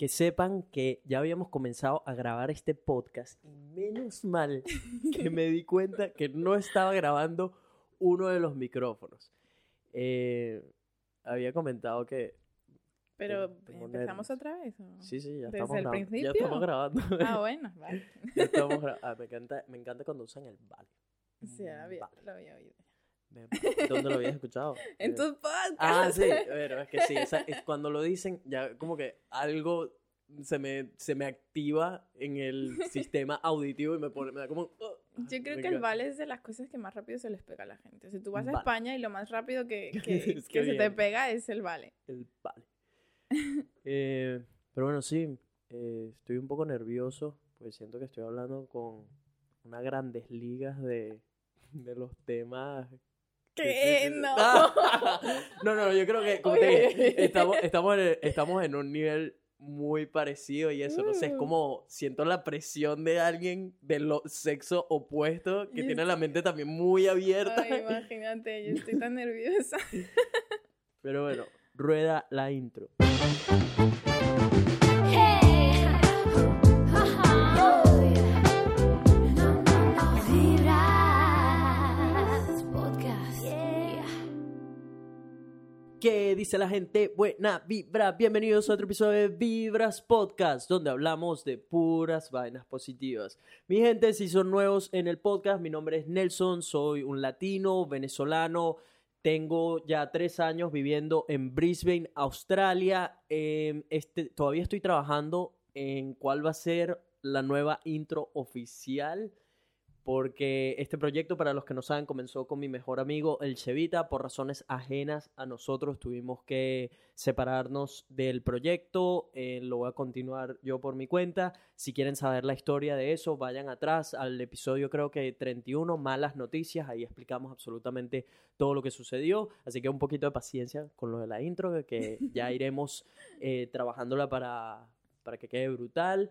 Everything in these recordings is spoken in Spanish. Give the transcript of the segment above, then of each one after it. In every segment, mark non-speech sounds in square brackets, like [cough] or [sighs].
que sepan que ya habíamos comenzado a grabar este podcast y menos mal que me di cuenta que no estaba grabando uno de los micrófonos. Eh, había comentado que... Pero empezamos otra vez. ¿o? Sí, sí, ya ¿Desde estamos, el grabando. ya principio? estamos grabando. Ah, [laughs] bueno, vale. Ya estamos ah, me, encanta, me encanta cuando usan el vale. Sí, lo había, Vale. lo había oído. ¿Dónde lo habías escuchado? [laughs] En tus podcasts. Ah, sí, pero es que sí, es cuando lo dicen, ya como que algo se me, se me activa en el [laughs] sistema auditivo y me pone, me da como... "Oh". Yo creo que el vale es de las cosas que más rápido se les pega a la gente. Si tú vas a Vale. España y lo más rápido que, [laughs] que, Es que que se te pega es el vale. El vale. Eh, pero bueno, sí, eh, estoy un poco nervioso, porque siento que estoy hablando con unas grandes ligas de, de los temas ¿Qué? No. no, no, yo creo que como te estamos, estamos, en, estamos en un nivel muy parecido y eso, no sé, es Mm. como siento la presión de alguien del sexo opuesto que tiene la mente también muy abierta. Ay, imagínate, yo estoy tan [laughs] nerviosa. Pero bueno, rueda la intro. ¿Qué dice la gente? Buena vibra. Bienvenidos a otro episodio de Vibras Podcast, donde hablamos de puras vainas positivas. Mi gente, si son nuevos en el podcast, mi nombre es Nelson, soy un latino, venezolano. Tengo ya tres años viviendo en Brisbane, Australia. Eh, este, todavía estoy trabajando en cuál va a ser la nueva intro oficial porque este proyecto, para los que no saben, comenzó con mi mejor amigo, el Chevita, por razones ajenas a nosotros tuvimos que separarnos del proyecto, eh, lo voy a continuar yo por mi cuenta, si quieren saber la historia de eso, vayan atrás al episodio creo que 31, malas noticias, ahí explicamos absolutamente todo lo que sucedió, así que un poquito de paciencia con lo de la intro, que [laughs] ya iremos eh, trabajándola para, para que quede brutal.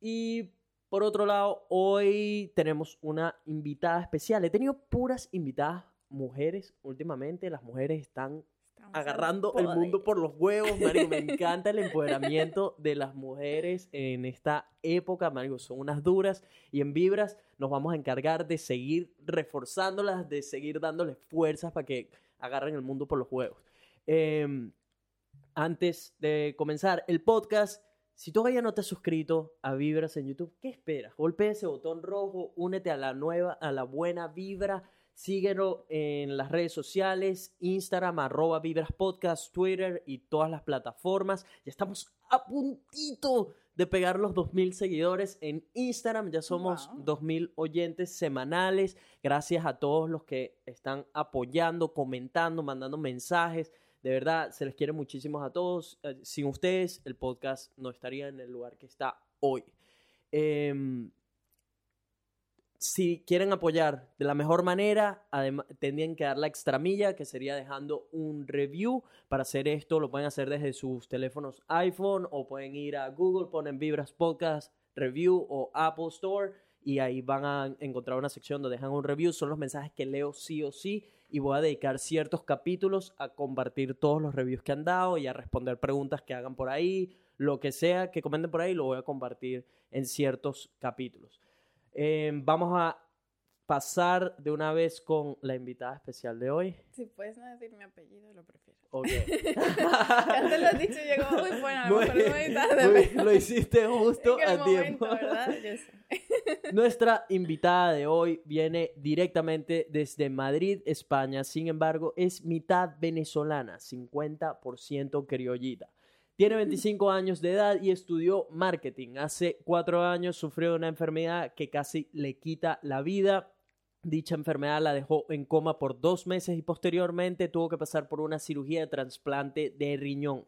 Y por otro lado, hoy tenemos una invitada especial. He tenido puras invitadas mujeres últimamente. Las mujeres están Estamos agarrando el mundo por los huevos, marico. Me encanta el empoderamiento de las mujeres en esta época, marico. Son unas duras y en Vibras nos vamos a encargar de seguir reforzándolas, de seguir dándoles fuerzas para que agarren el mundo por los huevos. Em, antes de comenzar el podcast, si todavía no te has suscrito a Vibras en YouTube, ¿qué esperas? Golpea ese botón rojo, únete a la nueva, a la buena Vibra. Síguelo en las redes sociales, Instagram, arroba Vibras Podcast, Twitter y todas las plataformas. Ya estamos a puntito de pegar los 2.000 seguidores en Instagram. Ya somos Wow. 2.000 oyentes semanales. Gracias a todos los que están apoyando, comentando, mandando mensajes. De verdad, se les quiere muchísimo a todos. Eh, Sin ustedes, el podcast no estaría en el lugar que está hoy. Em, si quieren apoyar de la mejor manera, tendrían que dar la extramilla, que sería dejando un review. Para hacer esto, lo pueden hacer desde sus teléfonos iPhone o pueden ir a Google, ponen Vibras Podcast Review o Apple Store y ahí van a encontrar una sección donde dejan un review. Son los mensajes que leo sí o sí y voy a dedicar ciertos capítulos a compartir todos los reviews que han dado y a responder preguntas que hagan por ahí. Lo que sea que comenten por ahí lo voy a compartir en ciertos capítulos. Eh, vamos a pasar de una vez con la invitada especial de hoy. Si puedes no decir mi apellido, lo prefiero. Ok. [laughs] ya te lo has dicho, llegó muy bueno. A lo mejor es muy tarde. muy- pero- lo hiciste [laughs] justo a tiempo. momento, ¿verdad? [laughs] Yo sé. Nuestra invitada de hoy viene directamente desde Madrid, España. Sin embargo, es mitad venezolana, 50% criollita. Tiene 25 años de edad y estudió marketing. Hace cuatro años sufrió una enfermedad que casi le quita la vida. Dicha enfermedad la dejó en coma por dos meses y posteriormente tuvo que pasar por una cirugía de trasplante de riñón.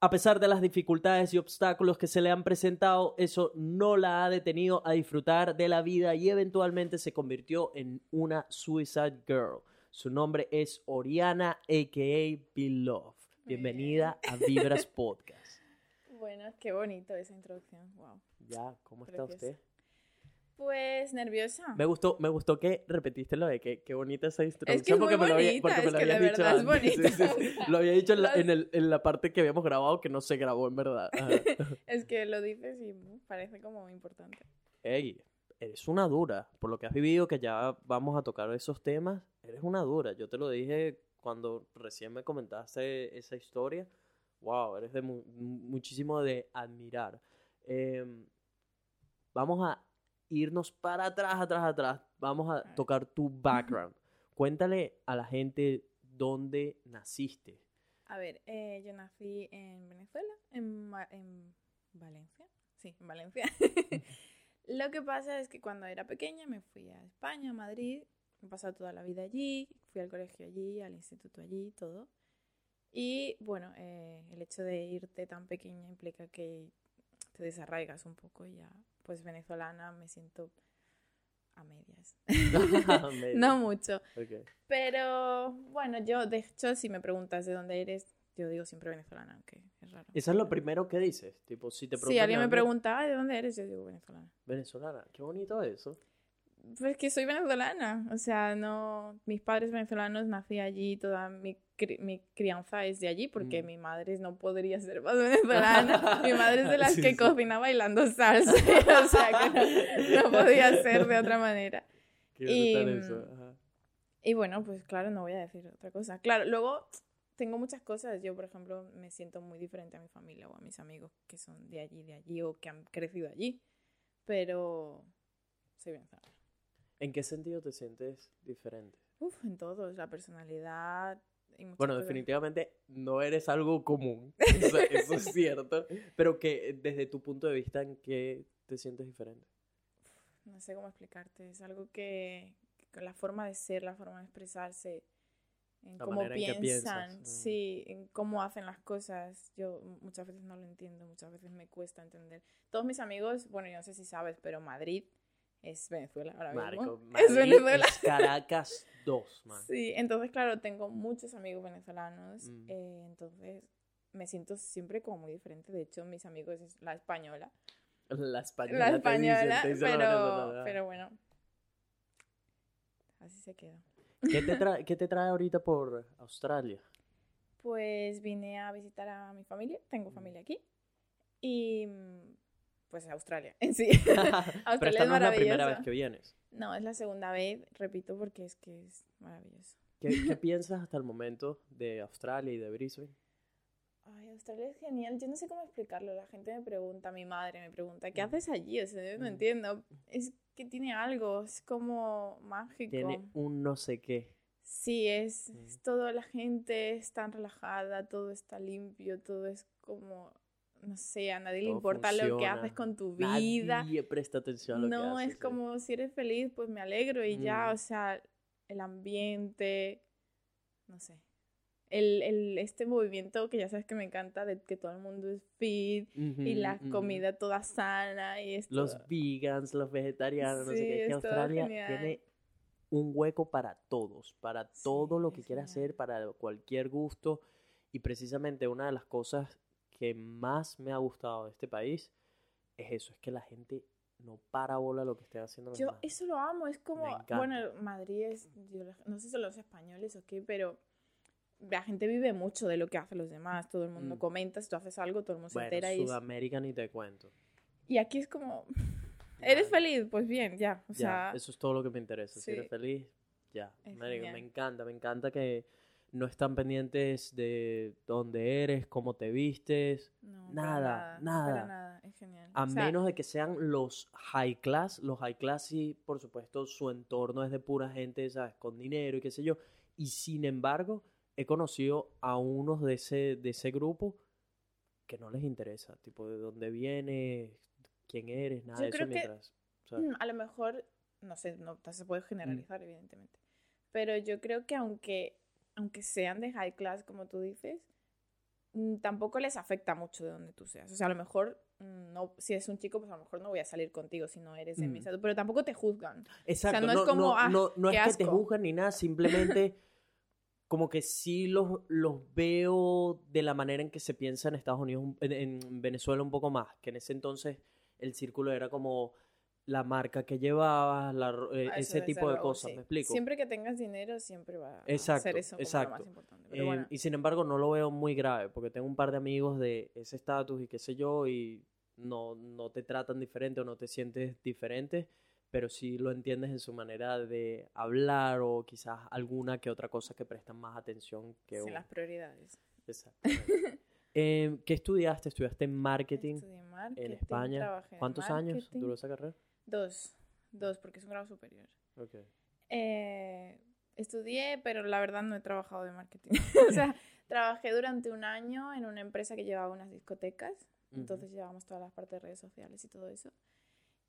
A pesar de las dificultades y obstáculos que se le han presentado, eso no la ha detenido a disfrutar de la vida y eventualmente se convirtió en una Suicide Girl. Su nombre es Oriana, a.k.a. Beloved. Bienvenida a Vibras [laughs] Podcast. Bueno, qué bonito esa introducción. Wow. Ya, ¿cómo está usted? Pues nerviosa. Me gustó, me gustó que repetiste lo de que qué bonita esa introducción. que es porque muy me lo había, bonita, porque me es lo habías dicho verdad es. Sí, bonita, sí, sí. sea, Lo había dicho en la, en, el- en la parte que habíamos grabado que no se grabó en verdad. [laughs] Es que lo dices y mm, parece como importante. Ey, eres una dura. Por lo que has vivido, que ya vamos a tocar esos temas, eres una dura. Yo te lo dije cuando recién me comentaste esa historia. Wow, eres de mu- muchísimo de admirar. Em, vamos a irnos para atrás, atrás, atrás. Vamos a tocar tu background. [laughs] Cuéntale a la gente dónde naciste. A ver, eh, yo nací en Venezuela, en, en Valencia. Sí, en Valencia. [laughs] Lo que pasa es que cuando era pequeña me fui a España, a Madrid. He pasado toda la vida allí, fui al colegio allí, al instituto allí, todo. Y bueno, eh, el hecho de irte tan pequeña implica que te desarraigas un poco y ya, pues venezolana me siento a medias. [laughs] no mucho. Pero bueno, yo de hecho si me preguntas de dónde eres, yo digo siempre venezolana, aunque es raro. Eso es lo primero que dices. Tipo, si te Si alguien me dónde- pregunta, "Ay, ¿de dónde eres? Yo digo venezolana. Venezolana. Qué bonito eso. Pues que soy venezolana, o sea, no, mis padres venezolanos, nací allí, toda mi, cri- mi crianza es de allí, porque Mm. mi madre no podría ser más [laughs] venezolana. mi madre es de las Sí, que sí. cocina bailando salsa, [laughs] o sea, que no, no podía ser de otra manera. Qué Y, eso. mm, Ajá. Y bueno, pues claro, no voy a decir otra cosa. Claro, luego tengo muchas cosas. Yo, por ejemplo, me siento muy diferente a mi familia o a mis amigos que son de allí, de allí o que han crecido allí. Pero soy venezolana. ¿En qué sentido te sientes diferente? Uf, en todos, la personalidad y Bueno, cosas. definitivamente no eres algo común. [laughs] Eso, eso es cierto. Pero que eh, desde tu punto de vista, ¿en qué te sientes diferente? No sé cómo explicarte. Es algo que, que la forma de ser, la forma de expresarse, en La cómo en piensan, mm. sí, en cómo hacen las cosas. Yo muchas veces no lo entiendo, muchas veces me cuesta entender. Todos mis amigos, bueno, yo no sé si sabes, pero Madrid es Venezuela ahora Marico, [laughs] mismo. Madrid es Venezuela. es [laughs] Caracas 2, [laughs] man. Sí, entonces claro, tengo muchos amigos venezolanos, Mm. eh, entonces me siento siempre como muy diferente. De hecho, mis amigos es la española, La española. la te dicen, española, te dicen la pero, pero bueno, así se quedó. ¿Qué te, trae, ¿Qué te trae ahorita por Australia? Pues vine a visitar a mi familia, tengo familia aquí, y mm, pues Australia en [laughs] sí. [laughs] Pero Australia esta es no es la primera vez que vienes. No, es la segunda vez, repito, porque es que es maravilloso. ¿Qué, qué [laughs] piensas hasta el momento de Australia y de Brisbane? Ay, Australia es genial. Yo no sé cómo explicarlo. La gente me pregunta, mi madre me pregunta, ¿qué haces allí? O sea, yo no Mm. entiendo. Es que tiene algo, es como mágico. Tiene un no sé qué. Sí, es, Mm. es todo, la gente es tan relajada, todo está limpio, todo es como, no sé, a nadie le importa lo que haces con tu vida. Nadie presta atención a lo que No, es sí. como si eres feliz, pues me alegro y ya, Mm. o sea, el ambiente, no sé. El, el, este movimiento que ya sabes que me encanta, de que todo el mundo es fit y la comida toda sana y esto. Los vegans, los vegetarianos, no sé Sí, qué. Es que Australia genial. tiene un hueco para todos, para Sí, todo lo que quieras hacer, para cualquier gusto. Y precisamente una de las cosas que más me ha gustado de este país es eso, es que la gente no para bola lo que estén haciendo los Yo demás. eso lo amo, es como, bueno, Madrid es, yo no sé si son los españoles o qué, pero la gente vive mucho de lo que hacen los demás, todo el mundo Mm. comenta, si tú haces algo, todo el mundo se Bueno, entera y, es- Sudamérica ni te cuento. y aquí es como, [laughs] ¿eres feliz? Pues bien, ya, o ya, sea, eso es todo lo que me interesa. Si eres sí. feliz, ya. Marico, me encanta, me encanta que no están pendientes de dónde eres, cómo te vistes. no, nada, nada, nada. es genial. A O sea, menos de que sean los high class. Los high class sí, por supuesto, su entorno es de pura gente, ¿sabes? Con dinero y qué sé yo. Y sin embargo, he conocido a unos de ese, de ese grupo que no les interesa. Tipo, de dónde vienes, quién eres, nada Yo de eso creo que- mientras... ¿sabes? Mm, A lo mejor, no sé, no se puede Mm. generalizar, evidentemente. Pero yo creo que aunque, aunque sean de high class, como tú dices, mm, tampoco les afecta mucho de donde tú seas. O sea, a lo mejor, mm, no, si es un chico, pues a lo mejor no voy a salir contigo si no eres de mi Mm. estado. Pero tampoco te juzgan. Exacto, no es como, ah, no, no que te juzgan ni nada, simplemente [laughs] como que sí los, los veo de la manera en que se piensa en Estados Unidos, un- en, en Venezuela un poco más, que en ese entonces el círculo era como la marca que llevabas, la eh, Ah, ese tipo de cosas, sí. ¿me explico? Siempre que tengas dinero, siempre va a Exacto, ser eso como exacto. lo más importante. Pero Eh, bueno, Y sin embargo no lo veo muy grave, porque tengo un par de amigos de ese estatus y qué sé yo, y no, no te tratan diferente o no te sientes diferente, pero sí lo entiendes en su manera de hablar o quizás alguna que otra cosa que prestan más atención que uno. las prioridades. Exactamente. [laughs] Em, ¿Qué estudiaste? ¿Estudiaste en marketing marketing, España? en ¿Cuántos años duró esa carrera? Dos, dos, porque es un grado superior. Eh, estudié, pero la verdad no he trabajado de marketing. [laughs] o sea, trabajé durante un año en una empresa que llevaba unas discotecas. Entonces llevábamos todas las partes de redes sociales y todo eso.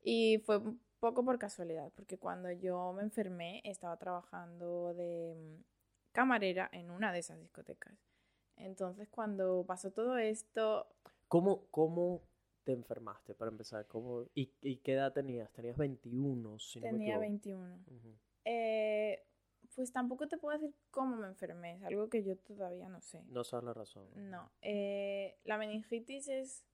Y fue un poco por casualidad, porque cuando yo me enfermé estaba trabajando de mm, camarera en una de esas discotecas. Entonces cuando pasó todo esto, ¿Cómo, cómo te enfermaste para empezar? ¿Cómo, y, y qué edad tenías? Tenías 21, si no me tenía equivoco. 21. Ujú. Eh, pues tampoco te puedo decir cómo me enfermé, es algo que yo todavía no sé. No sabes la razón. No, eh, la meningitis es,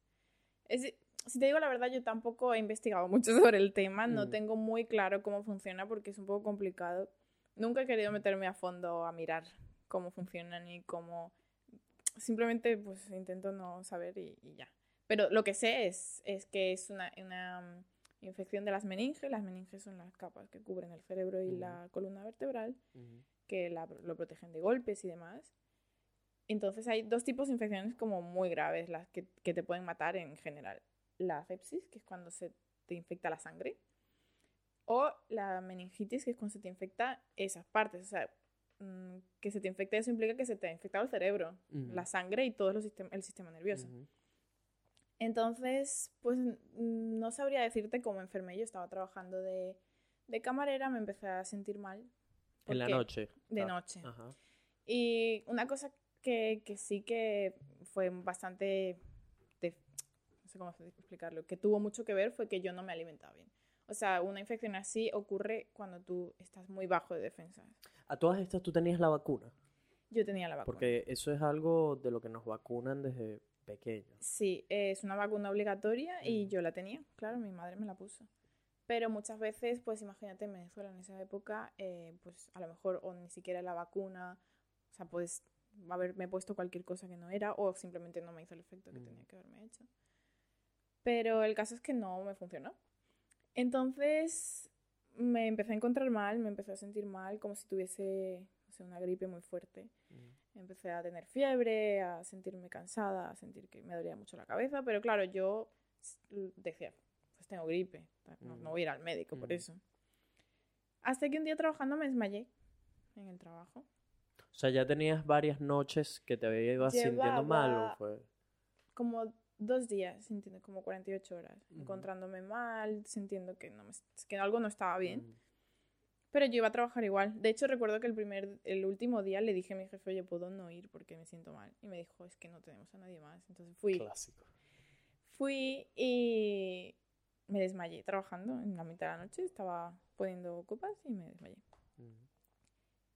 es- Si te digo la verdad, yo tampoco he investigado [laughs] mucho sobre el tema, no Mm. tengo muy claro cómo funciona porque es un poco complicado. Nunca he querido meterme a fondo a mirar cómo funcionan y cómo... Simplemente pues intento no saber y, y ya. Pero lo que sé es, es que es una, una mm, infección de las meninges. Las meninges son las capas que cubren el cerebro y la columna vertebral que la- lo protegen de golpes y demás. Entonces hay dos tipos de infecciones como muy graves, las que, que te pueden matar en general. La sepsis, que es cuando se te infecta la sangre, o la meningitis, que es cuando se te infecta esas partes. O sea, mm, que se te infecte eso implica que se te ha infectado el cerebro, la sangre y todo el sistema nervioso. Entonces, pues no sabría decirte cómo enfermé. Yo estaba trabajando de, de camarera, me empecé a sentir mal. En la noche. De Ah, noche. Ajá. Y una cosa que, que sí que fue bastante, de- no sé cómo explicarlo, que tuvo mucho que ver fue que yo no me alimentaba bien. O sea, una infección así ocurre cuando tú estás muy bajo de defensas. A todas estas tú tenías la vacuna. Yo tenía la vacuna. Porque eso es algo de lo que nos vacunan desde pequeños. Sí, es una vacuna obligatoria y Mm. yo la tenía, claro, mi madre me la puso. Pero muchas veces, pues imagínate en Venezuela en esa época, eh, pues a lo mejor o ni siquiera la vacuna, o sea, pues haberme puesto cualquier cosa que no era o simplemente no me hizo el efecto que Mm. tenía que haberme hecho. Pero el caso es que no me funcionó. Entonces me empecé a encontrar mal, me empecé a sentir mal, como si tuviese o sea, una gripe muy fuerte. Mm. Empecé a tener fiebre, a sentirme cansada, a sentir que me dolía mucho la cabeza, pero claro, yo decía, pues tengo gripe, no, no voy a ir al médico por eso. Hasta que un día trabajando me desmayé en el trabajo. O sea, ya tenías varias noches que te ibas sintiendo mal o fue. Como dos días, sintiendo como 48 horas, encontrándome mal, sintiendo que, no me, que algo no estaba bien. Mm. Pero yo iba a trabajar igual. De hecho, recuerdo que el primer, el último día le dije a mi jefe, oye, puedo no ir porque me siento mal. Y me dijo, es que no tenemos a nadie más. Entonces fui. Clásico. Fui y me desmayé trabajando en la mitad de la noche. Estaba poniendo copas y me desmayé. Mm.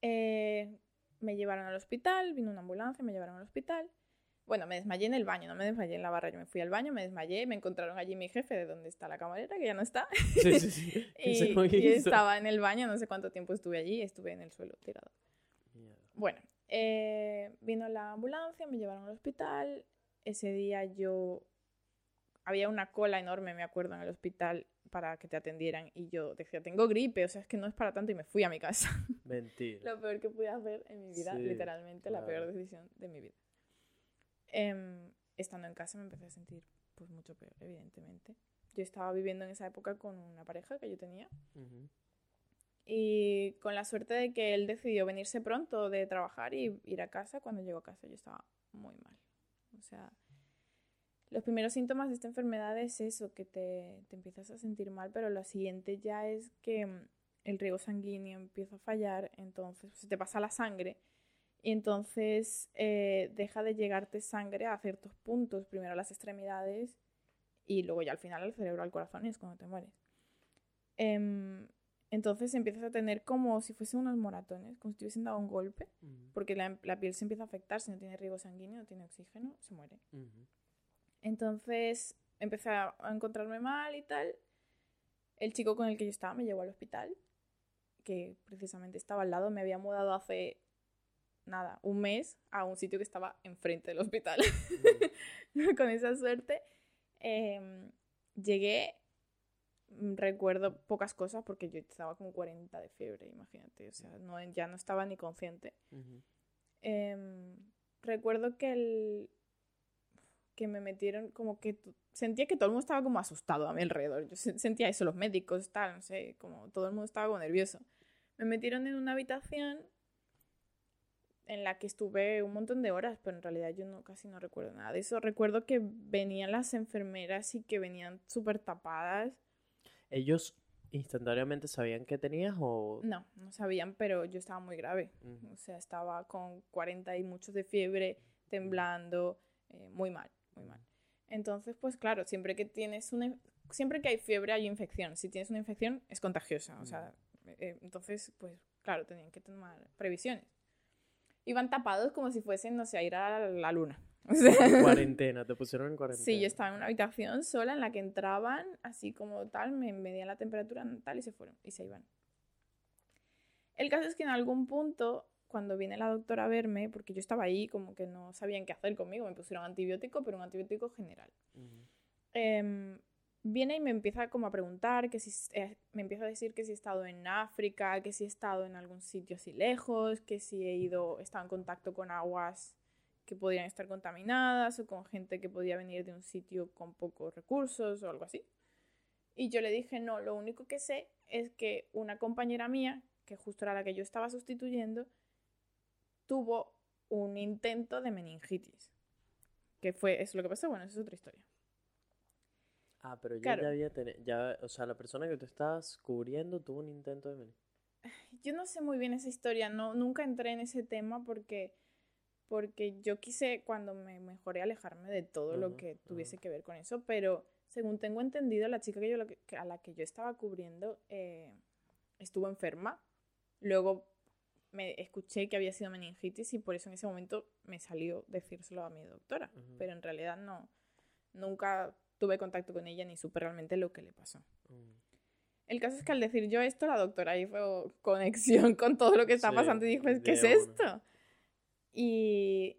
Eh, me llevaron al hospital, vino una ambulancia, me llevaron al hospital. Bueno, me desmayé en el baño, no me desmayé en la barra. Yo me fui al baño, me desmayé, me encontraron allí mi jefe de donde está la camarera, que ya no está. Sí, sí, [laughs] sí. Y, estaba en el baño, no sé cuánto tiempo estuve allí, estuve en el suelo tirado. Mierda. Bueno, eh, vino la ambulancia, me llevaron al hospital. Ese día yo... Había una cola enorme, me acuerdo, en el hospital para que te atendieran y yo decía, tengo gripe, o sea, es que no es para tanto y me fui a mi casa. [laughs] Mentira. Lo peor que pude hacer en mi vida, Sí, literalmente, la peor decisión de mi vida. Em, estando en casa me empecé a sentir pues mucho peor, evidentemente. Yo estaba viviendo en esa época con una pareja que yo tenía y con la suerte de que él decidió venirse pronto de trabajar y ir a casa. Cuando llegó a casa yo estaba muy mal. O sea, los primeros síntomas de esta enfermedad es eso, que te, te empiezas a sentir mal, pero lo siguiente ya es que mm, el riego sanguíneo empieza a fallar, entonces se te pasa la sangre y entonces eh, deja de llegarte sangre a ciertos puntos, primero a las extremidades y luego ya al final al cerebro, al corazón y es cuando te mueres. Em, entonces empiezas a tener como si fuesen unos moratones, como si te hubiesen dado un golpe, Ujú. porque la, la piel se empieza a afectar, si no tiene riego sanguíneo, no tiene oxígeno, se muere. Ujú. Entonces empecé a encontrarme mal y tal. el chico con el que yo estaba me llevó al hospital, que precisamente estaba al lado, me había mudado hace nada, un mes a un sitio que estaba enfrente del hospital. [laughs] con esa suerte. em, llegué, mm, recuerdo pocas cosas porque yo estaba con 40 de fiebre, imagínate, o sea, no, ya no estaba ni consciente. Em, recuerdo que el que me metieron como que sentía que todo el mundo estaba como asustado a mi alrededor. Yo se- sentía eso, los médicos, tal, no sé, como todo el mundo estaba como nervioso. Me metieron en una habitación en la que estuve un montón de horas, pero en realidad yo no casi no recuerdo nada de eso. Recuerdo que venían las enfermeras y que venían súper tapadas. ¿Ellos instantáneamente sabían que tenías o...? No, no sabían, pero yo estaba muy grave. Ujú. O sea, estaba con 40 y muchos de fiebre, temblando, eh, muy mal, muy mal. Entonces, pues claro, siempre que tienes una, siempre que hay fiebre hay infección. Si tienes una infección es contagiosa. O sea, eh, entonces, pues claro, tenían que tomar previsiones. Iban tapados como si fuesen, no sé, a ir a la luna. [laughs] O sea, Cuarentena, te pusieron en cuarentena. Sí, yo estaba en una habitación sola en la que entraban, así como tal, me medían la temperatura tal y se fueron y se iban. El caso es que en algún punto, cuando viene la doctora a verme, porque yo estaba ahí como que no sabían qué hacer conmigo, me pusieron antibiótico, pero un antibiótico general. Ujú. Em, viene y me empieza como a preguntar, que si, eh, me empieza a decir que si he estado en África, que si he estado en algún sitio así lejos, que si he ido, he estado en contacto con aguas que podrían estar contaminadas o con gente que podía venir de un sitio con pocos recursos o algo así. Y yo le dije, no, lo único que sé es que una compañera mía, que justo era la que yo estaba sustituyendo, tuvo un intento de meningitis. Que fue, es lo que pasó, bueno, eso es otra historia. Ah, pero ya, Claro. ya había tenido... Ya, o sea, la persona que tú estabas cubriendo tuvo un intento de venir. [sighs] Yo no sé muy bien esa historia, no, nunca entré en ese tema porque, porque yo quise cuando me mejoré alejarme de todo lo Ujú, que ujú. tuviese que ver con eso, pero según tengo entendido, la chica que yo, lo que- que- a la que yo estaba cubriendo eh, estuvo enferma, luego me escuché que había sido meningitis y por eso en ese momento me salió decírselo a mi doctora, Ujú. pero en realidad no, nunca tuve contacto con ella ni supe realmente lo que le pasó. Mm. El caso es que al decir yo esto, la doctora hizo conexión [laughs] con todo lo que está Sí, pasando y dijo, "¿Es- ¿qué es esto? Y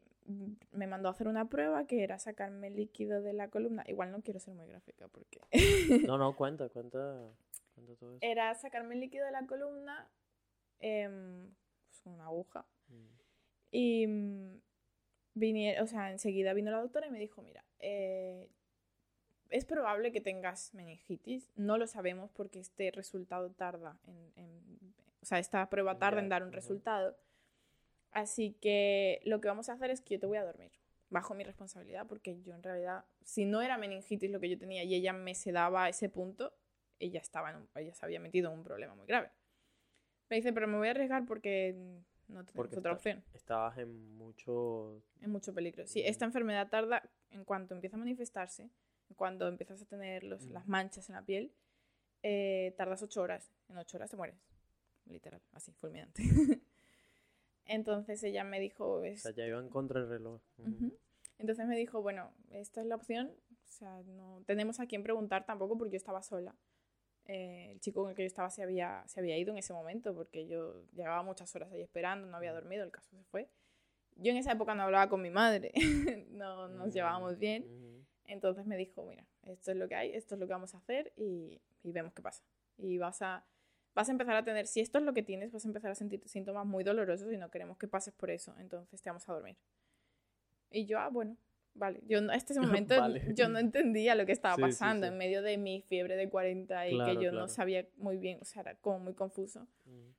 me mandó a hacer una prueba que era sacarme líquido de la columna. Igual no quiero ser muy gráfica porque... [laughs] No, no, cuenta, cuenta, cuenta todo eso. era sacarme líquido de la columna em, pues, con una aguja. Mm. Y mm, vinie- o sea, enseguida vino la doctora y me dijo, mira, eh, es probable que tengas meningitis. No lo sabemos porque este resultado tarda en... en- o sea, esta prueba En tarda dar, en dar un resultado. Así que lo que vamos a hacer es que yo te voy a dormir, bajo mi responsabilidad, porque yo en realidad, si no era meningitis lo que yo tenía y ella me sedaba a ese punto, ella, estaba en un- ella se había metido en un problema muy grave. Me dice, pero me voy a arriesgar porque no tenemos Porque otra está- opción. Estabas en mucho... Es mucho peligro. Sí, esta enfermedad tarda, en cuanto empieza a manifestarse, cuando empiezas a tener los- las Mm. manchas en la piel, eh, tardas ocho horas. En ocho horas te mueres. Literal, así, fulminante. [laughs] Entonces ella me dijo... O es- sea, ya iban contra el reloj. Ujú. Ujú. Entonces me dijo, bueno, esta es la opción. O sea, no tenemos a quién preguntar tampoco porque yo estaba sola. Eh, el chico con el que yo estaba se había, se había ido en ese momento porque yo llevaba muchas horas ahí esperando, no había dormido, el caso se fue. Yo en esa época no hablaba con mi madre, [laughs] no nos llevábamos bien. Entonces me dijo, mira, esto es lo que hay, esto es lo que vamos a hacer y, y vemos qué pasa. Y vas a, vas a empezar a tener, si esto es lo que tienes, vas a empezar a sentir síntomas muy dolorosos y no queremos que pases por eso, entonces te vamos a dormir. Y yo, ah, bueno, vale. Yo hasta ese [laughs] momento Vale. yo no entendía lo que estaba [laughs] Sí, sí, pasando sí. en medio de mi fiebre de 40 y Claro, que yo claro. no sabía muy bien, o sea, era como muy confuso. Mm.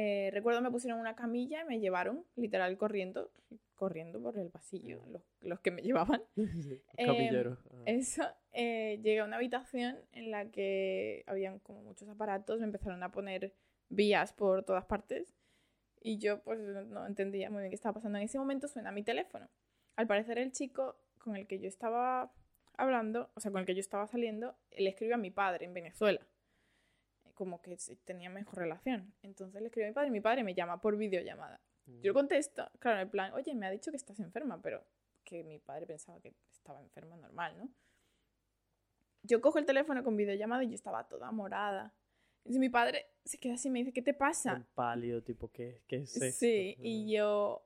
Eh, recuerdo me pusieron una camilla y me llevaron, literal, corriendo, corriendo por el pasillo, los, los que me llevaban. [laughs] Sí, Em, Camillero. Ah. Eso, eh, llegué a una habitación en la que habían como muchos aparatos, me empezaron a poner vías por todas partes y yo pues no- no entendía muy bien qué estaba pasando. En ese momento suena mi teléfono. Al parecer el chico con el que yo estaba hablando, o sea, con el que yo estaba saliendo, le escribió a mi padre en Venezuela. Como que tenía mejor relación. Entonces le escribió a mi padre y mi padre me llama por videollamada. Yo Mm. contesto, claro, en el plan, oye, me ha dicho que estás enferma, pero que mi padre pensaba que estaba enferma normal, ¿no? yo cojo el teléfono con videollamada y yo estaba toda morada. Entonces mi padre se queda así y me dice, ¿qué te pasa? Un pálido, tipo, ¿qué, qué es esto? Sí, y yo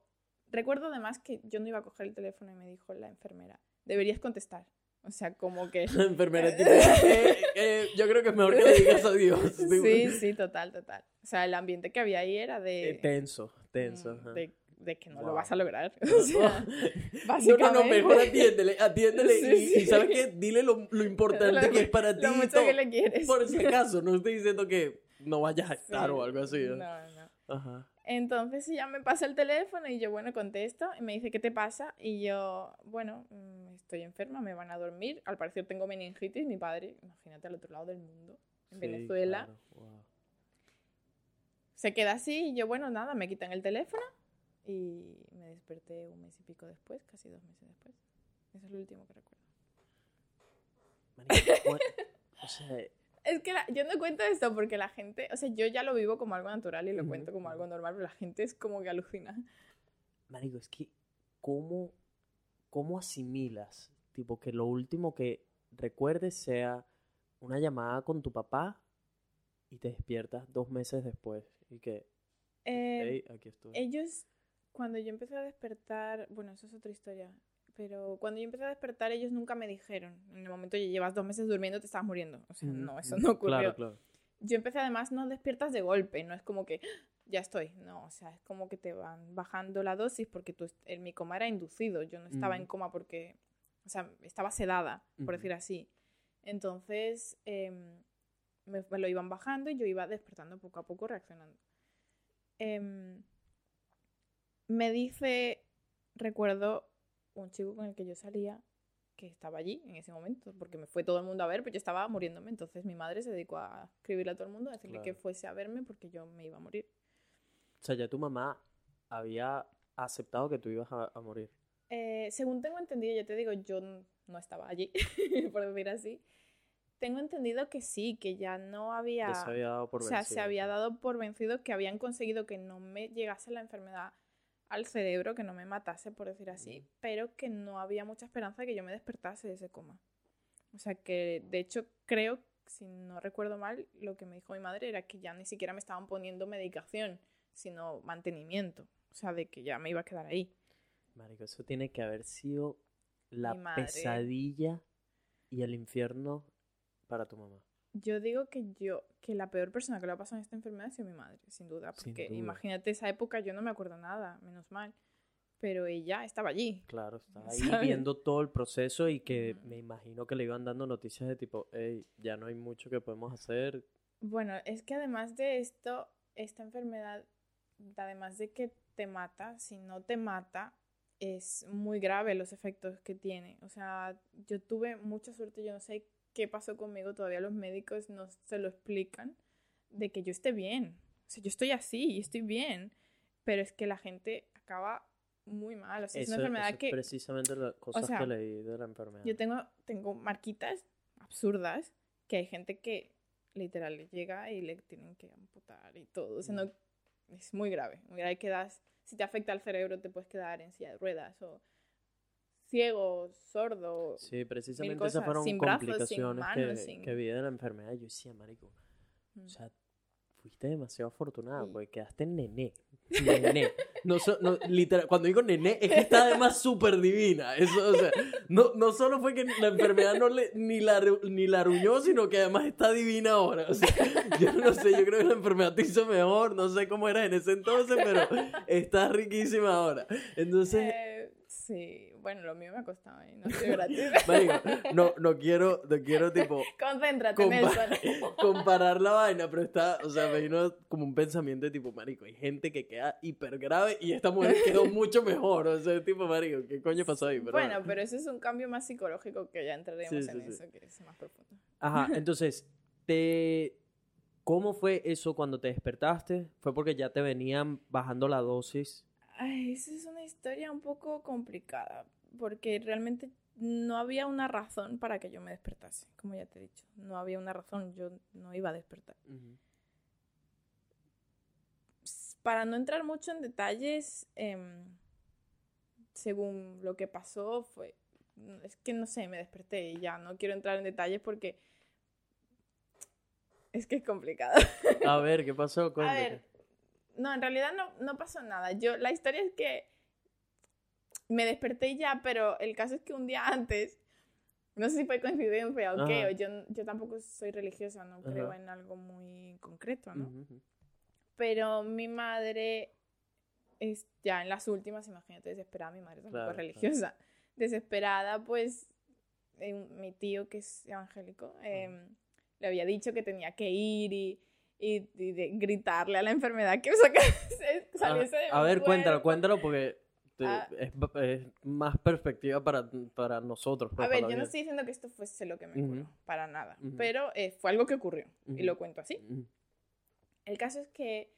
recuerdo además que yo no iba a coger el teléfono y me dijo la enfermera, deberías contestar. O sea, como que... [laughs] La enfermera, tipo, [laughs] eh, eh, yo creo que es mejor que le digas adiós. Sí, sí, total, total. O sea, el ambiente que había ahí era de... Eh, tenso, tenso. mm, de, de que no lo vas a lograr. [laughs] O sea, No, no, básicamente. mejor atiéndele, atiéndele Sí, y. ¿sabes qué? Dile lo, lo importante Lo- que es para ti. Lo mucho que le quieres. Por si acaso, no estoy diciendo que no vayas a estar Sí. o algo así. ¿no? No, no. Ajá. Entonces ella me pasa el teléfono y yo, bueno, contesto y me dice, ¿qué te pasa? Y yo, bueno, mm, estoy enferma, me van a dormir. Al parecer tengo meningitis, mi padre, imagínate, al otro lado del mundo, en Sí, Venezuela. claro, wow. Se queda así y yo, bueno, nada, me quitan el teléfono y me desperté un mes y pico después, casi dos meses después. Eso es lo último que recuerdo. Marica, o sea, Es que la- yo no cuento esto porque la gente, o sea, yo ya lo vivo como algo natural y lo cuento como algo normal, pero la gente es como que alucina. marico, es que ¿cómo, cómo asimilas? Tipo, que lo último que recuerdes sea una llamada con tu papá y te despiertas dos meses después y que, Eh, hey, aquí estoy. Ellos, cuando yo empecé a despertar, bueno, eso es otra historia, pero cuando yo empecé a despertar, ellos nunca me dijeron, en el momento que llevas dos meses durmiendo, te estabas muriendo. O sea, no, eso no ocurrió. Claro, claro. Yo empecé además, no despiertas de golpe, no es como que "Ah, ya estoy, no, o sea, es como que te van bajando la dosis porque tú, en mi coma era inducido, yo no estaba en coma porque, o sea, estaba sedada, por decir así. Entonces, em, me, me lo iban bajando y yo iba despertando poco a poco, reaccionando. Em, me dice, recuerdo un chico con el que yo salía que estaba allí en ese momento, porque me fue todo el mundo a ver, pero yo estaba muriéndome, entonces mi madre se dedicó a escribirle a todo el mundo, a decirle que fuese a verme porque yo me iba a morir. O sea, ya tu mamá había aceptado que tú ibas a, a morir. Eh, según tengo entendido, yo te digo, yo no estaba allí, [laughs] por decir así. Tengo entendido que sí, que ya no había... Ya se había dado por o sea, se vencido, había dado por vencido que habían conseguido que no me llegase la enfermedad al cerebro, que no me matase, por decir así, pero que no había mucha esperanza de que yo me despertase de ese coma. O sea que, de hecho, creo, si no recuerdo mal, lo que me dijo mi madre era que ya ni siquiera me estaban poniendo medicación, sino mantenimiento. O sea, de que ya me iba a quedar ahí. Marico, eso tiene que haber sido la pesadilla y el infierno para tu mamá. Yo digo que yo, que la peor persona que le ha pasado en esta enfermedad ha sido mi madre, sin duda, Sin porque duda. imagínate esa época, yo no me acuerdo nada, menos mal, pero ella estaba allí. Claro, estaba ahí ¿Sabes? viendo todo el proceso y que me imagino que le iban dando noticias de tipo, hey, ya no hay mucho que podemos hacer. Bueno, es que además de esto, esta enfermedad, además de que te mata, si no te mata, es muy grave los efectos que tiene. O sea, yo tuve mucha suerte, yo no sé qué pasó conmigo, todavía los médicos no se lo explican, de que yo esté bien. O sea, yo estoy así y estoy bien, pero es que la gente acaba muy mal. O sea, es Eso, una enfermedad eso es que precisamente las cosas sea, que leí de la enfermedad. yo tengo, tengo marquitas absurdas que hay gente que literal le llega y le tienen que amputar y todo. O sea, no, es muy grave. Muy grave quedas, si te afecta el cerebro te puedes quedar en silla de ruedas o ciego, sordo. Sí, precisamente cosas, esas fueron sin brazos, sin complicaciones manos, que, sin- que vi de la enfermedad. Yo decía, marico, Mm. o sea, fuiste demasiado afortunada porque quedaste nené. Nené. No, so- no, literal, cuando digo nené, es que está además súper divina. Eso, o sea, no, no solo fue que la enfermedad no le, ni, la, ni la arruñó, sino que además está divina ahora. O sea, yo no sé, yo creo que la enfermedad te hizo mejor. No sé cómo eras en ese entonces, pero está riquísima ahora. Entonces, sí, bueno, lo mío me ha costado, ¿eh? no estoy [laughs] gratis. marico, no, no quiero, no quiero tipo [laughs] Concéntrate, Compa- Nelson. [laughs] comparar la vaina, pero está, o sea, me vino como un pensamiento de tipo, marico, hay gente que queda hiper grave y esta mujer quedó mucho mejor, o sea, tipo, marico, ¿qué coño pasó ahí? Pero Bueno, pero eso es un cambio más psicológico que ya entraremos Sí, en sí, sí. eso, que es más profundo. Ajá, entonces, te... ¿cómo fue eso cuando te despertaste? ¿Fue porque ya te venían bajando la dosis? Ay, esa es una historia un poco complicada, porque realmente no había una razón para que yo me despertase, como ya te he dicho. No había una razón, yo no iba a despertar. Para no entrar mucho en detalles, em, según lo que pasó, fue es que no sé, me desperté y ya no quiero entrar en detalles porque es que es complicado. A ver, ¿qué pasó? [laughs] A ver, no, en realidad no, no pasó nada. Yo, la historia es que me desperté ya, pero el caso es que un día antes, no sé si fue coincidencia o qué, o yo, yo tampoco soy religiosa, no creo Ajá. en algo muy concreto, ¿no? Pero mi madre es ya en las últimas, imagínate, desesperada, mi madre tampoco Claro, es claro. religiosa. Desesperada, pues eh, mi tío, que es evangélico, eh, le había dicho que tenía que ir y, y- y de gritarle a la enfermedad que [laughs] saliese de A, ver, cuéntalo, cuerpo. cuéntalo porque te- Ah. es, es más perspectiva para, para nosotros. pues, A ver, yo no estoy diciendo que esto fuese lo que me ocurrió, para nada, Ujú. pero eh, fue algo que ocurrió y Ujú. lo cuento así. El caso es que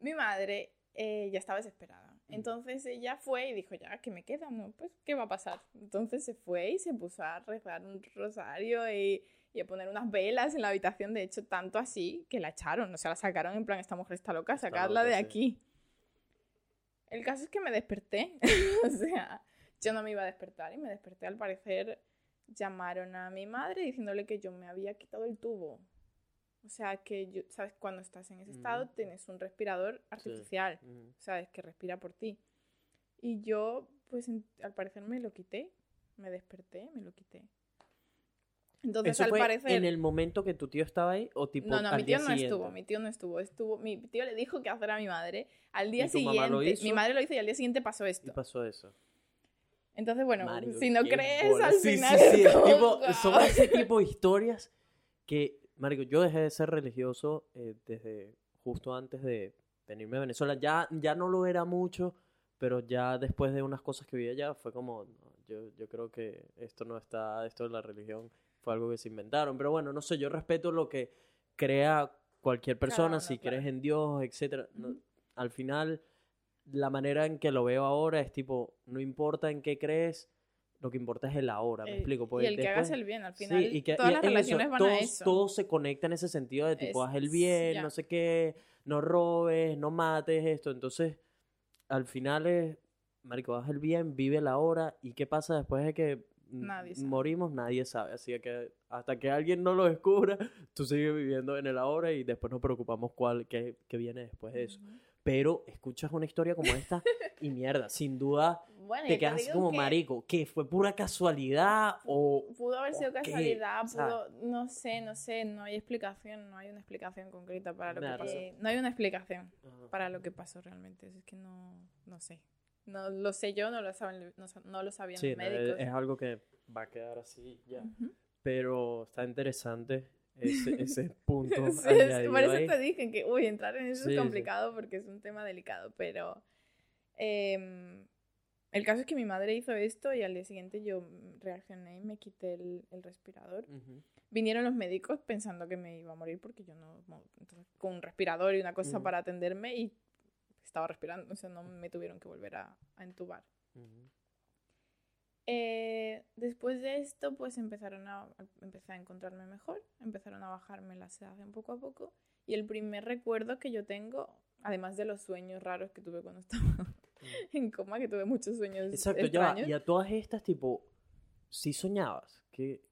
mi madre eh, ya estaba desesperada. Entonces ella fue y dijo, ya, ¿qué me queda? No, pues, ¿qué va a pasar? Entonces se fue y se puso a rezar un rosario y, y a poner unas velas en la habitación. De hecho, tanto así que la echaron. O sea, la sacaron en plan, esta mujer está loca, loca, de sí. aquí. El caso es que me desperté. [laughs] o sea, yo no me iba a despertar y me desperté. Al parecer, llamaron a mi madre diciéndole que yo me había quitado el tubo. O sea, que yo, ¿sabes? Cuando estás en ese estado, Ujú. tienes un respirador artificial, Ujú. ¿sabes? Que respira por ti. Y yo, pues, en- al parecer me lo quité. Me desperté, me lo quité. Entonces, ¿Eso al fue parecer... en el momento que tu tío estaba ahí o tipo No, no, al mi tío no siguiente? estuvo, mi tío no estuvo, estuvo, mi tío le dijo qué hacer a mi madre. Al día ¿Y tu siguiente, mamá lo mi hizo? madre lo hizo y al día siguiente pasó Y esto. pasó eso. Entonces, bueno, Mario, si no crees, bola. al Sí, final sí, sí, es [laughs] como, tipo- son ese [laughs] tipo de historias que, Mario, yo dejé de ser religioso eh, desde justo antes de venirme a Venezuela. Ya, ya no lo era mucho, pero ya después de unas cosas que vi allá fue como, no, yo, yo creo que esto no está, esto de la religión fue algo que se inventaron. Pero bueno, no sé, yo respeto lo que crea cualquier persona, si claro. crees en Dios, etcétera. No- al final, la manera en que lo veo ahora es tipo, no importa en qué crees, lo que importa es el ahora, ¿me Eh, explico? y Porque el que hagas el bien, al Sí, final y que- todas y las relaciones eso, van todo, a eso. Todo se conecta en ese sentido de tipo, Es- haz el bien, no sé qué, no robes, no mates, esto. Entonces, al final es, marico, haz el bien, vive la hora. ¿Y qué pasa después de que Nadie sabe. morimos? Nadie sabe. Así que hasta que alguien no lo descubra, [laughs] tú sigues viviendo en el ahora y después nos preocupamos cuál, qué, qué viene después de eso. Ujú. Pero escuchas una historia como esta [laughs] y mierda, sin duda Bueno, te quedas así digo como que marico. ¿Qué? ¿Fue pura casualidad o...? Pudo haber sido casualidad, pudo, no sé, no sé, no hay explicación, no hay una explicación concreta para lo que pasó. No hay una explicación Ajá. para lo que pasó realmente, es que no, no sé. No lo sé yo, no lo saben, no, no lo sabían Sí, los es, médicos. es algo que va a quedar así ya. Pero está interesante ese, [laughs] ese punto. Sí, es- por eso ahí. te dije que, uy, entrar en eso Sí, es complicado porque es un tema delicado, pero em, el caso es que mi madre hizo esto y al día siguiente yo reaccioné y me quité el, el respirador. Vinieron los médicos pensando que me iba a morir porque yo no, no- entonces, con un respirador y una cosa para atenderme y estaba respirando, o sea, no me tuvieron que volver a, a entubar. Eh, después de esto, pues empezaron a, empecé a encontrarme mejor, empezaron a bajarme la sedación poco a poco. Y el primer recuerdo que yo tengo, además de los sueños raros que tuve cuando [laughs] estaba en coma, que tuve muchos sueños Exacto, ya extraños. Y a todas estas, tipo, sí soñabas. Que,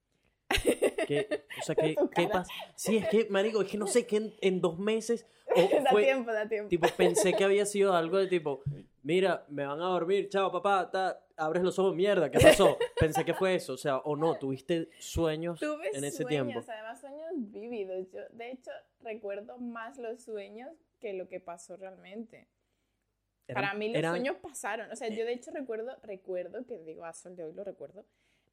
[laughs] que, o sea, ¿qué cara. pasa? Sí, es que, marico, es que no sé, que en, en dos meses. [laughs] O da fue, tiempo, da tiempo. tipo, pensé que había sido algo de tipo, [laughs] mira, me van a dormir, chao, papá, ta, abres los ojos, mierda, ¿qué pasó? Pensé que fue eso, o sea, o no, tuviste sueños Tuve en ese sueños, tiempo. además sueños vívidos. Yo, de hecho, recuerdo más los sueños que lo que pasó realmente. Eran- Para mí los eran- sueños pasaron. O sea, yo de hecho recuerdo, recuerdo, que digo a sol de hoy lo recuerdo,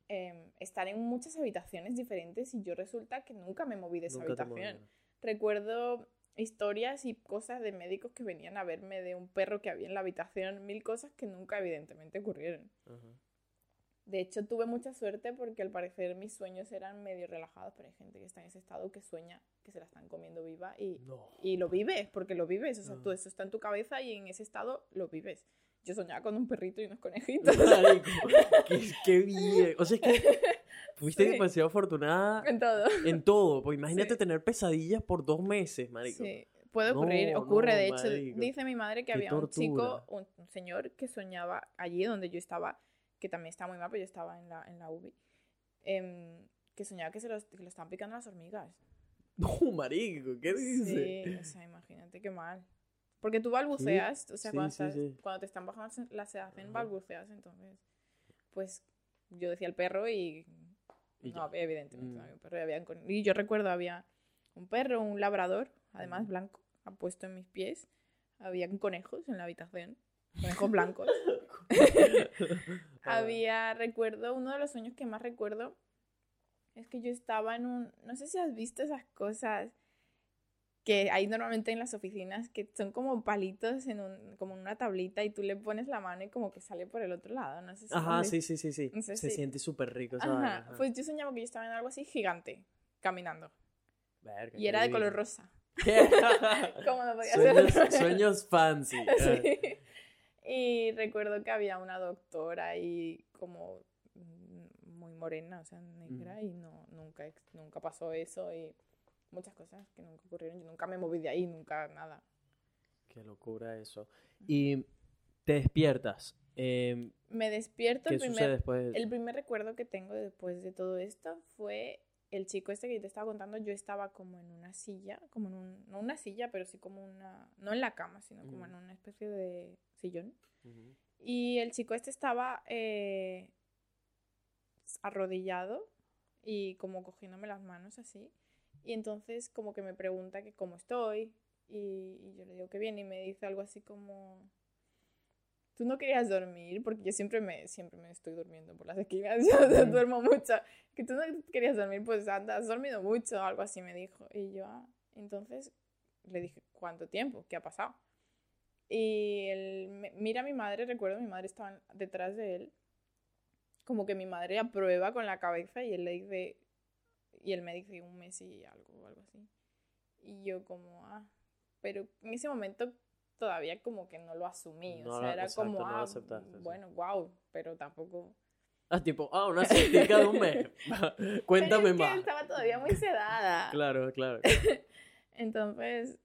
em, estar en muchas habitaciones diferentes y yo resulta que nunca me moví de esa nunca habitación. Recuerdo historias y cosas de médicos que venían a verme de un perro que había en la habitación, mil cosas que nunca evidentemente ocurrieron. De hecho, tuve mucha suerte porque al parecer mis sueños eran medio relajados, pero hay gente que está en ese estado que sueña que se la están comiendo viva y, No. y lo vives, porque lo vives. O sea, Ah. todo eso está en tu cabeza y en ese estado lo vives. Yo soñaba con un perrito y unos conejitos. [laughs] Marico, [laughs] qué, qué bien. O sea, es que fuiste Sí. demasiado afortunada en todo. en todo. Pues imagínate Sí. tener pesadillas por dos meses, marico. Sí, puede ocurrir, No, ocurre. no, de hecho, marico. dice mi madre que Qué había un chico, un, un señor que soñaba allí donde yo estaba, que también está muy mal, pero yo estaba en la, en la UBI, em, que soñaba que se los, que lo estaban picando las hormigas. [laughs] No, marico, ¿qué dices? Sí, o sea, imagínate qué mal. Porque tú balbuceas, o sea, Sí, cuando, sí, estás- cuando te están bajando la sedación, balbuceas, entonces, pues yo decía el perro y, Y no ya. había, evidentemente, no Mm. había un perro, y, habían con- y yo recuerdo había un perro, un labrador, además blanco, apuesto en mis pies, había conejos en la habitación, conejos blancos. [laughs] Había, recuerdo, uno de los sueños que más recuerdo es que yo estaba en un, no sé si has visto esas cosas que hay normalmente en las oficinas que son como palitos en un, como en una tablita y tú le pones la mano y como que sale por el otro lado, no sé si Ajá, sí, sí, sí, sí. No sé Se si- siente súper rico Ajá, ajá. pues yo soñaba que yo estaba en algo así gigante, caminando, Verga, y era de color rosa. [laughs] ¿Cómo no podía ser? sueños, sueños fancy. [laughs] Sí. Y recuerdo que había una doctora ahí como mm, muy morena, o sea, negra, y no, nunca, nunca pasó eso y muchas cosas que nunca ocurrieron. Yo nunca me moví de ahí, nunca nada. Qué locura eso. Y te despiertas. em, Me despierto, ¿Qué el sucede primer, después? de el eso? primer recuerdo que tengo después de todo esto fue el chico este que yo te estaba contando, yo estaba como en una silla, como en un, no una silla, pero sí como una, no en la cama, sino como en una especie de sillón. Y el chico este estaba eh, arrodillado y como cogiéndome las manos así. Y entonces como que me pregunta que cómo estoy. Y, y yo le digo que bien. Y me dice algo así como... Tú no querías dormir, porque yo siempre me, siempre me estoy durmiendo por las esquinas, [laughs] yo duermo mucho. Que tú no querías dormir, pues anda, has dormido mucho, algo así me dijo. Y yo, ah, entonces le dije, ¿cuánto tiempo? ¿Qué ha pasado? Y él me- mira a mi madre, recuerdo, mi madre estaba detrás de él. Como que mi madre aprueba con la cabeza y él le dice, y él me dice un mes y algo, o algo así. Y yo como, ah, pero en ese momento todavía como que no lo asumí, No o sea, era exacto, como, no ah, sí. bueno, wow, pero tampoco... Ah, tipo, ah, una científica de un mes. Cuéntame [laughs] Pero es [laughs] que más. estaba todavía muy sedada. [laughs] Claro, claro. Entonces,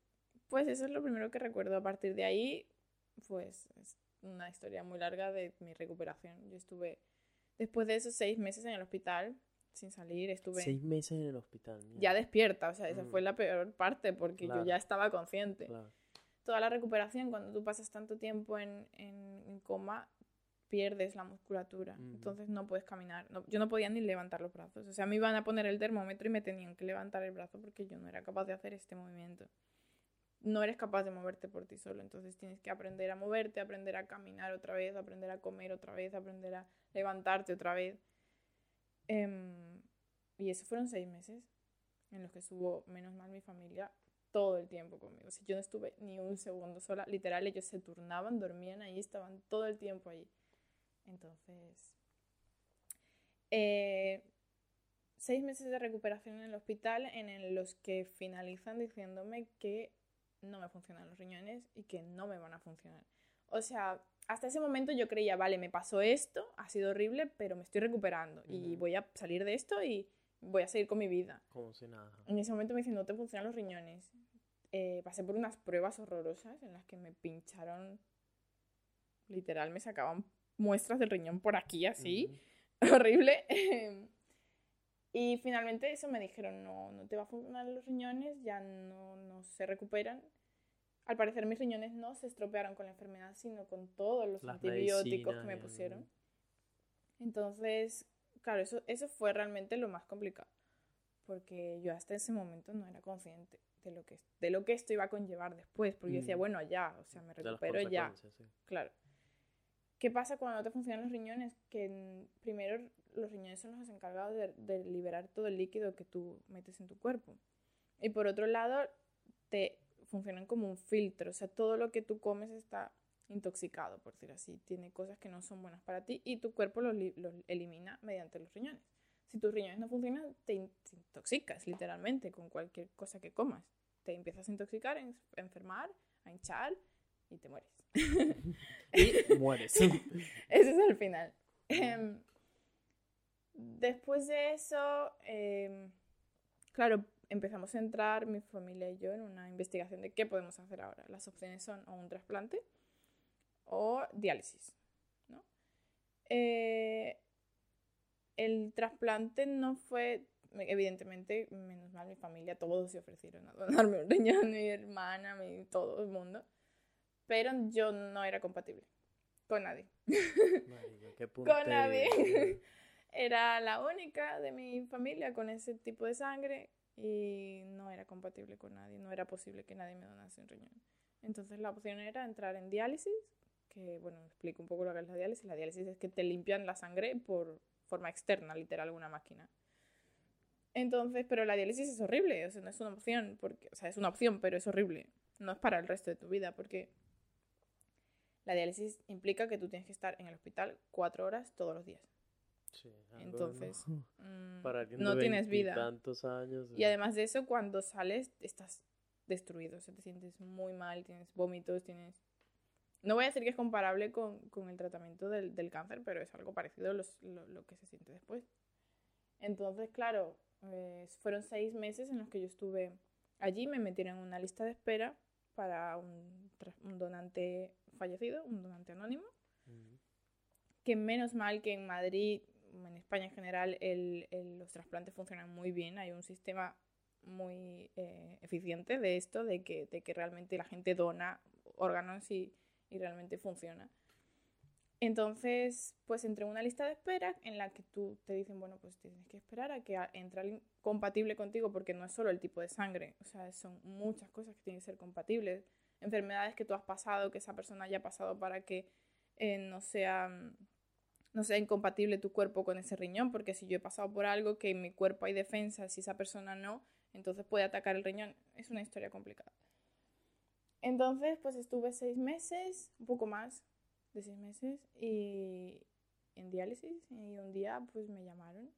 pues eso es lo primero que recuerdo. A partir de ahí, pues es una historia muy larga de mi recuperación. Yo estuve, después de esos seis meses en el hospital, sin salir, estuve Seis meses en el hospital. ya despierta. O sea, esa Mm. fue la peor parte porque Claro. yo ya estaba consciente. Claro. Toda la recuperación, cuando tú pasas tanto tiempo en, en- coma, pierdes la musculatura. Ujú. Entonces no puedes caminar. No- yo no podía ni levantar los brazos. O sea, me iban a poner el termómetro y me tenían que levantar el brazo porque yo no era capaz de hacer este movimiento. No eres capaz de moverte por ti solo. Entonces tienes que aprender a moverte, aprender a caminar otra vez, aprender a comer otra vez, aprender a levantarte otra vez. Em, y esos fueron seis meses en los que estuvo, menos mal, mi familia todo el tiempo conmigo. O yo no estuve ni un segundo sola. Literal, ellos se turnaban, dormían ahí, estaban todo el tiempo ahí. Entonces, eh, seis meses de recuperación en el hospital en los que finalizan diciéndome que no me funcionan los riñones y que no me van a funcionar. O sea, hasta ese momento yo creía, vale, me pasó esto, ha sido horrible, pero me estoy recuperando y voy a salir de esto y voy a seguir con mi vida. Como si nada. En ese momento me dicen, no te funcionan los riñones. Eh, pasé por unas pruebas horrorosas en las que me pincharon, literal, me sacaban muestras del riñón por aquí, así, [laughs] horrible. y finalmente eso me dijeron, no, no te va a funcionar los riñones, ya no, no se recuperan. Al parecer mis riñones no se estropearon con la enfermedad, sino con todos los Las antibióticos que me pusieron. Entonces, claro, eso, eso fue realmente lo más complicado, porque yo hasta ese momento no era consciente de lo que, de lo que esto iba a conllevar después, porque yo decía, Mm. bueno, ya, o sea, me recupero ya. sí. Claro. ¿Qué pasa cuando no te funcionan los riñones? Que mm, primero los riñones son los encargados de, de liberar todo el líquido que tú metes en tu cuerpo. Y por otro lado, te funcionan como un filtro. O sea, todo lo que tú comes está intoxicado, por decir así. Tiene cosas que no son buenas para ti y tu cuerpo los, los elimina mediante los riñones. Si tus riñones no funcionan, te, in- te intoxicas literalmente con cualquier cosa que comas. Te empiezas a intoxicar, a enfermar, a hinchar y te mueres. [laughs] Y mueres. [laughs] Ese es el final. Em, después de eso, em, claro, empezamos a entrar mi familia y yo en una investigación de qué podemos hacer ahora. Las opciones son o un trasplante o diálisis. ¿no? eh, el trasplante no fue, evidentemente, menos mal mi familia, todos se ofrecieron a donarme un riñón, mi hermana, mi, todo el mundo, pero yo no era compatible con nadie. Qué [laughs] con nadie. Era la única de mi familia con ese tipo de sangre y no era compatible con nadie, no era posible que nadie me donase un riñón. Entonces la opción era entrar en diálisis, que bueno, explico un poco lo que es la diálisis. La diálisis es que te limpian la sangre por forma externa, literal, una máquina. Entonces, pero la diálisis es horrible, o sea, no es una opción, porque, o sea, es una opción, pero es horrible. No es para el resto de tu vida, porque la diálisis implica que tú tienes que estar en el hospital cuatro horas todos los días. Sí, Entonces, ¿no? [laughs] Mm, para no tienes vida. tantos años. Y además de eso, cuando sales, estás destruido, o sea, te sientes muy mal, tienes vómitos, tienes... No voy a decir que es comparable con, con el tratamiento del, del cáncer, pero es algo parecido los- lo, lo que se siente después. Entonces, claro, eh, fueron seis meses en los que yo estuve allí, me metieron en una lista de espera para un, un donante fallecido, un donante anónimo que menos mal que en Madrid, en España en general, el- los trasplantes funcionan muy bien. Hay un sistema muy eh, eficiente de esto, de que, de que realmente la gente dona órganos y, y realmente funciona. Entonces, pues entré en una lista de espera en la que tú te dicen, bueno, pues tienes que esperar a que entre alguien compatible contigo, porque no es solo el tipo de sangre, o sea, son muchas cosas que tienen que ser compatibles. Enfermedades que tú has pasado, que esa persona haya pasado para que eh, no sea mm, no sea incompatible tu cuerpo con ese riñón, porque si yo he pasado por algo que en mi cuerpo hay defensas, si esa persona no, entonces puede atacar el riñón. Es una historia complicada. Entonces, pues estuve seis meses, un poco más de seis meses, y en diálisis, y un día pues me llamaron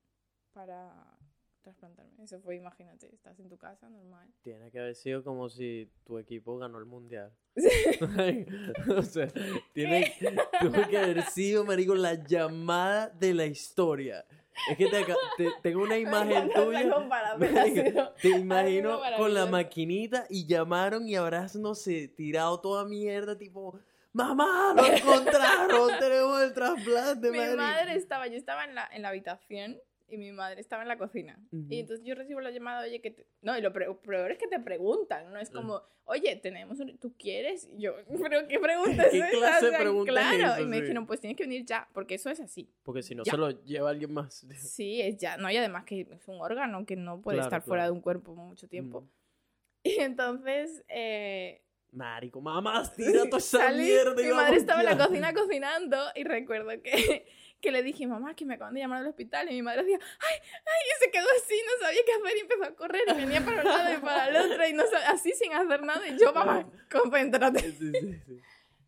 para trasplantarme. Eso fue, imagínate, estás en tu casa, normal. Tiene que haber sido como si tu equipo ganó el mundial. [laughs] o sea, tiene, tuvo que haber sido, marico, la llamada de la historia. Es que te, te- tengo una imagen tuya. marico, te imagino con la maquinita y llamaron y habrás, no sé, tirado toda mierda, tipo, ¡Mamá, lo encontraron! [laughs] ¡Tenemos el trasplante, mi marico". madre estaba, yo estaba en la, en la habitación y mi madre estaba en la cocina. Ujú. Y entonces yo recibo la llamada, oye, que te... No, y lo peor es que te preguntan, no es como, oye, tenemos un... ¿Tú quieres? Y yo, [laughs] ¿pero qué pregunta es ¿Qué clase O sea, Claro, esa? y me Sí. dijeron, pues tienes que venir ya, porque eso es así. Porque si no Ya. se lo lleva alguien más. [laughs] Sí, es ya, no, y además que es un órgano que no puede Claro, estar fuera de claro. un cuerpo mucho tiempo. Mm. [laughs] Y entonces, eh, Marico, mamás, tira toda esa salí, mierda. mi madre estaba en la cocina cocinando y recuerdo que, que le dije, mamá, que me acaban de llamar al hospital y mi madre decía, ay, ay, y se quedó así, no sabía qué hacer y empezó a correr y venía para un lado y para el otro y no sab- así sin hacer nada y yo, [laughs] mamá, concéntrate. Sí, sí, sí.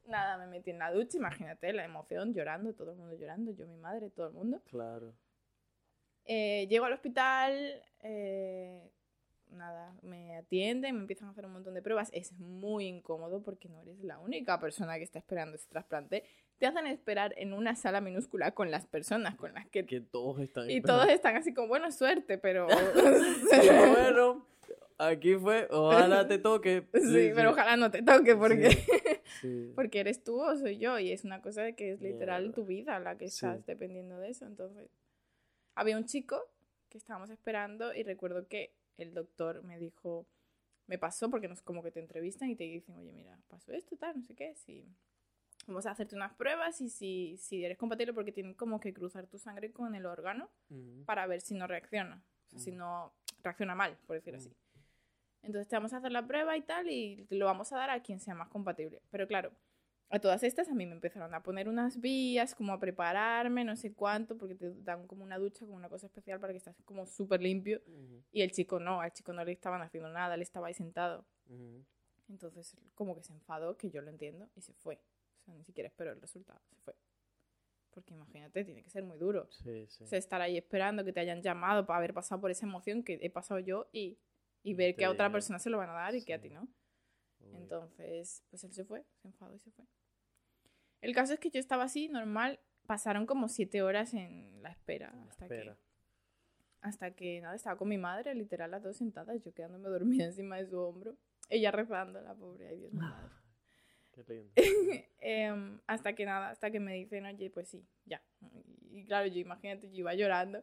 Nada, me metí en la ducha, imagínate la emoción, llorando, todo el mundo llorando, yo, mi madre, todo el mundo. Claro. Eh, llego al hospital, eh, nada, me atienden, me empiezan a hacer un montón de pruebas. Es muy incómodo porque no eres la única persona que está esperando ese trasplante. Te hacen esperar en una sala minúscula con las personas con las que... Que todos están. Y todos están así como, bueno, suerte, pero... [laughs] [laughs] Sí, bueno, aquí fue. Ojalá te toque. [laughs] Sí, pero ojalá no te toque porque... Sí. Porque eres tú o soy yo y es una cosa de que es literal tu vida la que Sí. estás dependiendo de eso. Entonces, había un chico que estábamos esperando y recuerdo que el doctor me dijo, me pasó porque nos como que te entrevistan y te dicen, oye, mira, pasó esto, tal, no sé qué, si vamos a hacerte unas pruebas y si, si eres compatible porque tienen como que cruzar tu sangre con el órgano para ver si no reacciona, o sea, si no reacciona mal, por decir así. Entonces te vamos a hacer la prueba y tal y lo vamos a dar a quien sea más compatible. Pero claro, a todas estas a mí me empezaron a poner unas vías, como a prepararme, no sé cuánto, porque te dan como una ducha con una cosa especial para que estés como súper limpio. Y el chico no, al chico no le estaban haciendo nada, él estaba ahí sentado. Entonces como que se enfadó, que yo lo entiendo, y se fue. O sea, ni siquiera esperó el resultado, se fue. Porque imagínate, tiene que ser muy duro. Sí, sí. O sea, estar ahí esperando que te hayan llamado para haber pasado por esa emoción que he pasado yo y, y ver te que a otra persona se lo van a dar y que a ti sí. no. Uy. Entonces, pues él se fue, se enfadó y se fue. El caso es que yo estaba así, normal, pasaron como siete horas en la espera. La hasta espera. que hasta que nada, estaba con mi madre, literal, las dos sentadas, yo quedándome [laughs] dormida encima de su hombro. Ella rezando, la pobre, ay Dios mío. Qué lindo. [laughs] Em, hasta que nada, hasta que me dicen, oye, pues sí, ya. Y claro, yo imagínate, yo iba llorando,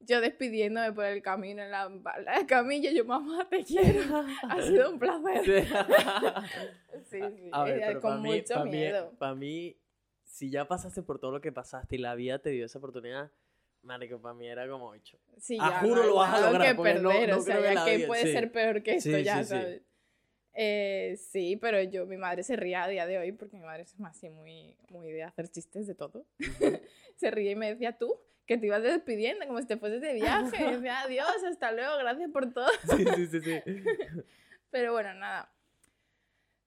yo despidiéndome por el camino en la, la camilla, yo, mamá, te [laughs] quiero, ha sido un placer. Sí, [laughs] sí, A ver, pero con para mí, mucho pa' miedo. pa' mí, si ya pasaste por todo lo que pasaste y la vida te dio esa oportunidad, marico, para mí era como bicho. Sí, Ah, ya, juro no lo vas a lograr, que porque no- perder, no o sea, ya que vida- puede sí. ser peor que esto, Sí, ya. ¿sabes? Eh, sí, pero yo, mi madre se ría a día de hoy porque mi madre es más así muy, muy de hacer chistes de todo. [laughs] se ríe y me decía, tú, que te ibas despidiendo como si te fueses de viaje. Y decía, adiós, hasta luego, gracias por todo. [laughs] Sí, sí, sí, sí. [laughs] Pero bueno, nada.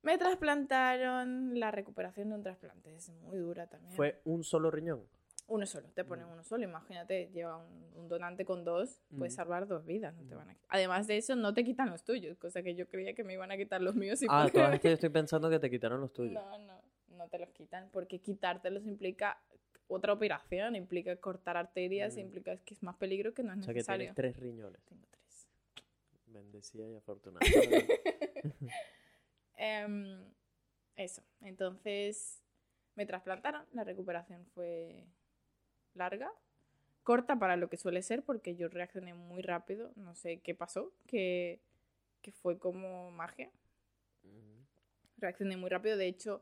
Me trasplantaron, la recuperación de un trasplante es muy dura también. Fue un solo riñón. Uno solo, te ponen Mm. uno solo. Imagínate, lleva un, un donante con dos, puedes Mm. salvar dos vidas. No te Mm. van a... Además de eso, no te quitan los tuyos, cosa que yo creía que me iban a quitar los míos. Y Ah, [laughs] todas estas yo estoy pensando que te quitaron los tuyos. No, no, no te los quitan, porque quitártelos implica otra operación, implica cortar arterias, Mm. implica es que es más peligro que no es o sea que necesario. tienes tres riñones. Tengo tres. Bendecida y afortunada. [laughs] [laughs] Em, eso, entonces me trasplantaron, la recuperación fue larga, corta para lo que suele ser, porque yo reaccioné muy rápido, no sé qué pasó, que, que fue como magia. Ujú. reaccioné muy rápido. De hecho,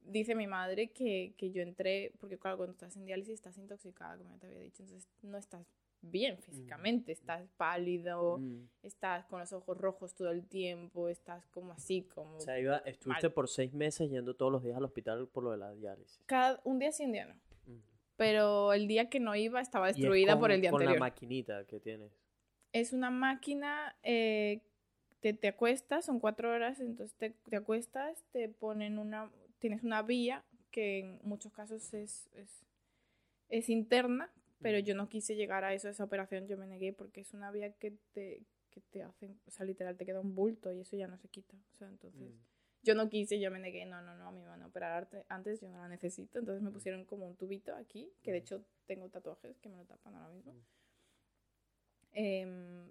dice mi madre que, que yo entré, porque claro, cuando estás en diálisis estás intoxicada, como ya te había dicho, entonces no estás bien físicamente, estás pálido, Mm. estás con los ojos rojos todo el tiempo, estás como así, como... O sea, iba, estuviste Mal. por seis meses yendo todos los días al hospital por lo de la diálisis. Cada, un día sí, un día no. Pero el día que no iba estaba es destruida por con- el día con anterior. la maquinita que tienes. es una máquina eh, te, te acuestas, son cuatro horas, entonces te, te acuestas, te ponen una, tienes una vía que en muchos casos es, es, es interna, pero yo no quise llegar a eso, a esa operación, yo me negué porque es una vía que te, que te hacen, o sea, literal, te queda un bulto y eso ya no se quita, o sea, entonces... Mm. Yo no quise, yo me negué, no, no, no, a mí me van a operar antes, yo no la necesito. Entonces me pusieron como un tubito aquí, que de hecho tengo tatuajes que me lo tapan ahora mismo. Em,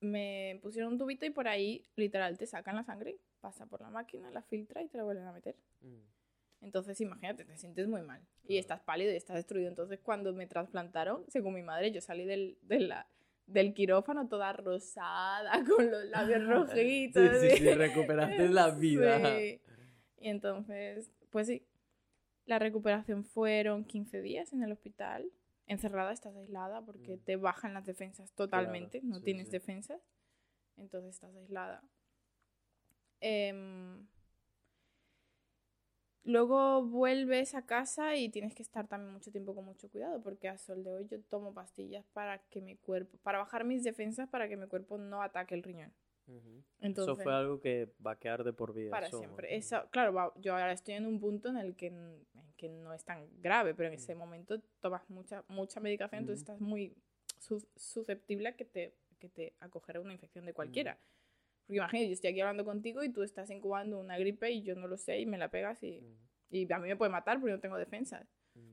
me pusieron un tubito y por ahí, literal, te sacan la sangre, pasa por la máquina, la filtra y te la vuelven a meter. Mm. Entonces, imagínate, te sientes muy mal. Y estás pálido y estás destruido. Entonces, cuando me trasplantaron, según mi madre, yo salí del, de la- del quirófano toda rosada, [laughs] con los labios rojitos. Sí, sí, sí, recuperaste la [laughs] vida. Sí. Y entonces, pues sí, la recuperación fueron 15 días en el hospital. Encerrada, estás aislada porque Mm. te bajan las defensas totalmente, no sí, tienes sí. defensas. Entonces estás aislada. Em, luego vuelves a casa y tienes que estar también mucho tiempo con mucho cuidado porque a sol de hoy yo tomo pastillas para que mi cuerpo, para bajar mis defensas para que mi cuerpo no ataque el riñón. Entonces, Eso fue algo que va a quedar de por vida. para eso, siempre. Esa, claro, yo ahora estoy en un punto en el que, en que no es tan grave, pero en ese momento tomas mucha, mucha medicación, entonces estás muy su- susceptible a que te, que te acogerá una infección de cualquiera. Porque imagínate, yo estoy aquí hablando contigo y tú estás incubando una gripe y yo no lo sé y me la pegas y, Mm, y a mí me puede matar porque no tengo defensas mm.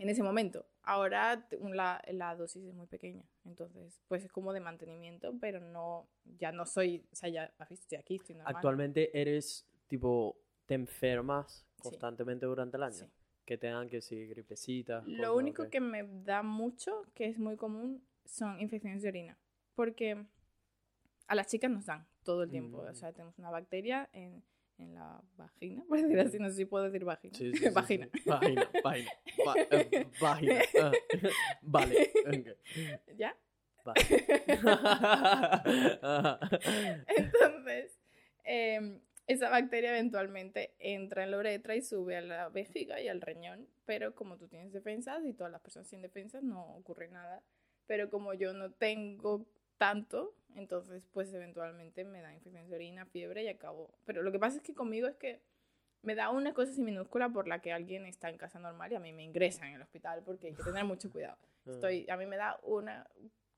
en ese momento. Ahora la, la dosis es muy pequeña, entonces pues es como de mantenimiento, pero no, ya no soy, o sea, ya estoy aquí, estoy normal. Actualmente eres tipo, te enfermas Sí. constantemente durante el año. Sí. Que tengan que sí, gripecitas. Lo único ok. que me da mucho, que es muy común, son infecciones de orina. Porque a las chicas nos dan todo el tiempo. Mm. O sea, tenemos una bacteria en, en la vagina, [laughs] por decir así, no sé si puedo decir vagina. Sí, sí, sí, sí. vagina. Vagina, [laughs] vagina. va- eh, vagina. ah. [laughs] Vale. ok. ¿Ya? Ajá. Entonces, em, esa bacteria eventualmente entra en la uretra y sube a la vejiga y al riñón. Pero como tú tienes defensas y todas las personas sin defensas, no ocurre nada. Pero como yo no tengo tanto, entonces pues eventualmente me da infección de orina, fiebre y acabo. Pero lo que pasa es que conmigo es que me da una cosa así minúscula por la que alguien está en casa normal y a mí me ingresan en el hospital porque hay que tener mucho cuidado. [laughs] Estoy, a mí me da una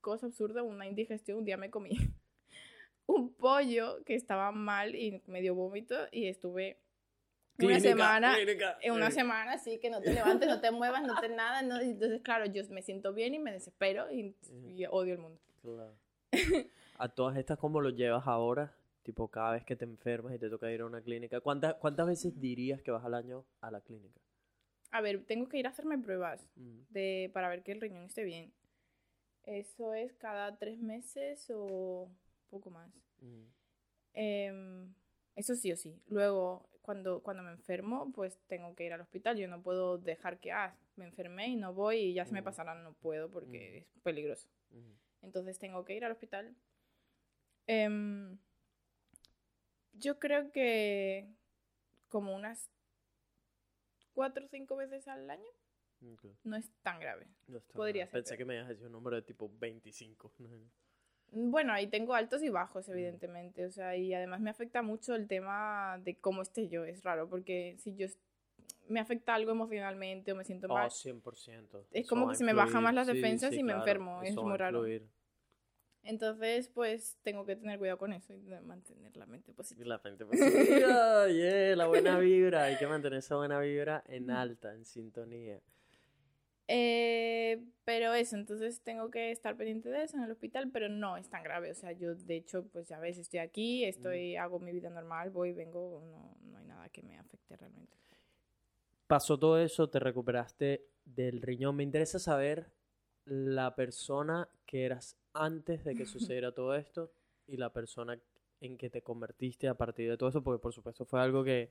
cosa absurda, una indigestión. Un día me comí [laughs] un pollo que estaba mal y me dio vómito y estuve una Clínica, semana, clínica. en una Eh, semana así que no te levantes, no te muevas, no te nada. No, entonces, claro, yo me siento bien y me desespero y, y odio el mundo. claro. A todas estas, ¿cómo lo llevas ahora? Tipo, cada vez que te enfermas y te toca ir a una clínica. ¿Cuántas, cuántas veces dirías que vas al año a la clínica? A ver, tengo que ir a hacerme pruebas Mm, de, para ver que el riñón esté bien. Eso es cada tres meses o poco más. mm, Em, eso sí o sí. Luego, cuando, cuando me enfermo, pues tengo que ir al hospital. Yo no puedo dejar que, ah, me enfermé y no voy y ya se me pasará. No puedo porque Mm. es peligroso. mm. Entonces tengo que ir al hospital. Em, yo creo que como unas cuatro o cinco veces al año no es tan grave. no Podría mal. ser Pensé peor. que me ibas a decir un número de tipo 25. ¿no? Bueno, ahí tengo altos y bajos, Mm. evidentemente. O sea, y además me afecta mucho el tema de cómo esté yo. Es raro, porque si yo me afecta algo emocionalmente o me siento Oh, mal, 100%. Es como que se me bajan más las defensas sí, y me claro, enfermo, es eso muy raro. entonces pues tengo que tener cuidado con eso y mantener la mente positiva. La mente positiva, [laughs] yeah, la buena vibra. Hay que mantener esa buena vibra en alta, en sintonía. Eh, pero eso, entonces tengo que estar pendiente de eso en el hospital, pero no es tan grave. O sea, yo de hecho, pues ya ves, estoy aquí, estoy, hago mi vida normal, voy, vengo, no, no hay nada que me afecte realmente. Pasó todo eso, te recuperaste del riñón. Me interesa saber la persona que eras antes de que [laughs] sucediera todo esto y la persona en que te convertiste a partir de todo eso, porque por supuesto fue algo que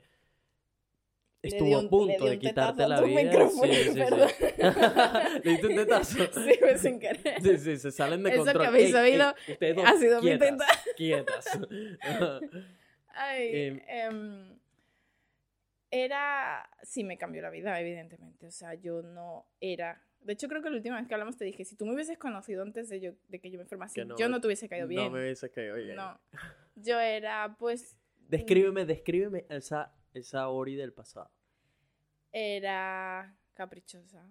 estuvo a punto de quitarte la vida. Sí, sí, sí. [laughs] Le diste un tetazo. [laughs] Sí, fue sin querer. Sí, sí, se salen de Eso que control. habéis oído ha sido mi quietas, teta. Quietas. Ay, Em. em, era, sí me cambió la vida, evidentemente. O sea, yo no era. De hecho, creo que la última vez que hablamos te dije, si tú me hubieses conocido antes de, yo, de que yo me no- yo no te hubiese caído bien. No me hubiese caído bien. No. Yo era, pues, Descríbeme, descríbeme esa, esa Ori del pasado. era caprichosa.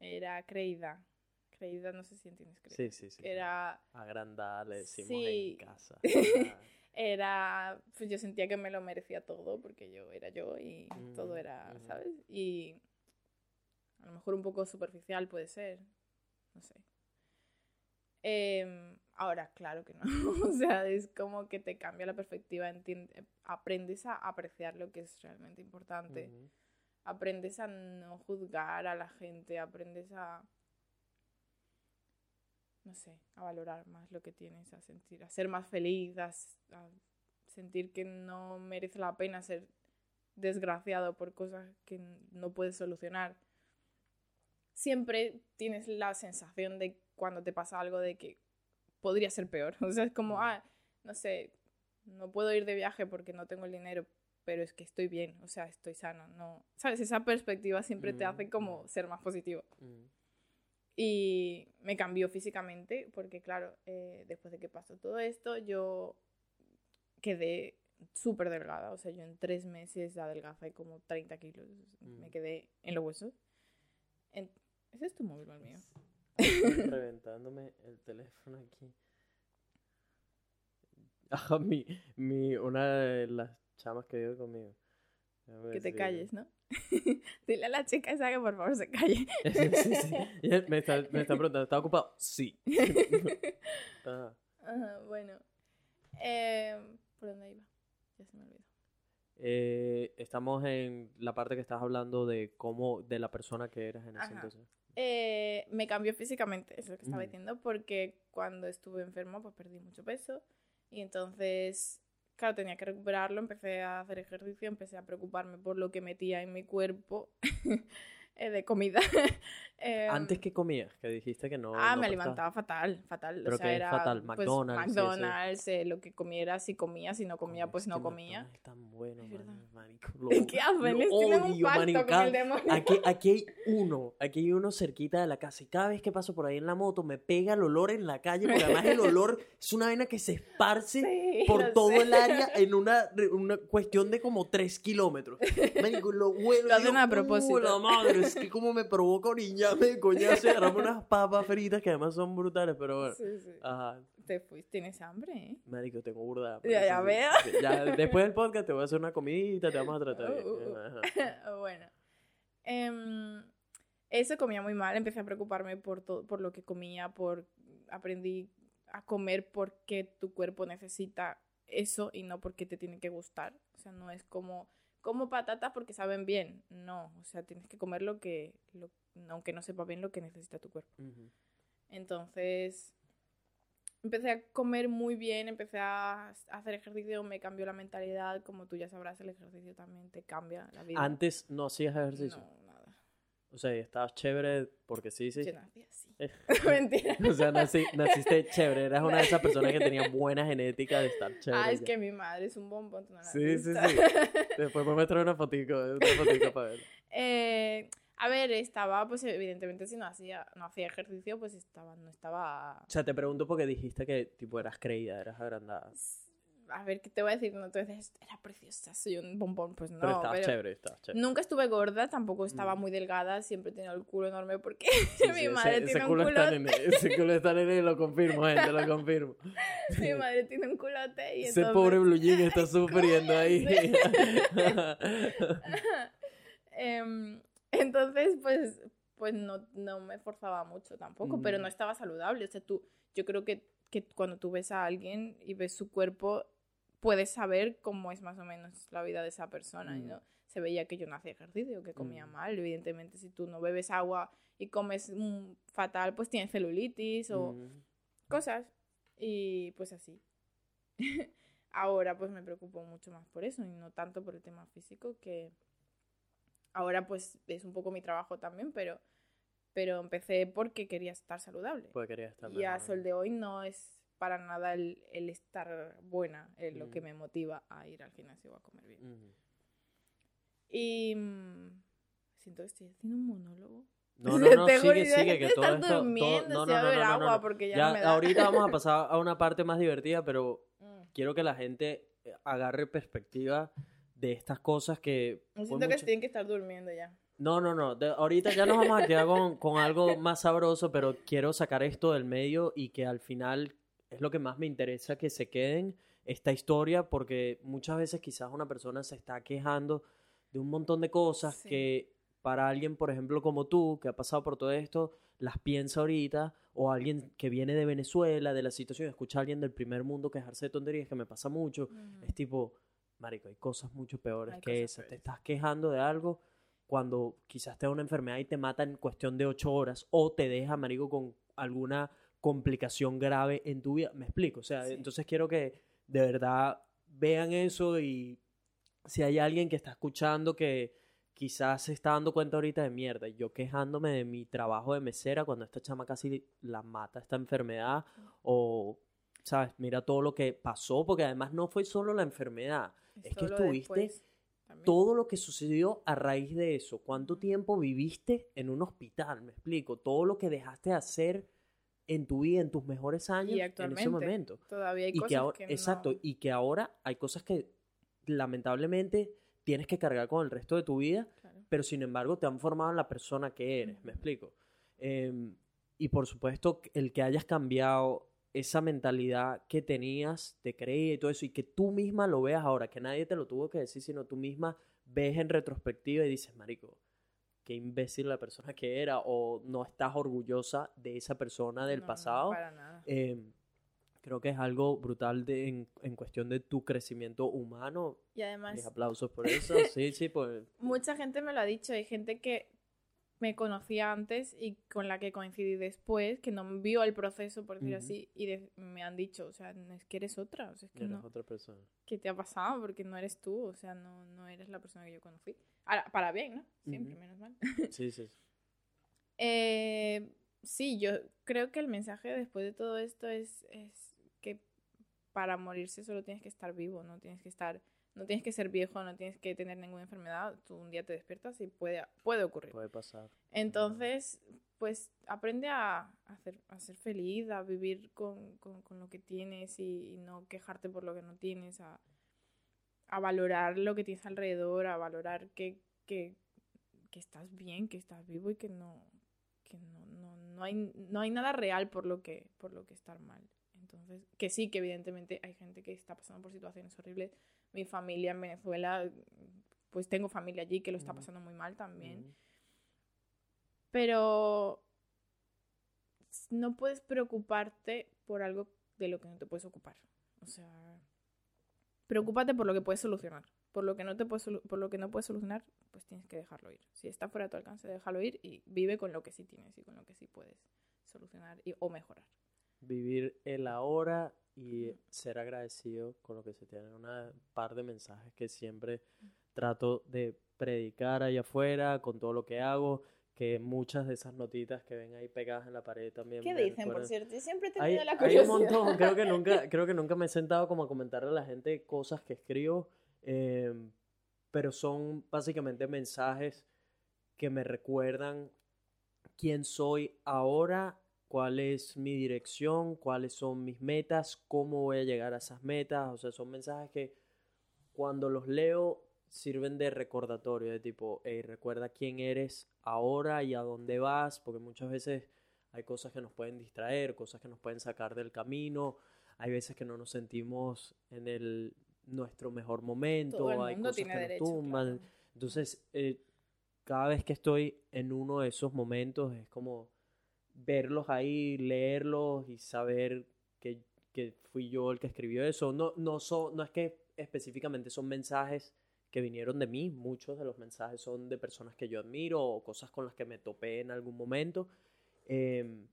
Era creída. Creída, no sé si entiendes creída. Sí, sí, sí. Era, Agrandada, le decimos Sí. en casa. [laughs] Era, pues yo sentía que me lo merecía todo porque yo era yo y todo Mm, era, ujú. ¿sabes? Y a lo mejor un poco superficial puede ser, no sé. Em, ahora, claro que no. [laughs] o sea, es como que te cambia la perspectiva, entien- aprendes a apreciar lo que es realmente importante, aprendes a no juzgar a la gente, aprendes a, no sé, a valorar más lo que tienes, a sentir, a ser más feliz, a, sentir que no merece la pena ser desgraciado por cosas que no puedes solucionar. Siempre tienes la sensación de cuando te pasa algo de que podría ser peor. [laughs] O sea, es como, Mm. ah, no sé, no puedo ir de viaje porque no tengo el dinero, pero es que estoy bien, o sea, estoy sana, no, ¿sabes? Esa perspectiva siempre te Mm, hace como ser más positivo. Mm. Y me cambió físicamente porque, claro, eh, después de que pasó todo esto, yo quedé súper delgada. O sea, yo en tres meses adelgacé como 30 kilos. Me Mm. quedé en los huesos. En- ¿Ese es tu móvil o el mío? Reventándome el teléfono aquí. Ajá, mi, mi, una de las chamas que vive conmigo. Que te calles, ¿no? [laughs] Dile a la chica esa que por favor se calle. [laughs] sí, sí. Me está, me está preguntando, ¿está ocupado? Sí. Ajá. [laughs] Ajá, bueno. Eh, ¿Por dónde iba? Ya se me olvidó. Eh, estamos en la parte que estás hablando de cómo, de la persona que eras en ese Ajá. entonces. Eh, me cambió físicamente, es lo que estaba Mm. diciendo, porque cuando estuve enfermo pues perdí mucho peso y entonces, claro, tenía que recuperarlo, empecé a hacer ejercicio, empecé a preocuparme por lo que metía en mi cuerpo [laughs] eh, de comida. [laughs] Em, Antes que comías, que dijiste que no. ah, no me prestaba- alimentaba fatal, fatal. ¿Pero o sea, era fatal? pues, McDonald's. McDonald's, eh, lo que comiera, si comía, si no comía, pues es no que comía. Es tan bueno, Es verdad. man. Lo, [laughs] ¿Qué hacen? lo un odio, con el demonio. Aquí, [laughs] aquí hay uno, aquí hay uno cerquita de la casa y cada vez que paso por ahí en la moto me pega el olor en la calle porque además el olor es una vaina que se esparce Sí, por todo sé. el área en una, una cuestión de como tres kilómetros. Marico, lo huelo. Lo hacen a "Uh, propósito". la madre, es que como me provoca oriñarme de coñazo y agarrarme unas papas fritas que además son brutales, pero bueno. Sí, sí. Ajá, Te fuiste, tienes hambre, ¿eh? marico, tengo burda. Ya, ya veo. Ya, después del podcast te voy a hacer una comidita, te vamos a tratar bien. Uh, uh, uh. [laughs] Bueno. Em, eso comía muy mal. Empecé a preocuparme por, todo, por lo que comía, por aprendí a comer porque tu cuerpo necesita eso y no porque te tiene que gustar. O sea, no es como como patatas porque saben bien. No, o sea, tienes que comer lo que, lo- aunque no sepa bien lo que necesita tu cuerpo. Entonces, empecé a comer muy bien, empecé a hacer ejercicio, me cambió la mentalidad. Como tú ya sabrás, el ejercicio también te cambia la vida. Antes no hacías ejercicio. No. O sea, y estabas chévere porque sí, sí. Yo nací así. Eh. [laughs] Mentira. [laughs] O sea, nací- naciste chévere. Eras una de esas personas que tenía buena genética de estar chévere. Ah, es ya. que mi madre es un bombón. no Sí, sí, visto. sí. [laughs] Después me muestra una fotico, una fotico para ver. Eh, a ver, estaba, pues evidentemente si no hacía, no hacía ejercicio, pues estaba, no estaba... O sea, te pregunto porque dijiste que tipo eras creída, eras agrandada. A ver, ¿qué te voy a decir? No, tú dices, era preciosa, soy un bombón. Pues no, pero estabas pero chévere, estabas chévere. Nunca estuve gorda, tampoco estaba Mm. muy delgada, siempre tenía el culo enorme porque Sí, [laughs] mi sí, madre ese, tiene ese un culo está culote. nene, ese culo está nene, lo confirmo, gente, lo confirmo. [laughs] mi madre tiene un culote y Ese entonces... pobre blue jean [laughs] está sufriendo ahí. Em, entonces, pues, pues no, no me forzaba mucho tampoco, pero Mm. no estaba saludable. O sea, tú, yo creo que, que cuando tú ves a alguien y ves su cuerpo, puedes saber cómo es más o menos la vida de esa persona, Mm. ¿no? Se veía que yo no hacía ejercicio, que comía Mm. mal. Evidentemente, si tú no bebes agua y comes mm, fatal, pues tienes celulitis o cosas. Y pues así. [laughs] ahora pues me preocupo mucho más por eso y no tanto por el tema físico que ahora pues es un poco mi trabajo también, pero, pero empecé porque quería estar saludable. Pues quería estar y a sol de hoy no es para nada el, el estar buena eh, lo que Mm. me motiva a ir al gimnasio o a comer bien. Ujú. Y mm, siento que estoy haciendo un monólogo. No, [laughs] no, no, Te juro, sigue, sigue, que todo esto... todo- durmiendo, no, va no, a no, no, agua porque ya, Ya, no me da. ahorita vamos a [laughs] pasar a una parte más divertida, pero Mm. quiero que la gente eh, agarre perspectiva de estas cosas que... Fue siento que mucho- tienen que estar durmiendo ya. No, no, no. de- ahorita ya nos vamos a quedar con, con algo más sabroso, pero quiero sacar esto del medio y que al final es lo que más me interesa que se queden esta historia, porque muchas veces quizás una persona se está quejando de un montón de cosas Sí. que para alguien, por ejemplo, como tú, que ha pasado por todo esto, las piensa ahorita, o alguien que viene de Venezuela, de la situación, escucha a alguien del primer mundo quejarse de tonterías, que me pasa mucho, es tipo, marico, hay cosas mucho peores Hay que esas. Te estás quejando de algo cuando quizás te da una enfermedad y te mata en cuestión de ocho horas o te deja, marico, con alguna complicación grave en tu vida. Me explico, o sea, Sí. entonces quiero que de verdad vean eso y si hay alguien que está escuchando que quizás se está dando cuenta ahorita de mierda, yo quejándome de mi trabajo de mesera cuando esta chama casi la mata esta enfermedad o, ¿sabes? Mira todo lo que pasó, porque además no fue solo la enfermedad, es que estuviste después todo lo que sucedió a raíz de eso. ¿Cuánto tiempo viviste en un hospital? Me explico. Todo lo que dejaste de hacer en tu vida, en tus mejores años, en ese momento. Todavía hay Y cosas que ahora, que exacto, y que ahora hay cosas que lamentablemente tienes que cargar con el resto de tu vida, Claro. pero sin embargo te han formado en la persona que eres, me explico. Em, y por supuesto, el que hayas cambiado esa mentalidad que tenías, te creía y todo eso, y que tú misma lo veas ahora, que nadie te lo tuvo que decir, sino tú misma ves en retrospectiva y dices, Marico, qué imbécil la persona que era, o no estás orgullosa de esa persona del No, pasado. Para nada. Em, creo que es algo brutal de, en, en cuestión de tu crecimiento humano. Y además, Mis aplausos por eso. [laughs] Sí, sí, pues. mucha gente me lo ha dicho. Hay gente que me conocía antes y con la que coincidí después, que no vio el proceso, por decirlo Ujú. así, y de- me han dicho, o sea, no es que eres otra, o sea, es que Eres no, otra persona. ¿qué te ha pasado? Porque no eres tú, o sea, no, no eres la persona que yo conocí. Ahora, para bien, ¿no? Siempre, menos mal. [laughs] Sí, sí. sí. Eh, sí, yo creo que el mensaje después de todo esto es, es que para morirse solo tienes que estar vivo, no tienes que estar, no tienes que ser viejo, no tienes que tener ninguna enfermedad. Tú un día te despiertas y puede, puede ocurrir. Puede pasar. Entonces, pues aprende a, a ser, a ser feliz, a vivir con, con- con lo que tienes y, y no quejarte por lo que no tienes, a, a valorar lo que tienes alrededor, a valorar que, que, que estás bien, que estás vivo y que no, que no, no, no hay, no hay nada real por lo que, por lo que estar mal. Entonces, que sí, que evidentemente hay gente que está pasando por situaciones horribles. Mi familia en Venezuela, pues tengo familia allí que lo está pasando muy mal también. Pero no puedes preocuparte por algo de lo que no te puedes ocupar. O sea, preocúpate por lo que puedes solucionar. Por lo que no te puedes por lo que no puedes solucionar, pues tienes que dejarlo ir. Si está fuera de tu alcance, déjalo ir y vive con lo que sí tienes y con lo que sí puedes solucionar y, o mejorar. Vivir el ahora y ser agradecido con lo que se tiene. Una par de mensajes que siempre trato de predicar allá afuera con todo lo que hago. Que muchas de esas notitas que ven ahí pegadas en la pared también. ¿Qué dicen, por cierto? Yo siempre te Hay, la hay un curiosidad. montón, creo que nunca, [laughs] creo que nunca me he sentado como a comentarle a la gente cosas que escribo, eh, pero son básicamente mensajes que me recuerdan quién soy ahora, cuál es mi dirección, cuáles son mis metas, cómo voy a llegar a esas metas, o sea, son mensajes que cuando los leo sirven de recordatorio, de tipo, hey, recuerda quién eres ahora y a dónde vas, porque muchas veces hay cosas que nos pueden distraer, cosas que nos pueden sacar del camino, hay veces que no nos sentimos en el nuestro mejor momento, Todo el hay cosas tiene que nos tumban. claro. Entonces, eh, cada vez que estoy en uno de esos momentos es como verlos ahí, leerlos y saber que, que fui yo el que escribió eso. No, no, son, no es que específicamente son mensajes que vinieron de mí, muchos de los mensajes son de personas que yo admiro o cosas con las que me topé en algún momento, em,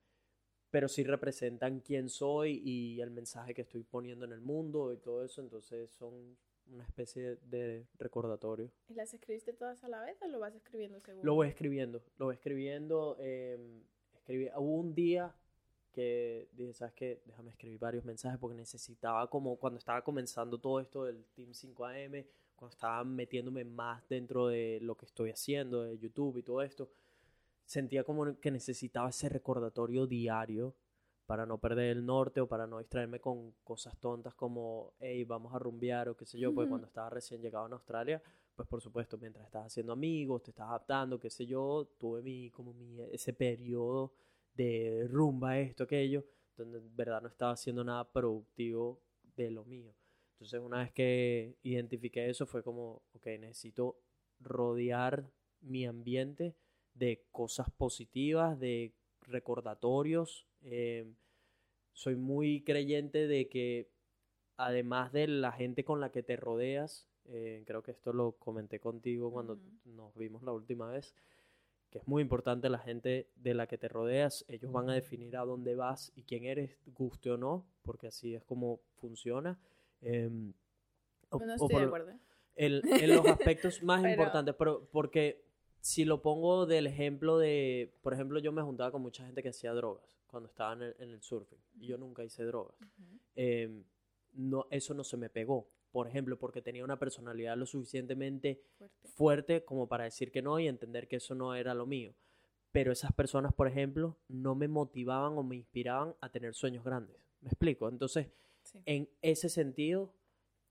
pero sí representan quién soy y el mensaje que estoy poniendo en el mundo y todo eso, entonces son una especie de recordatorio. ¿Y las escribiste todas a la vez o lo vas escribiendo según? Lo voy escribiendo, lo voy escribiendo. em, escribí, hubo un día que dije, ¿sabes qué? Déjame escribir varios mensajes porque necesitaba como cuando estaba comenzando todo esto del Team 5AM, cuando estaba metiéndome más dentro de lo que estoy haciendo, de YouTube y todo esto, sentía como que necesitaba ese recordatorio diario para no perder el norte o para no distraerme con cosas tontas como, hey, vamos a rumbear o qué sé yo, Ujú. cuando estaba recién llegado a Australia, pues por supuesto, mientras estás haciendo amigos, te estás adaptando, qué sé yo, tuve mi, como mi, ese periodo de rumba, esto, aquello, donde en verdad no estaba haciendo nada productivo de lo mío. Entonces, una vez que identifiqué eso, fue como, ok, necesito rodear mi ambiente de cosas positivas, de recordatorios. eh, soy muy creyente de que además de la gente con la que te rodeas, eh, creo que esto lo comenté contigo cuando Ujú. nos vimos la última vez, que es muy importante la gente de la que te rodeas, ellos van a definir a dónde vas y quién eres, guste o no, porque así es como funciona. Em, o- No, o estoy por de acuerdo. el- en los aspectos [laughs] más Pero- importantes, pero porque si lo pongo del ejemplo de, por ejemplo, yo me juntaba con mucha gente que hacía drogas cuando estaba en el, en el surfing y yo nunca hice drogas. Ujú. Em, no, eso no se me pegó, por ejemplo, porque tenía una personalidad lo suficientemente Fuerte. fuerte como para decir que no y entender que eso no era lo mío. Pero esas personas, por ejemplo, no me motivaban o me inspiraban a tener sueños grandes. ¿Me explico? Entonces, Sí. en ese sentido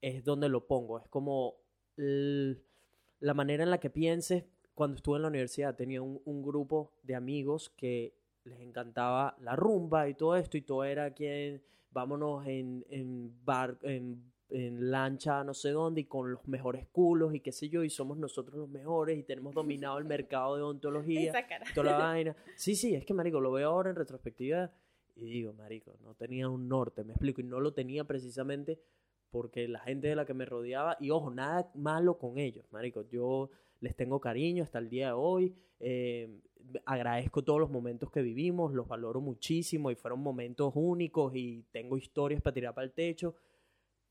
es donde lo pongo. Es como la manera en la que pienses. Cuando estuve en la universidad tenía un, un grupo de amigos que les encantaba la rumba y todo esto y todo era quien vámonos en, en bar, en, en lancha no sé dónde y con los mejores culos y qué sé yo y somos nosotros los mejores y tenemos dominado el mercado de [laughs] cara. toda la [laughs] vaina. Sí, sí, es que, marico, lo veo ahora en retrospectiva y digo, marico, no tenía un norte, me explico, y no lo tenía precisamente porque la gente de la que me rodeaba, y ojo, nada malo con ellos, marico, yo les tengo cariño hasta el día de hoy, eh, agradezco todos los momentos que vivimos, los valoro muchísimo y fueron momentos únicos y tengo historias para tirar para el techo,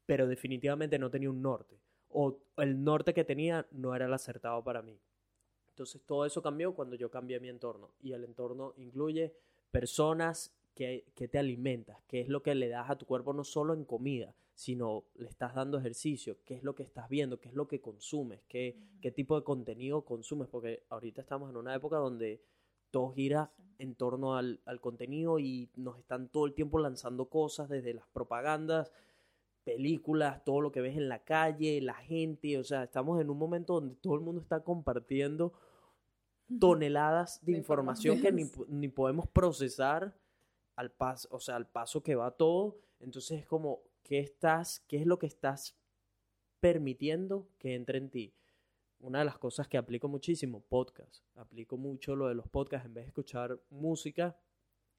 pero definitivamente no tenía un norte, o el norte que tenía no era el acertado para mí. Entonces todo eso cambió cuando yo cambié mi entorno y el entorno incluye personas que te alimentas, que es lo que le das a tu cuerpo no solo en comida, sino le estás dando ejercicio, qué es lo que estás viendo, qué es lo que consumes, qué, qué tipo de contenido consumes, porque ahorita estamos en una época donde todo gira Sí. en torno al, al contenido y nos están todo el tiempo lanzando cosas desde las propagandas, películas, todo lo que ves en la calle, la gente, o sea, estamos en un momento donde todo el mundo está compartiendo toneladas de De información que ni, ni podemos procesar al paso, o sea, al paso que va todo. Entonces es como, ¿qué estás, qué es lo que estás permitiendo que entre en ti? Una de las cosas que aplico muchísimo, podcast. Aplico mucho lo de los podcasts en vez de escuchar música.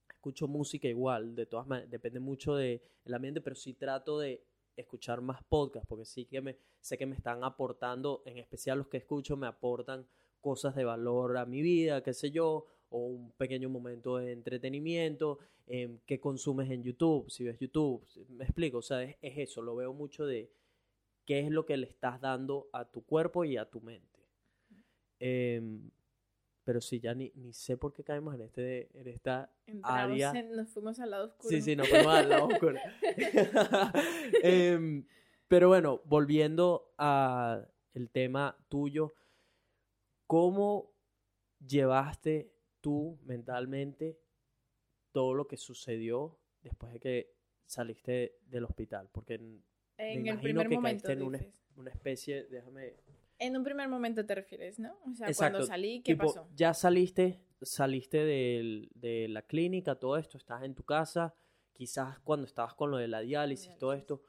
Escucho música igual, de todas maneras, depende mucho del ambiente, pero sí trato de escuchar más podcasts, porque sí que me, sé que me están aportando, en especial los que escucho, me aportan cosas de valor a mi vida, qué sé yo, o un pequeño momento de entretenimiento, em, qué consumes en YouTube, si ves YouTube, me explico, o sea, es, es eso, lo veo mucho de qué es lo que le estás dando a tu cuerpo y a tu mente. Em, pero sí, ya ni, ni sé por qué caemos en, este, en esta Entramos área. en- nos fuimos al lado oscuro. Sí, sí, nos fuimos al lado oscuro. [laughs] Em, pero bueno, volviendo a el tema tuyo, ¿cómo llevaste tú mentalmente todo lo que sucedió después de que saliste del hospital? Porque en- me el primer que momento, en una, una especie, déjame... En un primer momento te refieres, ¿no? O sea, Exacto, cuando salí, ¿qué tipo, pasó? Ya saliste, saliste del- de la clínica, todo esto, estás en tu casa, quizás cuando estabas con lo de la diálisis, todo esto,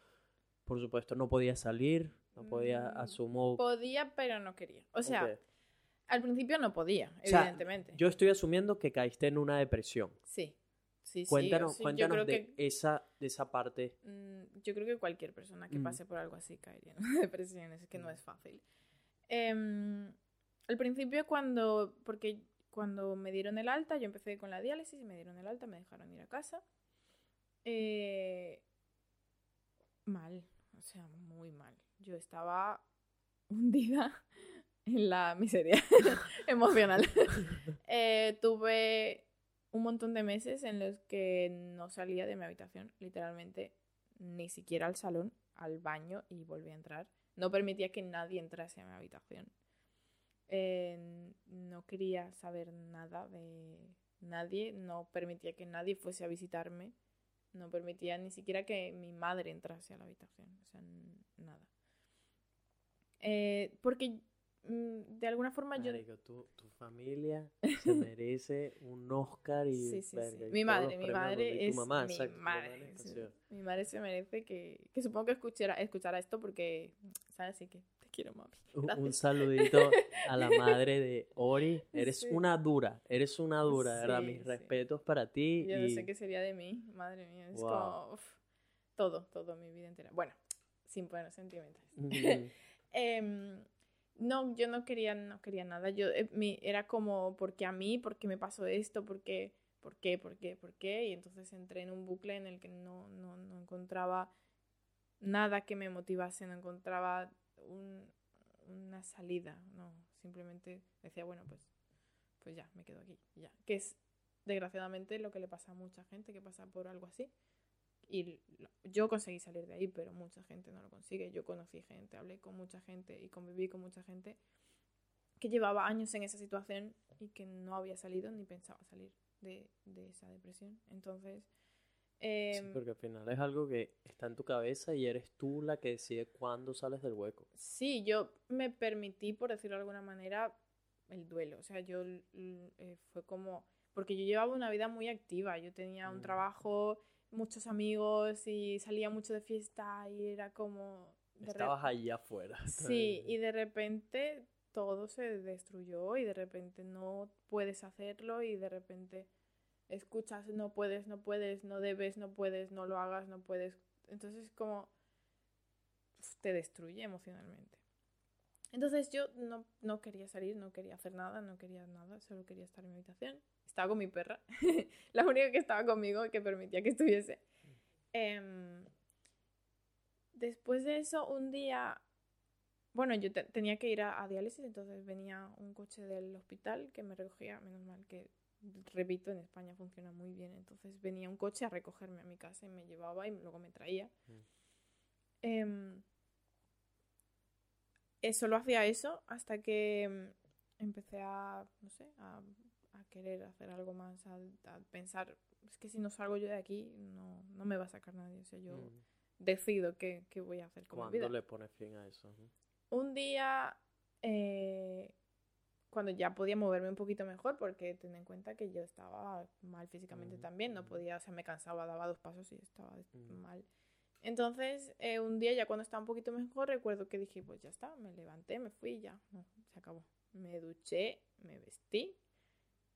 por supuesto no podías salir, no podías, Mm, asumo... Podía, pero no quería. O sea. Al principio no podía, O sea, evidentemente. Yo estoy asumiendo que caíste en una depresión. Sí. Sí, sí. Cuéntanos, de, que esa, de esa parte. Mm, yo creo que cualquier persona que Mm. pase por algo así caería en una [laughs] depresión, es que no Mm. es fácil. Em, al principio cuando, porque cuando me dieron el alta, yo empecé con la diálisis y me dieron el alta, me dejaron ir a casa. Eh, mal, o sea, muy mal. Yo estaba [laughs] hundida en la miseria [laughs] emocional. [laughs] Eh, tuve un montón de meses en los que no salía de mi habitación, literalmente ni siquiera al salón, al baño y volví a entrar. No permitía que nadie entrase a mi habitación. Eh, no quería saber nada de nadie, no permitía que nadie fuese a visitarme, no permitía ni siquiera que mi madre entrase a la habitación, o sea, nada. Eh, porque de alguna forma yo... Marico, tu, tu familia se [laughs] merece un Oscar y... Sí, sí, sí. y Mi madre, mi madre es mamá, mi exacto, madre. sí. Mi madre se merece que, que supongo que escuchara, escuchara esto porque, ¿sabes? Así que te quiero, mami. Un- Un Gracias. saludito a la madre de Ori. [laughs] Eres Sí. una dura, eres una dura, de ¿verdad? Sí, Mis sí. respetos para ti. Yo no y- sé qué sería de mí, madre mía. Es Wow. como uf, todo, todo, mi vida entera. Bueno, sin poner sentimentales. Ujú. [laughs] Em, no, yo no quería, no quería nada. Yo eh, mi- era como, porque a mí? ¿Por qué me pasó esto? ¿Por qué? ¿Por qué? ¿Por qué? ¿Por qué? Y entonces entré en un bucle en el que no, no, no encontraba nada que me motivase, no encontraba un- una salida. No, simplemente decía, bueno, pues, pues ya, me quedo aquí. Ya. Que es desgraciadamente lo que le pasa a mucha gente que pasa por algo así. Y yo conseguí salir de ahí, pero mucha gente no lo consigue. Yo conocí gente, hablé con mucha gente y conviví con mucha gente que llevaba años en esa situación y que no había salido ni pensaba salir de, de esa depresión. Entonces, Sí, em, porque al final es algo que está en tu cabeza y eres tú la que decide cuándo sales del hueco. sí, yo me permití, por decirlo de alguna manera, el duelo. O sea, yo eh, fue como... Porque yo llevaba una vida muy activa. Yo tenía un Mm. trabajo, muchos amigos y salía mucho de fiesta y era como... de Estabas allá afuera. [laughs] Sí, y de repente todo se destruyó y de repente no puedes hacerlo y de repente escuchas no puedes, no puedes, no debes, no puedes, no lo hagas, no puedes. Entonces como te destruye emocionalmente. Entonces yo no, no quería salir, no quería hacer nada, no quería nada, solo quería estar en mi habitación. Estaba con mi perra, [laughs] la única que estaba conmigo que permitía que estuviese. Em, después de eso, un día, bueno, yo te- tenía que ir a, a diálisis, entonces venía un coche del hospital que me recogía, menos mal que, repito, en España funciona muy bien, entonces venía un coche a recogerme a mi casa y me llevaba y luego me traía. Mm. Em, eh, solo hacía eso hasta que em, empecé a, no sé, a, a querer hacer algo más, a, a pensar, es que si no salgo yo de aquí, no, no me va a sacar nadie, o sea, yo Mm. decido qué, qué voy a hacer con mi vida. ¿Cuándo le pones fin a eso? Un día, eh, cuando ya podía moverme un poquito mejor, porque ten en cuenta que yo estaba mal físicamente también, no podía, o sea, me cansaba, daba dos pasos y estaba mal. Entonces, eh, un día ya cuando estaba un poquito mejor, recuerdo que dije, pues ya está, me levanté, me fui y ya, no, se acabó. Me duché, me vestí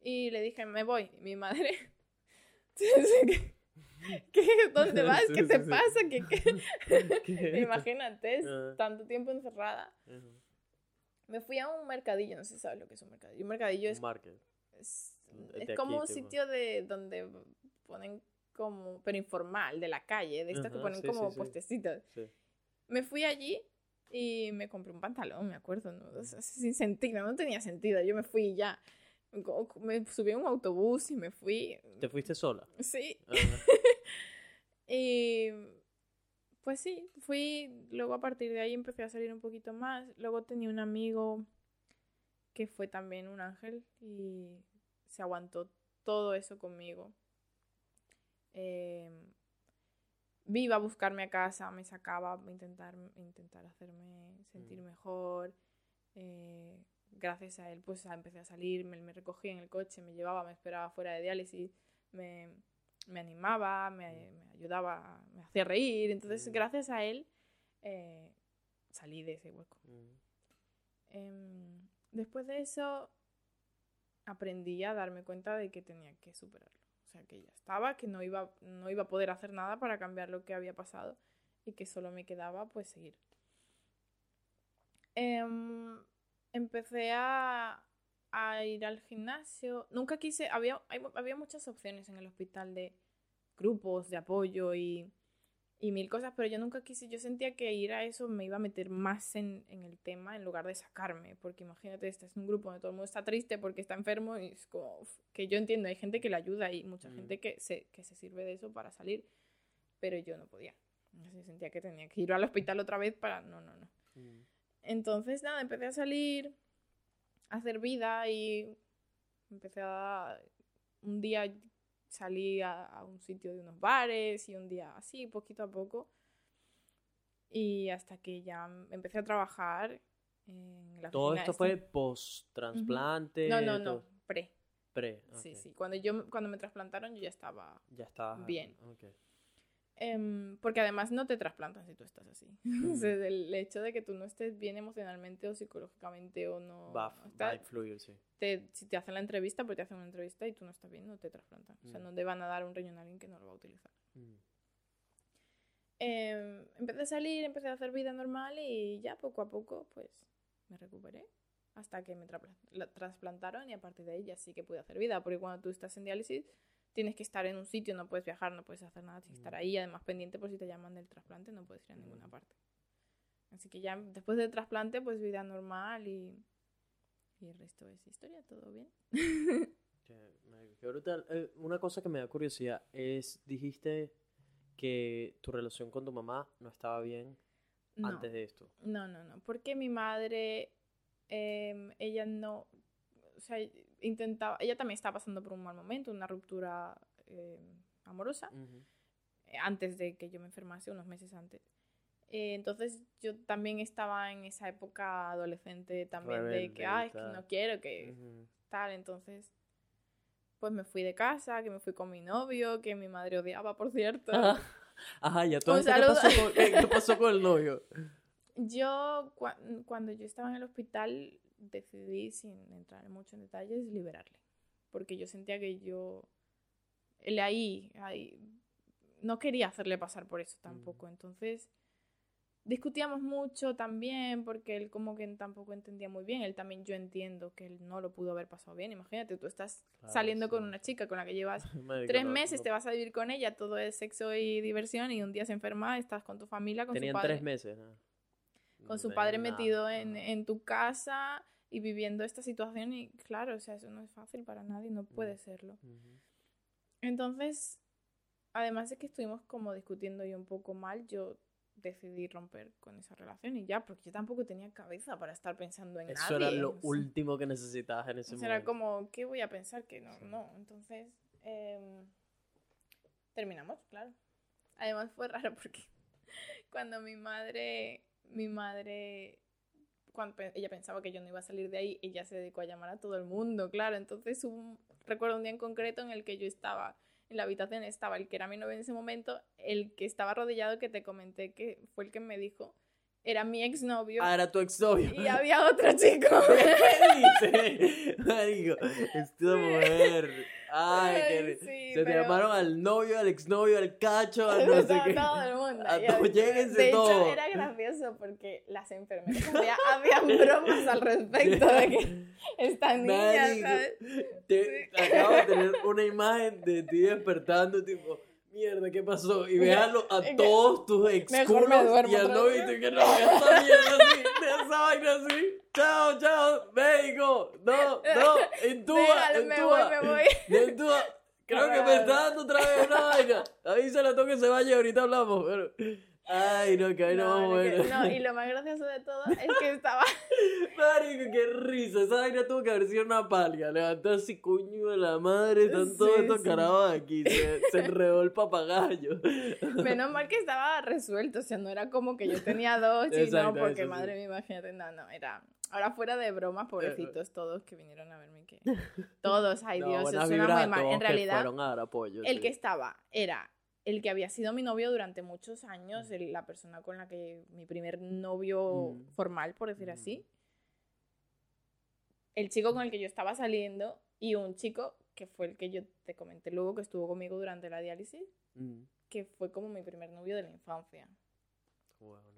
y le dije, me voy. Y mi madre [laughs] ¿Qué? ¿Dónde [laughs] vas? ¿Qué te pasa? ¿Qué, qué? [laughs] ¿Qué? Imagínate, es Ah. tanto tiempo encerrada. Ujú. Me fui a un mercadillo, no sé si sabes lo que es un mercadillo. Un mercadillo es, market. es, es como un aquí, tipo. sitio de donde ponen como, pero informal, de la calle, de estas que Ajá, ponen sí, como sí, puestecitos. Sí. Me fui allí y me compré un pantalón, me acuerdo, ¿no? Sin sentido, no tenía sentido. Yo me fui y ya. Me subí a un autobús y me fui. ¿Te fuiste sola? Sí. Ajá. [laughs] Y pues sí, fui, luego a partir de ahí empecé a salir un poquito más. Luego tenía un amigo que fue también un ángel y se aguantó todo eso conmigo. Eh, iba a buscarme a casa, me sacaba intentar, intentar hacerme sentir Mm. mejor. Eh, gracias a él, pues empecé a salir, me, me recogía en el coche, me llevaba, me esperaba fuera de diálisis, me, me animaba, me, me ayudaba, me hacía reír. Entonces, Mm. gracias a él, eh, salí de ese hueco. Ujú. Em, después de eso, aprendí a darme cuenta de que tenía que superarlo. O sea, que ya estaba, que no iba, no iba a poder hacer nada para cambiar lo que había pasado y que solo me quedaba pues seguir. Em, empecé a, a ir al gimnasio. Nunca quise, había, hay- había muchas opciones en el hospital de grupos de apoyo y, y mil cosas, pero yo nunca quise, yo sentía que ir a eso me iba a meter más en, en el tema en lugar de sacarme, porque imagínate, estás en un grupo donde todo el mundo está triste porque está enfermo y es como, uf, que yo entiendo, hay gente que le ayuda y mucha Mm. gente que se, que se sirve de eso para salir, pero yo no podía. Así sentía que tenía que ir al hospital otra vez para, no, no, no. Ujú. Entonces, nada, empecé a salir, a hacer vida y empecé a... Un día salí a, a un sitio de unos bares y un día así, poquito a poco. Y hasta que ya empecé a trabajar en la Todo esto fue post-trasplante. No, no, todo- no, pre. Pre. Sí, sí. Cuando, yo, cuando me trasplantaron yo ya estaba... Ya está. Bien. ok. Em, porque además no te trasplantan si tú estás así. [laughs] O sea, el hecho de que tú no estés bien emocionalmente o psicológicamente o no... Va, no va está- a influir, sí. te- si te hacen la entrevista, pues te hacen una entrevista y tú no estás bien, no te trasplantan. O sea, Mm. no te van a dar un riñón a alguien que no lo va a utilizar. Mm. Em, empecé a salir, empecé a hacer vida normal y ya poco a poco, pues me recuperé. Hasta que me tra- la trasplantaron y a partir de ahí ya sí que pude hacer vida. Porque cuando tú estás en diálisis, tienes que estar en un sitio, no puedes viajar, no puedes hacer nada, tienes que estar Mm. ahí. Además, pendiente por si te llaman del trasplante, no puedes ir a ninguna Mm. parte. Así que ya después del trasplante, pues vida normal y, y el resto es historia, todo bien. [laughs] Qué, brutal. Eh, una cosa que me da curiosidad es, dijiste que tu relación con tu mamá no estaba bien No. antes de esto. No, no, no. Porque mi madre, em, ella no, o sea, intentaba, ella también estaba pasando por un mal momento, una ruptura em, amorosa, Ujú. eh, antes de que yo me enfermase, unos meses antes. Eh, entonces yo también estaba en esa época adolescente también de Rebelde que, y ay, que no quiero, que Ujú. tal. Entonces, pues me fui de casa, que me fui con mi novio, que mi madre odiaba, por cierto. Ajá, [laughs] Ajá, ya todo Un esto, ¿qué saludo. pasó, con, qué- pasó con el novio? [laughs] Yo, cua- cuando yo estaba en el hospital, decidí, sin entrar mucho en detalles, liberarle. Porque yo sentía que yo. Él ahí, ahí. No quería hacerle pasar por eso tampoco. Entonces. Discutíamos mucho también, porque él como que tampoco entendía muy bien. Él también, yo entiendo que él no lo pudo haber pasado bien. Imagínate, tú estás Claro, saliendo con una chica con la que llevas [laughs] tres no- meses, no- te vas a vivir con ella, todo es sexo y diversión, y un día se enferma, estás con tu familia, con Tenían su padre tres meses. ¿no? Con su padre nada, metido en, en tu casa y viviendo esta situación y claro, o sea, eso no es fácil para nadie, no puede Mm. serlo. Ujú. Entonces, además de que estuvimos como discutiendo y un poco mal, yo decidí romper con esa relación y ya, porque yo tampoco tenía cabeza para estar pensando en Eso nadie. era lo o sea. último que necesitabas en ese O sea, era momento. como, ¿qué voy a pensar? Que no, Sí. no. Entonces, em, terminamos, claro. Además fue raro porque [laughs] cuando mi madre, mi madre, cuando ella pensaba que yo no iba a salir de ahí, ella se dedicó a llamar a todo el mundo, claro. Entonces, un- recuerdo un día en concreto en el que yo estaba en la habitación, estaba el que era mi novio en ese momento, el que estaba arrodillado, que te comenté que fue el que me dijo, era mi exnovio. Ah, era tu exnovio. Y había otro chico. [laughs] ¿Qué dice? Marico, esta [laughs] mujer. Ay, sí, se te llamaron al novio, al exnovio, al cacho, al [laughs] no sé todo, qué. todo el mundo. A todo, lléguense de hecho, todos. era gracioso porque las enfermeras había, había bromas al respecto de que [laughs] esta niña, Marico, ¿sabes? te- acabo de tener [laughs] una imagen de ti despertando, tipo, mierda, ¿qué pasó? Y veanlo a que todos tus ex y al novio y tú que no esa mierda así, de esa vaina así. Chao, chao, médico. No, no, me voy, entúa. me voy. Entúa. Creo que me está dando otra vez una vaina. Avísale a todo que se vaya, ahorita hablamos. Pero... Ay, no, que no, No, lo que- bueno. no, y lo más gracioso de todo es que [laughs] estaba Marico, qué risa. Esa vaina tuvo que haber sido una palga. Levantó así, coño de la madre. Están todos Sí, estos sí. aquí. Se, se [laughs] enredó el papagayo. Menos mal que estaba resuelto, o sea, no era como que yo tenía dos y Exacto, no, porque eso sí. madre mía, imagínate, no, no, era... Ahora fuera de bromas, pobrecitos todos que vinieron a verme, que... Todos, ay [laughs] No, Dios, eso suena muy mal. todos En realidad, el sí. que estaba era el que había sido mi novio durante muchos años, el- la persona con la que... Mi primer novio Mm. formal, por decir Mm. así. El chico con el que yo estaba saliendo y un chico que fue el que yo te comenté luego que estuvo conmigo durante la diálisis Mm, que fue como mi primer novio de la infancia. bueno.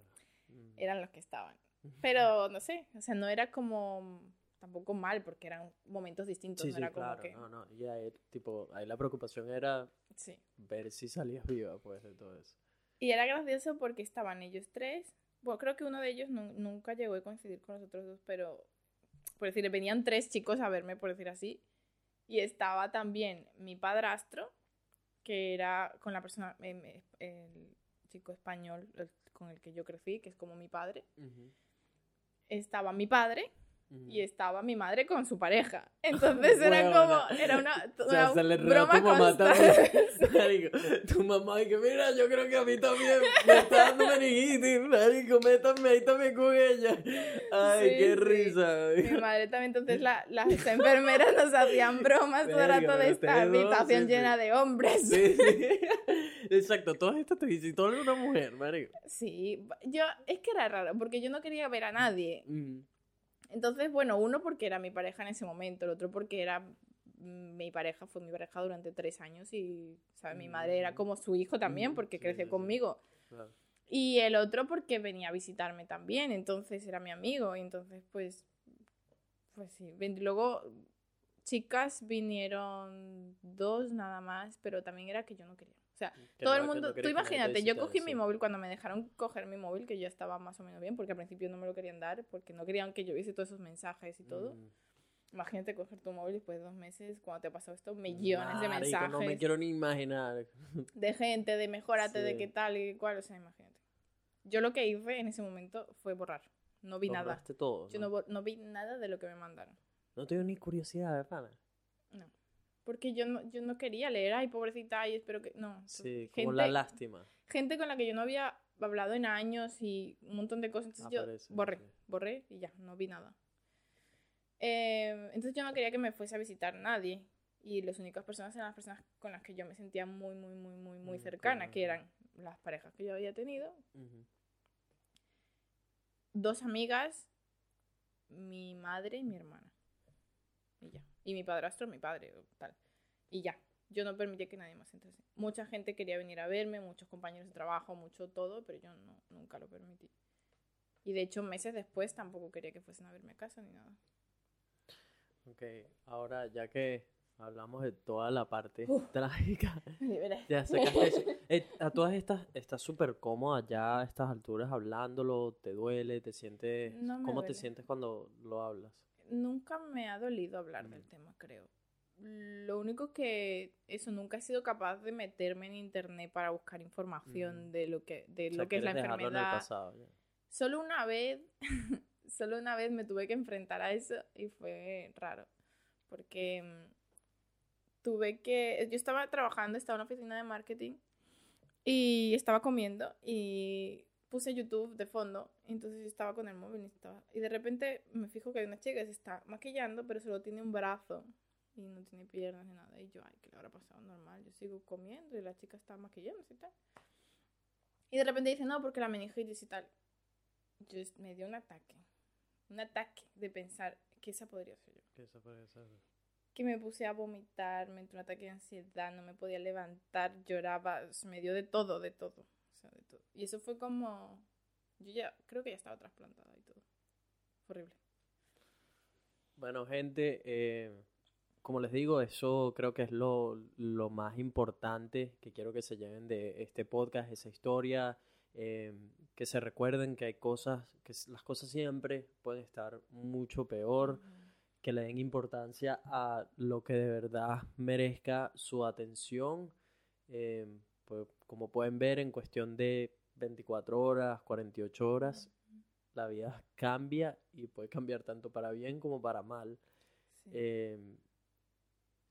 Mm. Eran los que estaban. [laughs] Pero no sé, o sea, no era como tampoco mal porque eran momentos distintos, Sí, no sí, era como claro. que No, no. Y ahí, tipo, ahí la preocupación era sí. ver si salías [laughs] viva, pues, de todo eso. Y era gracioso porque estaban ellos tres. Bueno, creo que uno de ellos nu- nunca llegó a coincidir con los otros dos, pero por decir, venían tres chicos a verme, por decir así. Y estaba también mi padrastro, que era con la persona, eh, el chico español el- con el que yo crecí, que es como mi padre. Estaba mi padre y estaba mi madre con su pareja. Entonces [laughs] era como, era una, [laughs] O sea, una se le broma a tu mamá constante. [laughs] tu mamá y que mira, yo creo que a mí también me está dando meningitis, marico, métame ahí también con ella. Ay, Sí, qué sí. risa. Mi madre también, entonces la- las enfermeras nos hacían bromas de pero esta habitación sí, llena de hombres. Sí, sí. Exacto, todas estas te visitó una mujer, marico. Sí, yo, es que era raro, porque yo no quería ver a nadie. Mm, Entonces, bueno, uno porque era mi pareja en ese momento, el otro porque era mi pareja, fue mi pareja durante tres años y, ¿sabes? Mi madre era Mm. como su hijo también Mm, porque sí, creció sí, conmigo. claro. Y el otro porque venía a visitarme también, entonces era mi amigo, y entonces pues, pues sí. Luego, chicas vinieron dos nada más, pero también era que yo no quería. Sea, Que todo no- el que no mundo, tú imagínate, yo cogí sí. mi móvil cuando me dejaron coger mi móvil, que yo estaba más o menos bien, porque al principio no me lo querían dar, porque no querían que yo viese todos esos mensajes y todo. Mm. Imagínate coger tu móvil después de dos meses, cuando te ha pasado esto, millones de Marico, mensajes No me quiero ni imaginar. de gente, de mejórate, de Sí. qué tal y cuál, o sea, imagínate. Yo lo que hice en ese momento fue borrar. No vi nada. Borraste todo. Yo no, no vi nada de lo que me mandaron. No tengo ni curiosidad, de pana. No. Porque yo no, yo no quería leer, ay, pobrecita, ay, espero que... No. Sí, gente, como la lástima. gente con la que yo no había hablado en años y un montón de cosas. Entonces yo borré, sí. borré y ya, no vi nada. Eh, entonces yo no quería que me fuese a visitar nadie. Y las únicas personas eran las personas con las que yo me sentía muy, muy, muy, muy, muy cercana, que eran las parejas que yo había tenido, dos amigas, mi madre y mi hermana. Y ya. Y mi padrastro, mi padre, tal. Y ya. Yo no permitía que nadie más entrase. Mucha gente quería venir a verme, muchos compañeros de trabajo, mucho todo, pero yo no, nunca lo permití. Y de hecho, meses después tampoco quería que fuesen a verme a casa ni nada. Ok, ahora ya que hablamos de toda la parte Uf. trágica, [laughs] ya sacaste. Eh, a todas estas, estás súper cómoda ya a estas alturas hablándolo, te duele, te sientes... No ¿Cómo te duele. sientes cuando lo hablas? Nunca me ha dolido hablar del tema, creo. Lo único que eso nunca he sido capaz de meterme en internet para buscar información Mm. de lo que de O sea, lo que es la en el enfermedad. pasado, ya. Solo una vez, [laughs] solo una vez me tuve que enfrentar a eso y fue raro, porque mm, tuve que, yo estaba trabajando, estaba en una oficina de marketing y estaba comiendo y puse YouTube de fondo, entonces yo estaba con el móvil y, estaba, y de repente me fijo que hay una chica que se está maquillando, pero solo tiene un brazo y no tiene piernas ni nada, y yo, ay, ¿qué le habrá pasado? Normal, yo sigo comiendo y la chica está maquillándose y tal. Y de repente dice, no, porque la meningitis y tal yo me dio un ataque. Un ataque de pensar que esa podría ser yo. Que eso puede ser. que me puse a vomitar, me entró un ataque de ansiedad, no me podía levantar, lloraba, me dio de todo, de todo, sea, de todo. Y eso fue como, yo ya creo que ya estaba trasplantada y todo. Fue horrible. Bueno, gente, eh, como les digo, eso creo que es lo, lo más importante que quiero que se lleven de este podcast, esa historia, eh, que se recuerden que hay cosas, que las cosas siempre pueden estar mucho peor, que le den importancia a lo que de verdad merezca su atención. eh, pues, como pueden ver, en cuestión de 24 horas, 48 horas, la vida cambia y puede cambiar tanto para bien como para mal. Sí. Eh,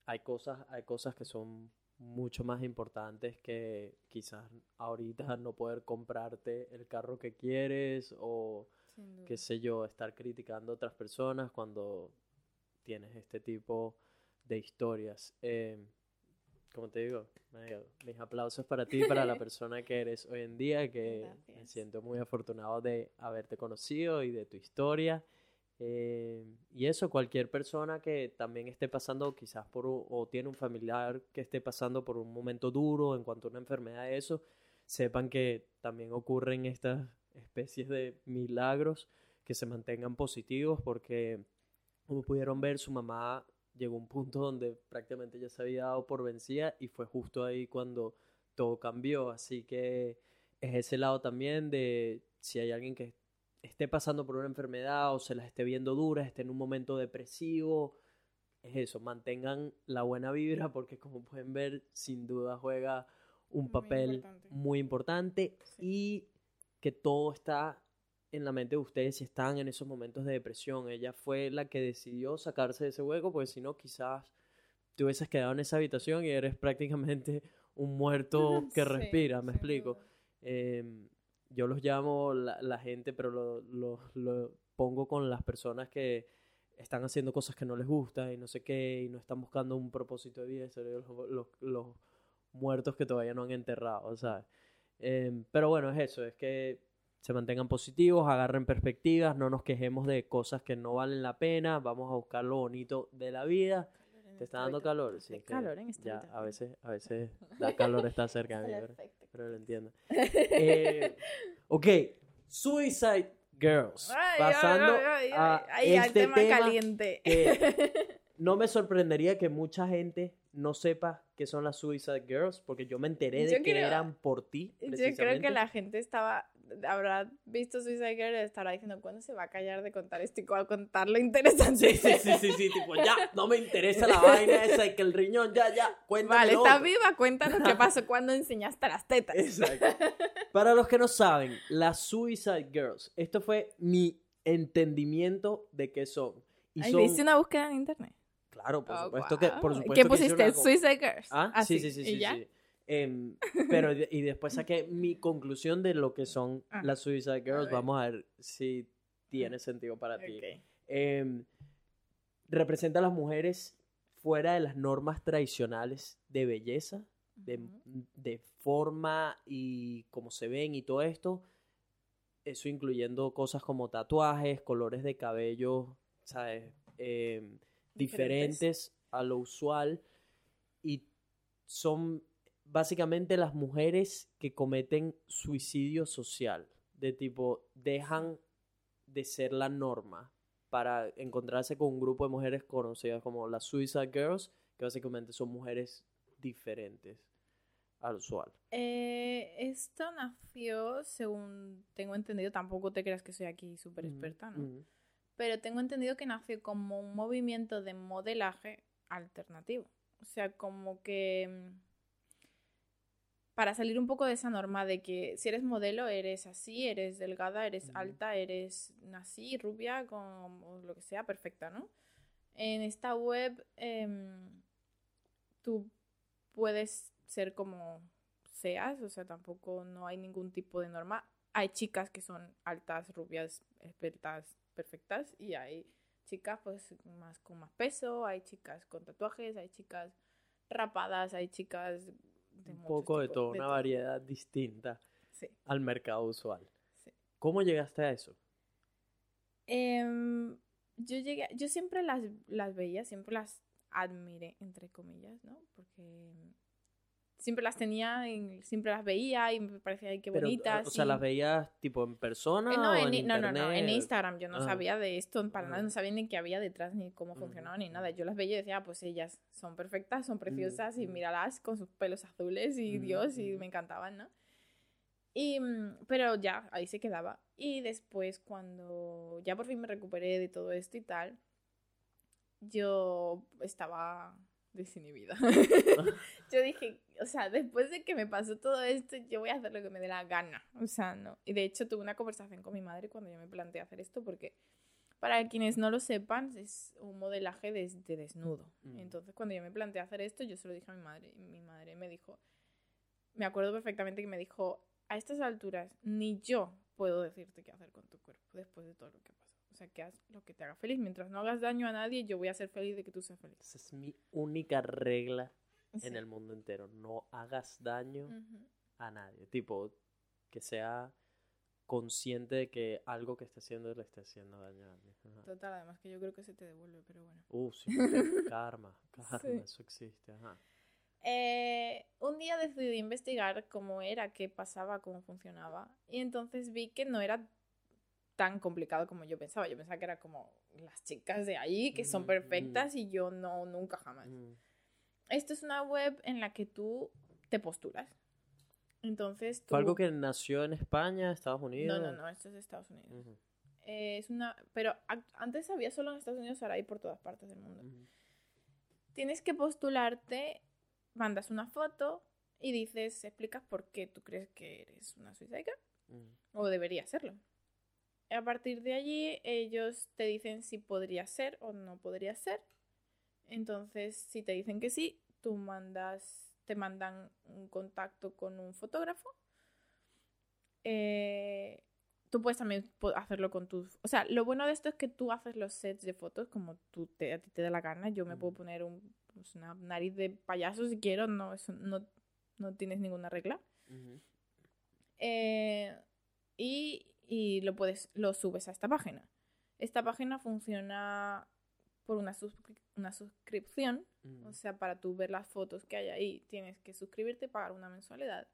hay cosas, hay cosas que son mucho más importantes que quizás ahorita no poder comprarte el carro que quieres o qué sé yo, estar criticando a otras personas cuando tienes este tipo de historias. Eh, como te digo, mis aplausos para ti, para la [laughs] persona que eres hoy en día, que me Gracias. siento muy afortunado de haberte conocido y de tu historia. Eh, y eso, cualquier persona que también esté pasando quizás por un- o tiene un familiar que esté pasando por un momento duro en cuanto a una enfermedad eso, sepan que también ocurren estas especies de milagros que se mantengan positivos porque como pudieron ver su mamá llegó un punto donde prácticamente ya se había dado por vencida y fue justo ahí cuando todo cambió así que es ese lado también de si hay alguien que esté pasando por una enfermedad o se las esté viendo duras, esté en un momento depresivo, es eso, mantengan la buena vibra porque como pueden ver, sin duda juega un Muy papel importante. muy importante Sí. y que todo está en la mente de ustedes si están en esos momentos de depresión. Ella fue la que decidió sacarse de ese hueco porque si no quizás te hubieses quedado en esa habitación y eres prácticamente [laughs] un muerto que Sí, respira, me explico. Em, yo los llamo la, la gente, pero lo, lo- lo pongo con las personas que están haciendo cosas que no les gustan y no sé qué, y no están buscando un propósito de vida, son los, los- los muertos que todavía no han enterrado, ¿sabes? Em, pero bueno, es eso, es que se mantengan positivos, agarren perspectivas, no nos quejemos de cosas que no valen la pena, vamos a buscar lo bonito de la vida. ¿Te está esta dando calor? Sí, Hace es que calor en esta ya a veces, a veces da calor estar [laughs] cerca de mí, Está pero, perfecto. pero lo entiendo. Eh, ok, Suicide Girls. Ay, pasando ay, a este tema, tema caliente. que [laughs] no me sorprendería que mucha gente no sepa qué son las Suicide Girls, porque yo me enteré de Yo que creo- eran por ti. Yo creo que la gente estaba, habrá visto Suicide Girl y estará diciendo, ¿cuándo se va a callar de contar esto y cuál contar lo interesante? Sí, sí, sí, sí, sí, tipo, ya, no me interesa la vaina esa y que el riñón, ya, ya, cuéntame Vale, lo ¿estás otro. viva? Cuéntanos qué pasó cuando enseñaste las tetas. Exacto. [laughs] Para los que no saben, las Suicide Girls, esto fue mi entendimiento de qué son. Y Ay, son, ¿Hiciste una búsqueda en internet? claro, por Oh, supuesto que, por supuesto ¿Qué que pusiste? una co- Suicide Girls. Ah, Así, sí, sí, sí, sí. Em, [laughs] pero y después saqué mi conclusión de lo que son Ah, las Suicide Girls. Vamos a ver si tiene sentido para ti. Em, representa a las mujeres fuera de las normas tradicionales de belleza, de, de forma y cómo se ven y todo esto. Eso incluyendo cosas como tatuajes, colores de cabello, ¿sabes? Em, Diferentes. diferentes a lo usual. Y son básicamente las mujeres que cometen suicidio social. De tipo, dejan de ser la norma para encontrarse con un grupo de mujeres conocidas como las Suicide Girls, que básicamente son mujeres diferentes al usual. Eh, esto nació, según tengo entendido, tampoco te creas que soy aquí súper experta, ¿no? Pero tengo entendido que nació como un movimiento de modelaje alternativo. O sea, como que mm, para salir un poco de esa norma de que si eres modelo eres así, eres delgada, eres alta, eres así, rubia, con lo que sea, perfecta, ¿no? En esta web em, tú puedes ser como seas, o sea, tampoco no hay ningún tipo de norma. Hay chicas que son altas, rubias, esbeltas, perfectas y hay chicas pues más con más peso, hay chicas con tatuajes, hay chicas rapadas, hay chicas de Un poco de tipos, todo, una variedad distinta Sí, al mercado usual. sí. ¿Cómo llegaste a eso? Em, yo llegué, yo siempre las, las veía, siempre las admiré, entre comillas, ¿no? Porque siempre las tenía, en- siempre las veía y me parecía ay, qué Pero, bonitas. O sea, y- ¿las veías tipo en persona Eh, no, o en, no, no, no, en internet? Instagram yo no Ah. sabía de esto para nada, Ajá. no sabía ni qué había detrás, ni cómo Ujú, funcionaba, ni nada. Yo las veía y decía, ah, pues ellas son perfectas, son preciosas, y ujú. míralas con sus pelos azules, y Dios, y me encantaban, ¿no? Y, mm, pero ya, ahí se quedaba. Y después, cuando ya por fin me recuperé de todo esto y tal, yo estaba desinhibida. [laughs] yo dije, o sea, después de que me pasó todo esto, yo voy a hacer lo que me dé la gana. O sea, no. Y de hecho tuve una conversación con mi madre cuando yo me planteé hacer esto porque, para quienes no lo sepan, es un modelaje de, de desnudo. Mm. Entonces, cuando yo me planteé hacer esto, yo se lo dije a mi madre. Y mi madre me dijo, me acuerdo perfectamente que me dijo, a estas alturas, ni yo puedo decirte qué hacer con tu cuerpo después de todo lo que pasa. Sea, que haz lo que te haga feliz. Mientras no hagas daño a nadie, yo voy a ser feliz de que tú seas feliz. Esa es mi única regla Sí. en el mundo entero. No hagas daño Ujú. a nadie. Tipo, que sea consciente de que algo que está haciendo le está haciendo daño a alguien. Ajá. Total, además que yo creo que se te devuelve, pero bueno. Uh, sí, [laughs] karma, karma, Sí. eso existe. Ajá. Eh, un día decidí investigar cómo era, qué pasaba, cómo funcionaba. Y entonces vi que no era tan complicado como yo pensaba. Yo pensaba que era como las chicas de ahí, que son perfectas, y yo no, nunca jamás. Esto es una web en la que tú te postulas. Entonces tú... ¿Fue algo que nació en España, Estados Unidos? No, no, no, esto es de Estados Unidos. Eh, es una... Pero antes había solo en Estados Unidos, ahora hay por todas partes del mundo. Tienes que postularte, mandas una foto y dices, explicas por qué tú crees que eres una suicida o debería serlo. A partir de allí, ellos te dicen si podría ser o no podría ser. Entonces, si te dicen que sí, tú mandas, te mandan un contacto con un fotógrafo. Eh, tú puedes también hacerlo con tus... O sea, lo bueno de esto es que tú haces los sets de fotos como tú te, a ti te dé la gana. Yo me puedo Ujú. poner un, pues, una nariz de payaso si quiero, no, eso no, no tienes ninguna regla. Eh, y, y lo puedes, lo subes a esta página. Esta página funciona por una, suscri- una suscripción, Mm, o sea, para tú ver las fotos que hay ahí, tienes que suscribirte y pagar una mensualidad.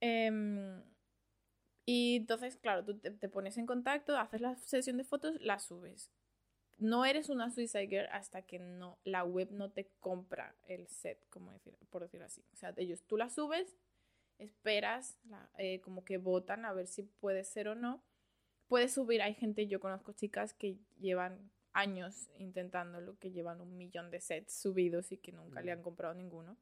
Em, y entonces, claro, tú te, te pones en contacto, haces la sesión de fotos, la subes. No eres una Suicide Girl hasta que no, la web no te compra el set, como decir, por decirlo así. O sea, ellos, tú la subes, esperas, la- eh, como que votan a ver si puede ser o no. Puedes subir, hay gente, yo conozco chicas que llevan años intentándolo, que llevan un millón de sets subidos y que nunca le han comprado ninguno.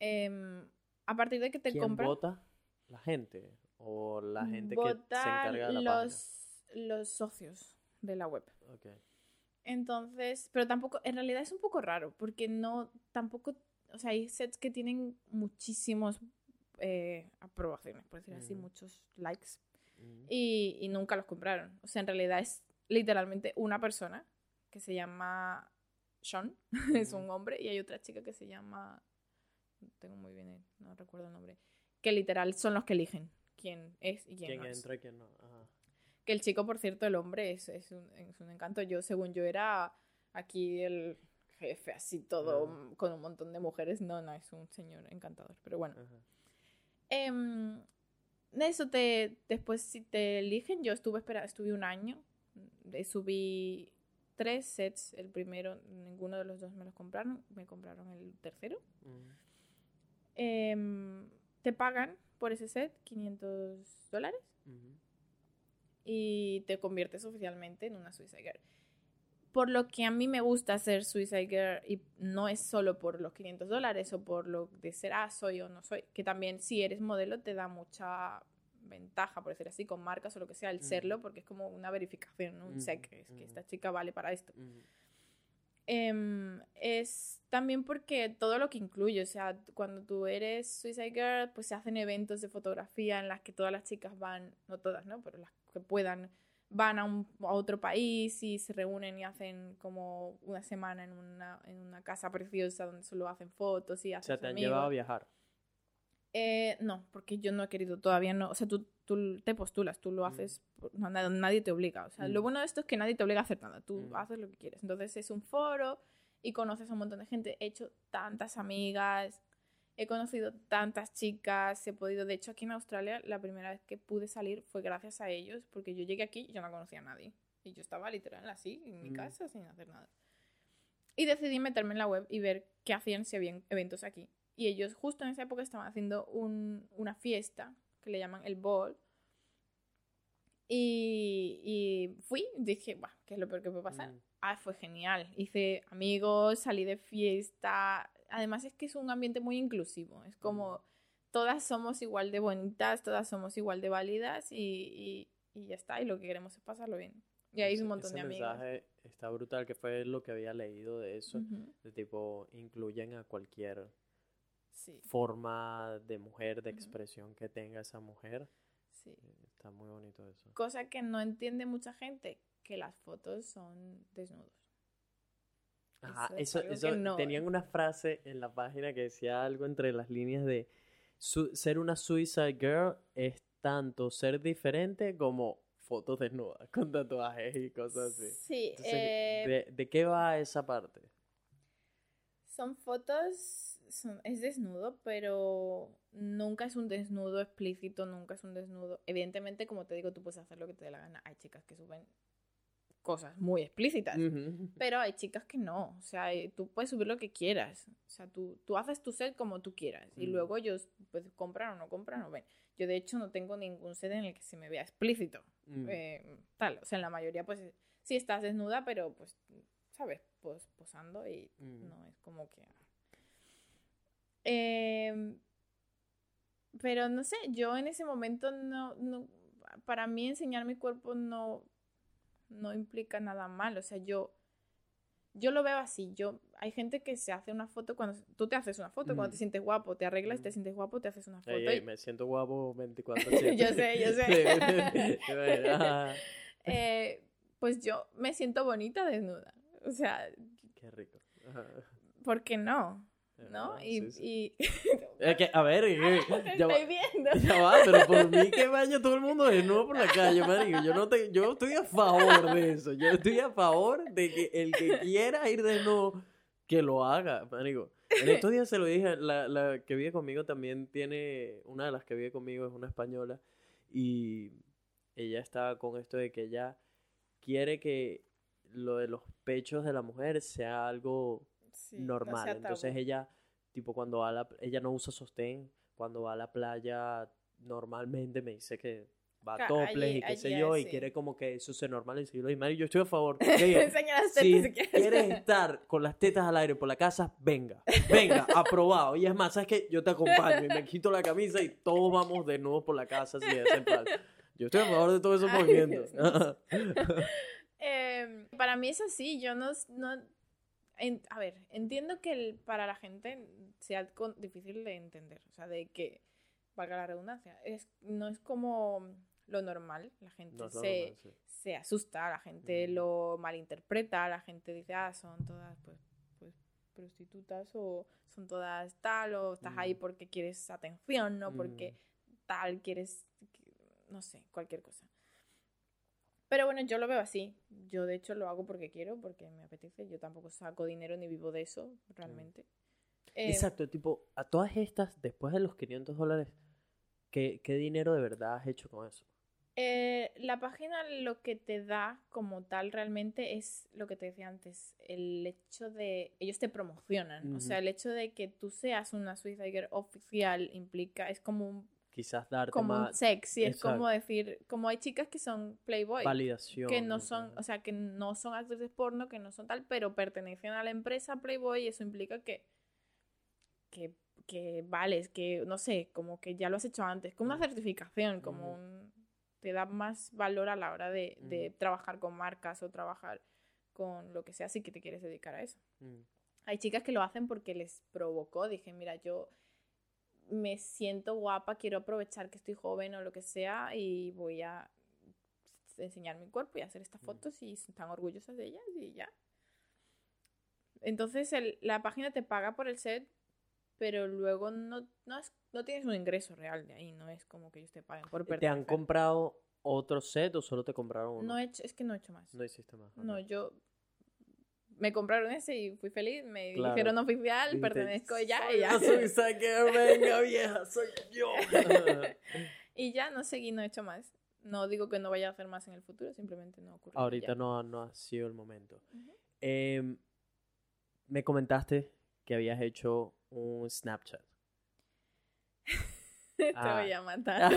Em, a partir de que te ¿Quién compran, vota? ¿La gente? ¿O la gente que se encarga de la los, los socios de la web. página? Ok. Entonces, pero tampoco, en realidad es un poco raro, porque no, tampoco, o sea, hay sets que tienen muchísimos eh, aprobaciones, por decir así, muchos likes, Mm, y, y nunca los compraron. O sea, en realidad es literalmente una persona que se llama Sean, [laughs] es un hombre, y hay otra chica que se llama, no tengo muy bien, el- no recuerdo el nombre, que literal son los que eligen quién es y quién, ¿Quién no entra y quién no? Ajá. Que el chico, por cierto, el hombre es, es, un, es un encanto. Yo, según yo, era aquí el jefe, así todo, Ah. con un montón de mujeres. No, no, es un señor encantador. Pero bueno. Ajá. Em, de eso te, después si te eligen, yo estuve espera, estuve un año. eh, subí tres sets. El primero, ninguno de los dos me los compraron. Me compraron el tercero. Mm, Em, te pagan por ese set 500 dólares. y te conviertes oficialmente en una Suicide Girl. Por lo que a mí me gusta ser Suicide Girl y no es solo por los 500 dólares o por lo de ser, ah, soy o no soy, que también si eres modelo te da mucha ventaja, por decir así, con marcas o lo que sea, el Ujú. serlo, porque es como una verificación, ¿no? un Ujú, check, es que ujú. esta chica vale para esto. Ujú. Em, es también porque todo lo que incluye, o sea, cuando tú eres Suicide Girl, pues se hacen eventos de fotografía en las que todas las chicas van, no todas, ¿no? Pero las que puedan, van a, un- a otro país y se reúnen y hacen como una semana en una, en una casa preciosa donde solo hacen fotos y O hacen sea, te han llevado a viajar. Eh, no, porque yo no he querido todavía, no. O sea, tú, tú te postulas, tú lo Mm. haces, no, na- nadie te obliga. O sea, lo Mm. bueno de esto es que nadie te obliga a hacer nada, tú Mm. haces lo que quieres. Entonces es un foro y conoces a un montón de gente. He hecho tantas amigas, he conocido tantas chicas, he podido. De hecho, aquí en Australia, la primera vez que pude salir fue gracias a ellos, porque yo llegué aquí y yo no conocía a nadie. Y yo estaba literal así, en mi Mm. casa, sin hacer nada. Y decidí meterme en la web y ver qué hacían si habían eventos aquí. Y ellos justo en esa época estaban haciendo un- una fiesta que le llaman el ball. Y, y fui, dije, "Buah, ¿qué es lo peor que puede pasar? Mm. Ah, fue genial. Hice amigos, salí de fiesta. Además es que es un ambiente muy inclusivo. Es como todas somos igual de bonitas, todas somos igual de válidas y, y, y ya está. Y lo que queremos es pasarlo bien. Y ahí hice un montón ese de amigos. mensaje está brutal, que fue lo que había leído de eso. De tipo, incluyen a cualquier Sí, forma de mujer, de expresión que tenga esa mujer. sí. Está muy bonito eso. Cosa que no entiende mucha gente, que las fotos son desnudos. Ajá, Eso es eso, algo eso que no- tenían una frase en la página que decía algo entre las líneas de "Su- ser una suicide girl es tanto ser diferente como fotos desnudas [laughs] con tatuajes y cosas así. Sí, Entonces, eh, ¿de, de qué va esa parte? son fotos, son- es desnudo, pero nunca es un desnudo explícito, nunca es un desnudo. Evidentemente, como te digo, tú puedes hacer lo que te dé la gana. Hay chicas que suben cosas muy explícitas. Pero hay chicas que no, o sea, tú puedes subir lo que quieras, o sea, tú, tú haces tu set como tú quieras y luego ellos pues compran o no compran o ven. Yo de hecho no tengo ningún set en el que se me vea explícito, eh, tal, o sea, en la mayoría pues sí estás desnuda, pero pues, ¿sabes? Pues posando y no es como que... Em, pero no sé, yo en ese momento no, no, para mí enseñar mi cuerpo no, no implica nada mal, o sea, yo, yo lo veo así, yo, hay gente que se hace una foto cuando, tú te haces una foto cuando Mm. te sientes guapo, te arreglas, te Mm. sientes guapo, te haces una foto. Ey, ey, y- me siento guapo 24 [laughs] Yo sé, yo sé. [laughs] [laughs] Eh, pues yo me siento bonita desnuda, o sea, Qué rico. ¿por qué no? ¿No? Y, sí, y... [laughs] Es que, a ver, te ya va- estoy viendo. Ya va, pero por mí que vaya todo el mundo desnudo por la calle, marico. Yo no te, yo estoy a favor de eso. Yo estoy a favor de que el que quiera ir desnudo, que lo haga, marico. En estos días se lo dije, la, la que vive conmigo también tiene, una de las que vive conmigo es una española y ella está con esto de que ella quiere que lo de los pechos de la mujer sea algo Sí, no normal. sea Entonces ella, tipo, cuando va a la, ella no usa sostén, cuando va a la playa, normalmente me dice que va topless allí- y qué sé yo, es, y quiere como que eso se normalice. Y yo "Mari, yo estoy a favor. [laughs] Digo, si si quieres. estar con las tetas al aire por la casa, venga, venga, [laughs] aprobado. Y es más, ¿sabes qué? Yo te acompaño y me quito la camisa y todos vamos de nuevo por la casa si hacen falta. Yo estoy a favor de todos esos Ay, movimientos. [laughs] Eh, para mí es así, yo no... no en- a ver, entiendo que el- para la gente sea con- difícil de entender, o sea, de que, valga la redundancia, es, no es como lo normal, la gente No, se, sí. se asusta, la gente Mm. lo malinterpreta, la gente dice, ah, son todas pues, pues prostitutas o son todas tal, o estás ahí porque quieres atención, no porque tal, quieres, no sé, cualquier cosa. Pero bueno, yo lo veo así. Yo de hecho lo hago porque quiero, porque me apetece. Yo tampoco saco dinero ni vivo de eso, realmente. Eh, Exacto, tipo, a todas estas, después de los 500 dólares, ¿qué, qué dinero de verdad has hecho con eso? eh, la página lo que te da como tal realmente es lo que te decía antes, el hecho de, ellos te promocionan, o sea, el hecho de que tú seas una Suicide Girl oficial implica, es como un, Quizás darte como un más sexy, es como decir, como hay chicas que son Playboy, validación. que no son, o sea, que no son actrices porno, que no son tal, pero pertenecen a la empresa Playboy y eso implica que, que, que vales, que no sé, como que ya lo has hecho antes, como una certificación, como un, te da más valor a la hora de, trabajar con marcas o trabajar con lo que sea si que te quieres dedicar a eso. Hay chicas que lo hacen porque les provocó, dije, mira, yo me siento guapa, quiero aprovechar que estoy joven o lo que sea y voy a enseñar mi cuerpo y hacer estas fotos y están orgullosas de ellas y ya. Entonces el- la página te paga por el set pero luego no, no, es- no tienes un ingreso real de ahí, no es como que ellos te paguen por ¿Te han comprado otro set o solo te compraron uno? No he hecho, es que no he hecho más. No hiciste más. No, yo me compraron ese y fui feliz, me Claro. dijeron oficial, pertenezco ya "Soy y ya. Suiza que venga vieja, soy yo. [laughs] y ya no seguí, no he hecho más. No digo que no vaya a hacer más en el futuro, simplemente no ocurrió. Ahorita ya. no, no ha sido el momento. Em, me comentaste que habías hecho un Snapchat. [laughs] Te Ah. voy a matar.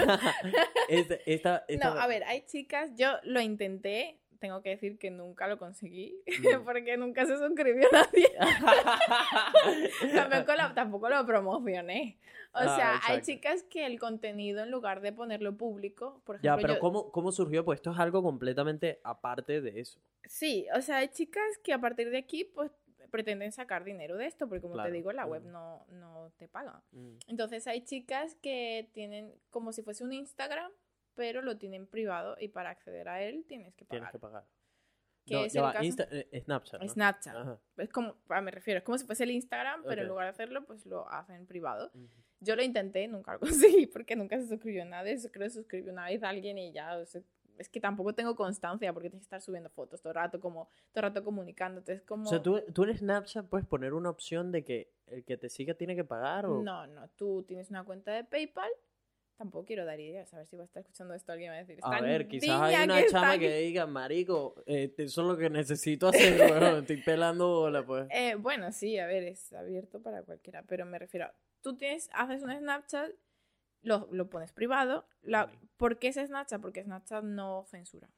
esta, [laughs] esta, esta- No, a ver, hay chicas, yo lo intenté, tengo que decir que nunca lo conseguí, [laughs] porque nunca se suscribió [laughs] nadie. [laughs] tampoco, lo, tampoco lo promocioné. O Ah, sea, hay chicas que el contenido, en lugar de ponerlo público, por Ya, ejemplo, pero yo- ¿cómo, ¿cómo surgió? Pues esto es algo completamente aparte de eso. Sí, o sea, hay chicas que a partir de aquí, pues, pretenden sacar dinero de esto, porque como Claro, te digo, la web mm. no, no te paga. Mm. Entonces hay chicas que tienen como si fuese un Instagram, pero lo tienen privado y para acceder a él tienes que Tienes pagar. que pagar. Que No, es el va, caso- Insta- eh, Snapchat. ¿no? Snapchat. Ajá. Es como, ah, me refiero, es como si fuese el Instagram, pero en Ok. lugar de hacerlo, pues lo hacen privado. Ujú. Yo lo intenté, nunca lo [laughs] conseguí porque nunca se suscribió nadie. Yo Creo que se suscribió una vez alguien y ya. o sea, es que tampoco tengo constancia porque tienes que estar subiendo fotos todo el rato, como todo el rato comunicándote. Es como. O sea, ¿tú, tú en Snapchat puedes poner una opción de que el que te siga tiene que pagar o... No, no, tú tienes una cuenta de PayPal. Tampoco quiero dar ideas, a ver si va a estar escuchando esto alguien va a decir. A "Esta ver, quizás hay una está chama aquí". que diga, marico, eh, eso es lo que necesito [laughs] hacer, bueno, estoy pelando bola, pues. Eh, bueno, sí, a ver, es abierto para cualquiera, pero me refiero, a- tú tienes, haces un Snapchat, lo, lo pones privado. La. ¿Por qué es Snapchat? Porque Snapchat no censura.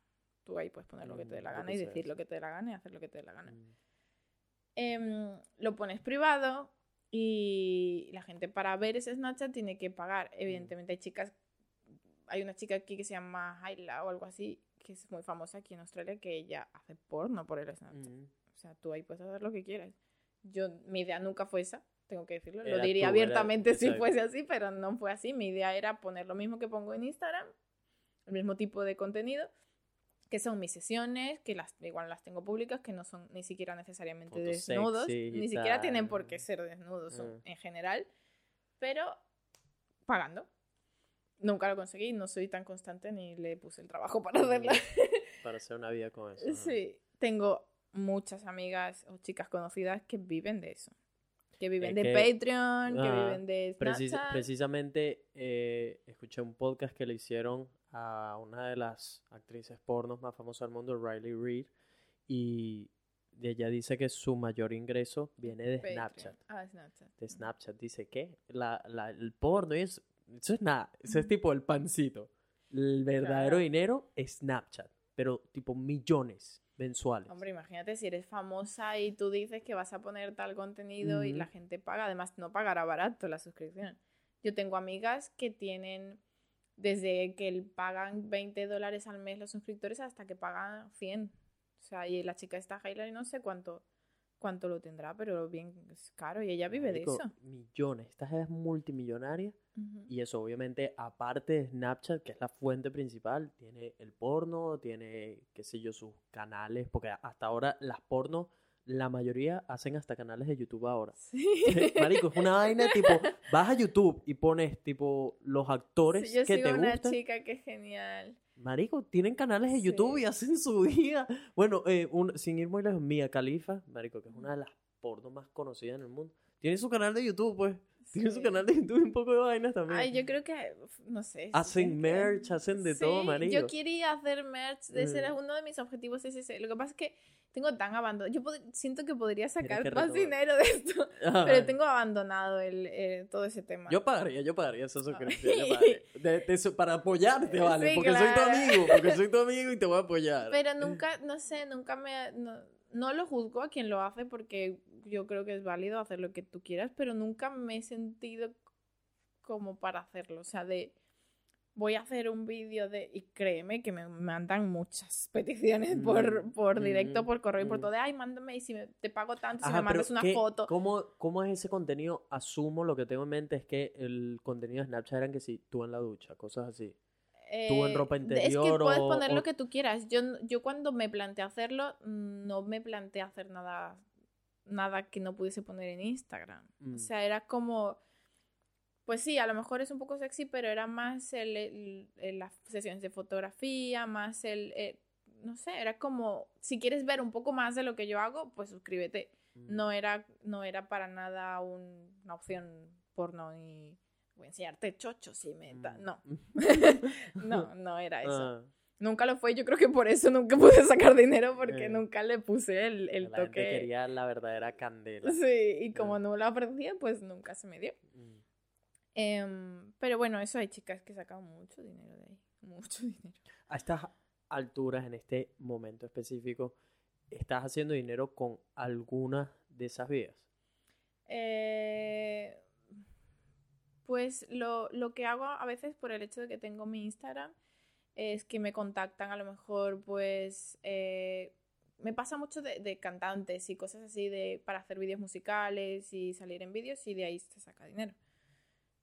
Tú ahí puedes poner lo que te dé Mm, la lo gana que y decir lo que te dé la gana y hacer lo que te dé la gana. Mm. Em, lo pones privado y la gente para ver ese Snapchat tiene que pagar. Evidentemente hay chicas, hay una chica aquí que se llama Hayla o algo así, que es muy famosa aquí en Australia, que ella hace porno por el Snapchat. Mm. O sea, tú ahí puedes hacer lo que quieras. Yo, mi idea nunca fue esa, tengo que decirlo. Era lo diría tú, era- abiertamente [laughs] si fuese así, pero no fue así. Mi idea era poner lo mismo que pongo en Instagram, el mismo tipo de contenido, que son mis sesiones, que las igual las tengo públicas, que no son ni siquiera necesariamente Fotos desnudos, ni siquiera tienen por qué ser desnudos Mm. en general, pero pagando. Nunca lo conseguí, no soy tan constante ni le puse el trabajo para hacerlo. Para hacer una vida con eso. [laughs] ajá. Sí, tengo muchas amigas o chicas conocidas que viven de eso. Que viven Es de que- Patreon, que Ajá. viven de Precis- Snapchat. precisamente eh, escuché un podcast que le hicieron a una de las actrices pornos más famosas del mundo, Riley Reid, y ella dice que su mayor ingreso viene de Patreon. Snapchat. Ah, Snapchat. De Snapchat. Dice que la, la- el porno es, eso es nada, eso es tipo el pancito. El verdadero Claro. dinero es Snapchat, pero tipo millones mensuales. Hombre, imagínate si eres famosa y tú dices que vas a poner tal contenido y la gente paga. Además, no pagará barato la suscripción. Yo tengo amigas que tienen desde que el- pagan 20 dólares al mes los suscriptores hasta que pagan 100. O sea, y la chica está y no sé cuánto cuánto lo tendrá, pero bien es caro y ella vive Marico, de eso. Millones. Esta es multimillonaria. Y eso, obviamente, aparte de Snapchat, que es la fuente principal, tiene el porno, tiene, qué sé yo, sus canales, porque hasta ahora las pornos, la mayoría hacen hasta canales de YouTube ahora. Sí. Marico, es una vaina [laughs] tipo, vas a YouTube y pones tipo los actores Sí, yo que sigo te una gustan. chica que es genial. Marico, tienen canales de YouTube Sí. y hacen su vida. Bueno, eh, un- sin ir muy lejos, Mia Khalifa, Marico, que es una de las pornos más conocidas en el mundo. Tiene su canal de YouTube, pues. Tiene su canal de YouTube y un poco de vainas también. Ay, yo creo que, no sé. Hacen merch, hacen de todo, Sí, marico. Yo quería hacer merch, de ese era Mm. uno de mis objetivos es ese. Lo que pasa es que tengo tan abandonado. Yo siento que podría sacar que más dinero de esto, [laughs] Ajá. pero tengo abandonado el, eh, todo ese tema. Yo pagaría, yo pagaría esa suscripción. yo Ay. pagaría. [laughs] De- de para apoyarte, vale. Sí, porque soy tu amigo, porque soy tu [laughs] amigo y te voy a apoyar. Pero nunca, no sé, nunca me... No, no lo juzgo a quien lo hace porque yo creo que es válido hacer lo que tú quieras, pero nunca me he sentido como para hacerlo. O sea, de voy a hacer un vídeo de... Y créeme que me mandan muchas [laughs] peticiones por, Mm, por directo, mm, por correo y por mm. todo. De, ay, mándame y si me- te pago tanto, si me mandas una ¿qué- foto. ¿cómo, ¿Cómo es ese contenido? Asumo lo que tengo en mente es que el contenido de Snapchat eran que si tú en la ducha, cosas así. Tú en Eh, ropa de- Es que interior puedes o- poner o- lo que tú quieras. Yo, yo cuando me planteé hacerlo, mm, no me planteé hacer nada nada que no pudiese poner en Instagram. Mm. O sea, era como, pues sí, a lo mejor es un poco sexy, pero era más el, el- el- las sesiones de fotografía, más el, eh, no sé, era como, si quieres ver un poco más de lo que yo hago, pues suscríbete. Mm. No era, no era para nada un- una opción porno ni voy a enseñarte chochos y meta. Mm. No, [laughs] no, no era eso. Ah, Nunca lo fue, yo creo que por eso nunca pude [laughs] sacar dinero porque Eh. nunca le puse el, el la gente toque. quería la verdadera candela. Sí, y como Ah. no lo ofrecía, pues nunca se me dio. Mm. Em, pero bueno, eso hay chicas que sacan mucho dinero de ahí. Mucho [laughs] dinero. A estas alturas, en este momento específico, ¿estás haciendo dinero con alguna de esas vías? Eh, pues lo, lo que hago a veces por el hecho de que tengo mi Instagram es que me contactan a lo mejor pues eh, me pasa mucho de, de cantantes y cosas así de para hacer vídeos musicales y salir en vídeos y de ahí se saca dinero.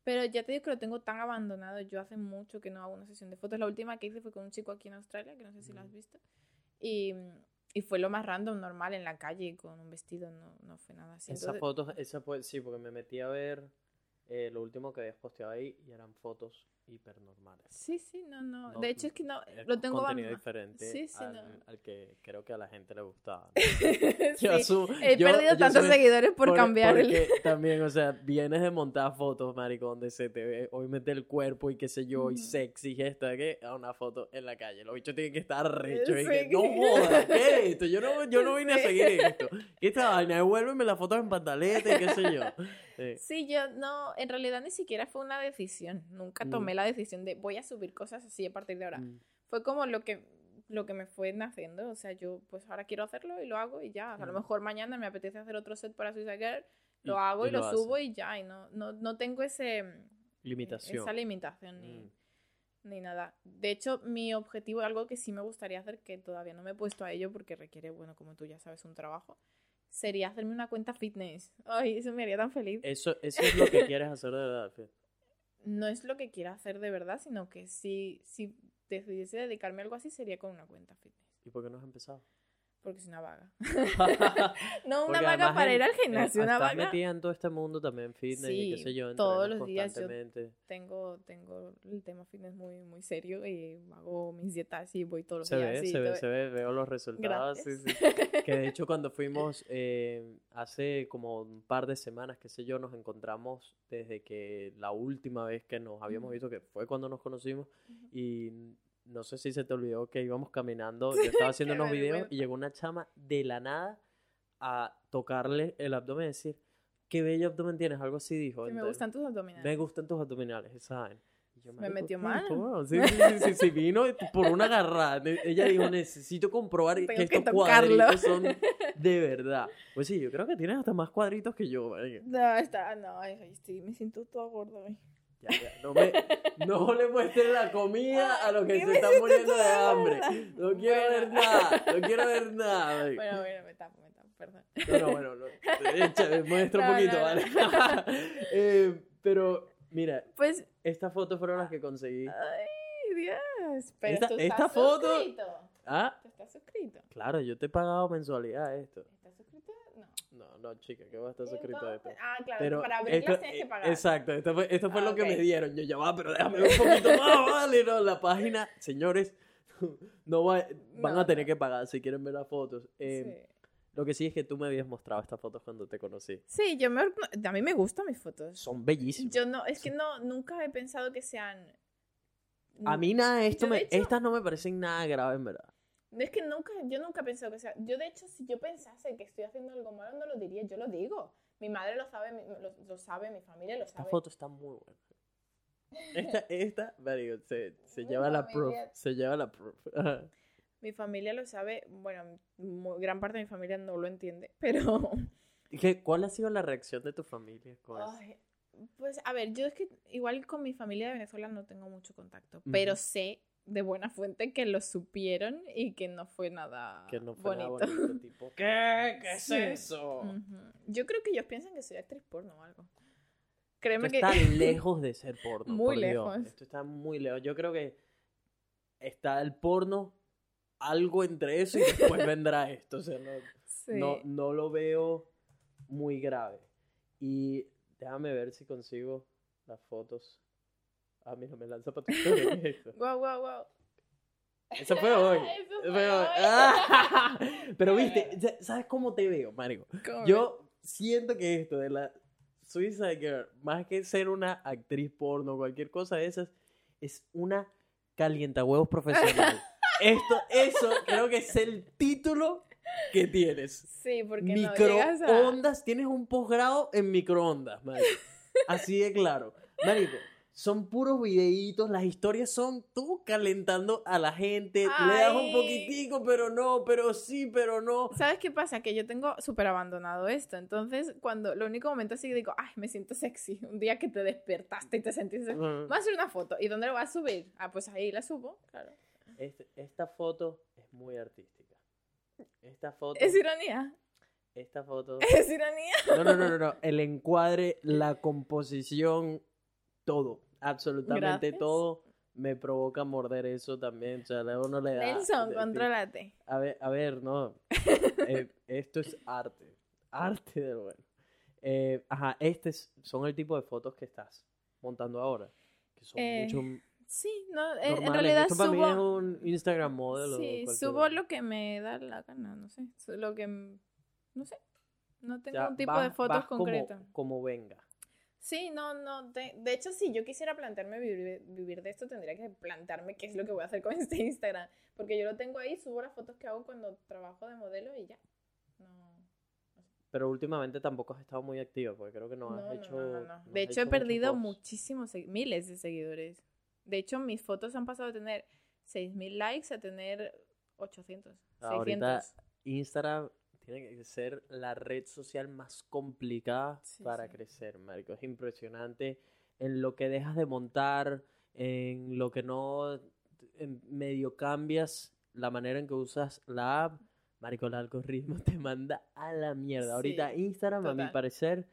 Pero ya te digo que lo tengo tan abandonado. Yo hace mucho que no hago una sesión de fotos. La última que hice fue con un chico aquí en Australia, que no sé si lo has visto. Y, y fue lo más random, normal, en la calle, con un vestido. No, no fue nada así. Esa Entonces- foto, esa pues sí, porque me metí a ver eh, lo último que habías posteado ahí y eran fotos hipernormales. Sí, sí, no, no. No, de hecho, es que no. Es Lo tengo contenido diferente Sí, sí, al, no. al que creo que a la gente le gustaba. [laughs] Sí, Yo He yo- perdido yo tantos soy- seguidores por, cambiar el. [laughs] También, o sea, vienes de montar fotos, marico, donde se te ve, hoy mete el cuerpo y qué sé yo, y Ujú. sexy, y esto, que a una foto en la calle. Los bichos tienen que estar rechos. y que, no jodas, ¿qué es esto? Yo no, yo no vine a seguir esto. ¿Qué esta vaina? Devuélveme las fotos en pantaleta y qué sé yo. [laughs] Sí. Yo no. En realidad ni siquiera fue una decisión. Nunca Mm. La decisión de voy a subir cosas así a partir de ahora. Mm. Fue como lo que lo que me fue naciendo. O sea, yo pues ahora quiero hacerlo y lo hago y ya. A lo Mm. mejor mañana me apetece hacer otro set para Suicide Girl. Lo Y- hago y, y lo, lo subo y ya. Y no, no, no tengo ese. Limitación. Esa limitación ni, Mm. ni nada. De hecho, mi objetivo, algo que sí me gustaría hacer, que todavía no me he puesto a ello porque requiere, bueno, como tú ya sabes, un trabajo, sería hacerme una cuenta fitness. Ay, eso me haría tan feliz. Eso, eso es lo que quieres hacer de verdad. No es lo que quiera hacer de verdad, sino que si, si decidiese dedicarme a algo así, sería con una cuenta fitness. ¿Y por qué no has empezado? Porque es una vaga. Porque [laughs] [laughs] no una vaga además para en- ir al eh, gimnasio, una vaga. metida en todo este mundo también, fitness y qué Sí, sé yo, todos los días yo-. Tengo, tengo el tema fitness muy, muy serio y hago mis dietas y voy todos los Se días. ve, y se ve, se ve, veo los resultados. sí, sí. Que de [laughs] hecho cuando fuimos eh, hace como un par de semanas, qué sé yo, nos encontramos desde que la última vez que nos habíamos Ujú. visto, que fue cuando nos conocimos, Ujú. y no sé si se te olvidó que íbamos caminando, yo estaba [laughs] haciendo unos videos y llegó una chama de la nada a tocarle el abdomen y decir, qué bello abdomen tienes, algo así dijo. Sí, me Entonces, gustan tus abdominales. Me gustan tus abdominales. Y yo, Me "Marico, metió mal. Sí, [laughs] sí, sí, sí, sí, vino por una agarrada. Ella dijo, necesito comprobar que Tengo que estos tocarlo". cuadritos son [laughs] de verdad. Pues sí, yo creo que tienes hasta más cuadritos que yo. No, está, no, ay, sí, me siento toda gorda. Ya, ya, no, me, no le muestres la comida a los que se están muriendo de hambre. No quiero ver nada, no quiero ver nada. [laughs] Bueno, bueno, me tapo, me tapo, perdón. [laughs] No, no, bueno, no. Echa, muestra un poquito, no. ¿vale? [laughs] Eh, pero, mira, Pues, estas fotos fueron las que conseguí. ay, Dios. Pero Esta- tú estás esta foto- suscrito. Ah, ¿Tú estás suscrito? claro, yo te he pagado mensualidad a esto. ¿Estás suscrito? No. No, chica, que va a estar suscrito a esto. Ah, claro, Pero para esto- tienes que eh, pagar. Exacto, esto fue, esto fue Ah, lo que me dieron. Yo ya va, pero déjame un poquito más, [laughs] vale. No, la página, señores, [laughs] no va- van No, a tener no. que pagar si quieren ver las fotos. Eh, Sí. Lo que sí es que tú me habías mostrado estas fotos cuando te conocí. Sí, yo me, a mí me gustan mis fotos. Son bellísimas. Yo no, es que no, nunca he pensado que sean... a mí nada esto, me, hecho- estas no me parecen nada graves, en verdad. Es que nunca, yo nunca he pensado que sea. Yo, de hecho, si yo pensase que estoy haciendo algo malo, no lo diría, yo lo digo. Mi madre lo sabe, mi- lo, lo sabe, mi familia lo Esta sabe. foto está muy buena. Esta, [laughs] esta, marico, se, se lleva la proof. Se lleva la proof. [laughs] Mi familia lo sabe, bueno, mu- gran parte de mi familia no lo entiende, [laughs] pero. ¿Y qué- ¿Cuál ha sido la reacción de tu familia con eso? Ay, pues, a ver, yo es que igual con mi familia de Venezuela no tengo mucho contacto, pero sé de buena fuente que lo supieron y que no fue nada Que no fue nada bonito. bonito, [laughs] tipo, ¿qué? ¿Qué es Sí. eso? Ujú. Yo creo que ellos piensan que soy actriz porno o algo. Esto Créeme que. está [laughs] lejos de ser porno. Muy por Dios. lejos. Esto está muy lejos. Yo creo que está el porno, algo entre eso y después [laughs] vendrá esto. O sea, no, Sí. no, no lo veo muy grave. Y déjame ver si consigo las fotos. Ah, mira, me lanza para tu. Wow, wow, wow. Eso fue hoy. [laughs] Eso Fue hoy. Ah, [laughs] Pero viste, ¿sabes cómo te veo, Marico? ¿Cómo Yo siento que esto de la Suicide Girl, más que ser una actriz porno o cualquier cosa de esas, es una calientahuevos profesional. [laughs] Esto, eso creo que es el título que tienes. Sí, porque no llegas a... Microondas, tienes un posgrado en microondas, marico. Así de claro. Marico, son puros videitos, las historias son tú calentando a la gente, le das un poquitico, pero no, pero sí, pero no. ¿Sabes qué pasa? Que yo tengo súper abandonado esto. Entonces, cuando lo único momento así que digo, ay, me siento sexy. Un día que te despertaste y te sentiste sexy. Voy a hacer una foto. ¿Y dónde lo vas a subir? Ah, pues ahí la subo, claro. Este- esta foto es muy artística. Esta foto, ¿Es ironía? esta foto. [laughs] ¿Es ironía? No, no, no, no, no. El encuadre, la composición, todo, absolutamente Gracias. todo me provoca morder eso también. O sea, a uno le da. Nelson, contrólate. A ver, a ver, no. [laughs] Eh, esto es arte. Arte de lo bueno. Eh, ajá, estos son el tipo de fotos que estás montando ahora. Que son Eh, mucho Sí, no, en, en realidad Esto para mí es un Instagram model. Sí, subo lo que me da la gana, no sé. Lo que... No sé. No tengo sea, un tipo vas- de fotos vas como-. Como, venga. Sí, no, no. De, de hecho, si yo quisiera plantearme vivir, vivir de esto, tendría que plantearme qué es lo que voy a hacer con [laughs] este Instagram. Porque yo lo tengo ahí, subo las fotos que hago cuando trabajo de modelo y ya. No. Pero últimamente tampoco has estado muy activa, porque creo que no, has no, hecho. no, no, no. no De hecho, he perdido muchísimos, miles de seguidores. De hecho, mis fotos han pasado de tener 6.000 likes a tener 800, Ahorita 600. Instagram tiene que ser la red social más complicada Sí, para sí. crecer, marico. Es impresionante en lo que dejas de montar, en lo que no en medio cambias la manera en que usas la app. Marico, el algoritmo [laughs] te manda a la mierda. Ahorita Instagram, a mi parecer,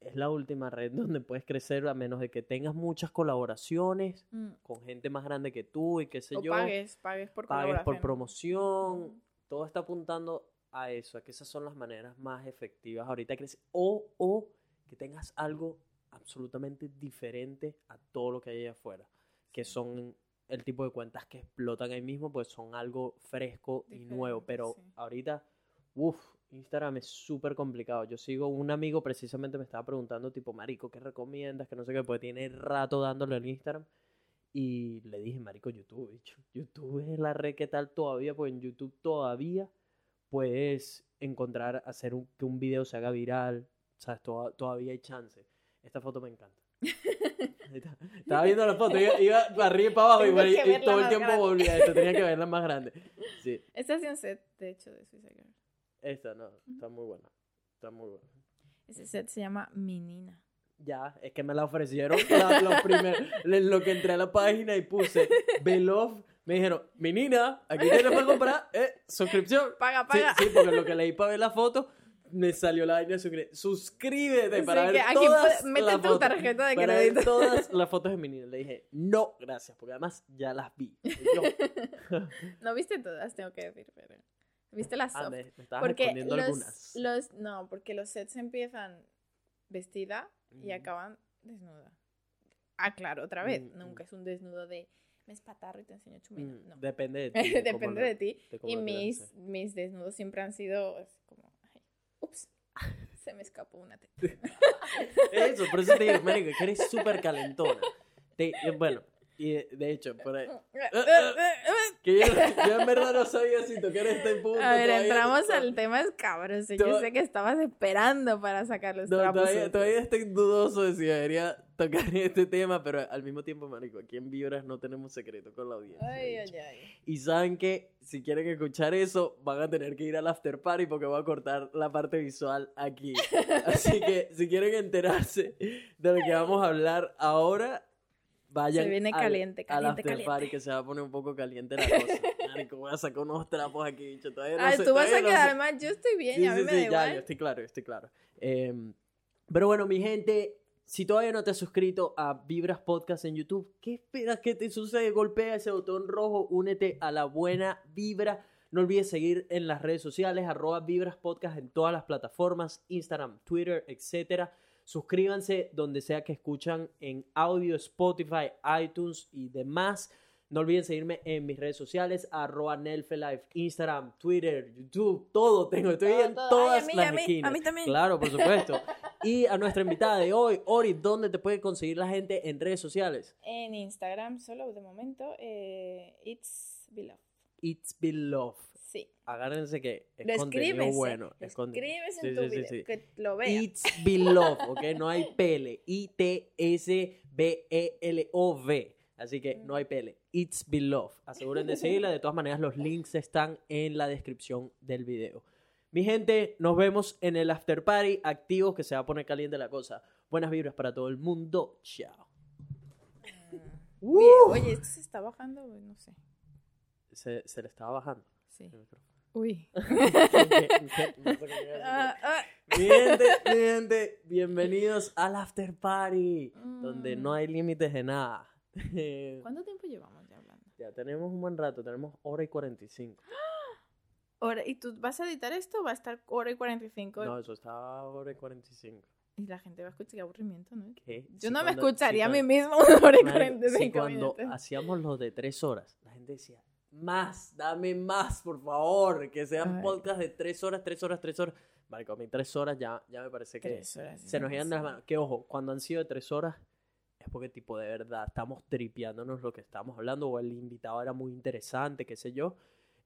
es la última red donde puedes crecer a menos de que tengas muchas colaboraciones Mm. con gente más grande que tú y qué sé O yo pagues, pagues por pagues por promoción, todo está apuntando a eso, a que esas son las maneras más efectivas ahorita crecer. O, o que tengas algo absolutamente diferente a todo lo que hay allá afuera, que son el tipo de cuentas que explotan ahí mismo, pues son algo fresco y nuevo, pero sí. ahorita, uff, Instagram es súper complicado. Yo sigo un amigo precisamente me estaba preguntando tipo, Marico, ¿qué recomiendas? Que no sé qué, porque tiene rato dándole al Instagram. Y le dije, marico, YouTube, bicho. YouTube es la red que tal todavía, pues en YouTube todavía puedes encontrar, hacer un- que un video se haga viral. ¿Sabes? Toda- todavía hay chance. Esta foto me encanta. [laughs] Estaba viendo la foto, iba, iba para arriba y para abajo y, Tengo y todo el tiempo grande. volvía esto. Tenía que [laughs] verla más grande. Sí, Esta es un set, de hecho, de Suicide Girl. esta no, está muy buena. Está muy buena. Ese set se llama Minina. Ya, es que me la ofrecieron la- lo primero, en lo que entré a la página y puse Belov, me dijeron, mi nina, aquí tienes para comprar, eh, suscripción. Paga, paga. sí, porque lo que leí para ver la foto, me salió la vaina de suscri- Suscríbete para ver aquí todas mete las tu fotos, tarjeta de para ver todas las fotos de mi. Le dije, no, gracias, porque además ya las vi. Yo, [laughs] No viste todas, tengo que decir, pero. Viste las ah, soft. me, me porque los, algunas. los. No, porque los sets empiezan vestida y acaban desnuda. Ah, claro, otra vez. Mm, Nunca es un desnudo de. Me espatarro y te enseño chumina. Mm, No. Depende de [laughs] ti. de Depende de ti. de Y mis, mis desnudos siempre han sido como. Ay, ups. [laughs] Se me escapó una teta. [laughs] Eso, por eso te digo, marico, que eres súper calentona. Te- eh, bueno, y de, hecho, por ahí, [laughs] que yo, yo en verdad no sabía si tocar este punto. A ver, entramos al tema escabroso. Yo sé que estabas esperando para sacar los No, trapos todavía, todavía estoy dudoso de si debería tocar [laughs] este tema, pero al mismo tiempo, marico, aquí en Vibras no tenemos secreto con la audiencia. Ay, ay, ay. Y saben que si quieren escuchar eso, van a tener que ir al after party porque voy a cortar la parte visual aquí. [laughs] Así que si quieren enterarse de lo que vamos a hablar ahora, vayan Se viene al- caliente, al caliente, after caliente. party que se va a poner un poco caliente la cosa. [laughs] Marico, voy a sacar unos trapos aquí, bicho. Todavía no Ay, sé, tú vas a no sé. quedar mal. Yo estoy bien, Sí, a mí sí, me sí, da ya, igual. yo estoy claro, yo estoy claro. Eh, pero bueno, mi gente, si todavía no te has suscrito a Vibras Podcast en YouTube, ¿qué esperas que te sucede? Golpea ese botón rojo, únete a la buena vibra. No olvides seguir en las redes sociales, arroba Vibras Podcast en todas las plataformas, Instagram, Twitter, etcétera. Suscríbanse donde sea que escuchan en audio, Spotify, iTunes y demás. No olviden seguirme en mis redes sociales, arroba Nelfelife, Instagram, Twitter, YouTube, todo tengo. Estoy Todo, en todo. Ay, todas a mí, las a mí, esquinas. a mí también. Claro, por [laughs] supuesto. y a nuestra invitada de hoy, Ori, ¿dónde te puede conseguir la gente en redes sociales? En Instagram solo de momento, eh, It's Beloved. It's Beloved. Sí. Agárrense que es contenido bueno. Es conten- Escribes Sí, en tu sí, video, sí. que lo vea. It's Beloved, ¿ok? No hay [laughs] pele. I-T-S-B-E-L-O-V. Así que no hay pele. It's Beloved. Aseguren de seguirla. De todas maneras, los links están en la descripción del video. Mi gente, nos vemos en el after party activos que se va a poner caliente la cosa. Buenas vibras para todo el mundo. Chao. Oye, oye, esto se está bajando, no sé. Se, se le estaba bajando. Sí. el micrófono. Uy. [laughs] A [laughs] Ah, ah. decir. Mi gente, mi gente, bienvenidos al after party, donde Mm. no hay límites de nada. [laughs] ¿Cuánto tiempo llevamos ya hablando? ya tenemos un buen rato, tenemos hora y 45. [gasps] Hora, ¿Y tú vas a editar esto? Va a estar hora y 45. No, eso está hora y 45. Y la gente va a escuchar qué aburrimiento, ¿no? ¿Qué? Yo Si no me cuando- escucharía a si mí cuando- mismo una hora y Marico, 45 si cuando minutos. hacíamos los de tres horas, la gente decía, más, dame más, por favor, que sean Ay. podcast de tres horas, tres horas, tres horas. Marico, a mí tres horas ya, ya me parece que Tres horas, se nos iban de las manos. Que ojo, cuando han sido de tres horas, es porque tipo de verdad estamos tripeándonos lo que estamos hablando, o el invitado era muy interesante, qué sé yo.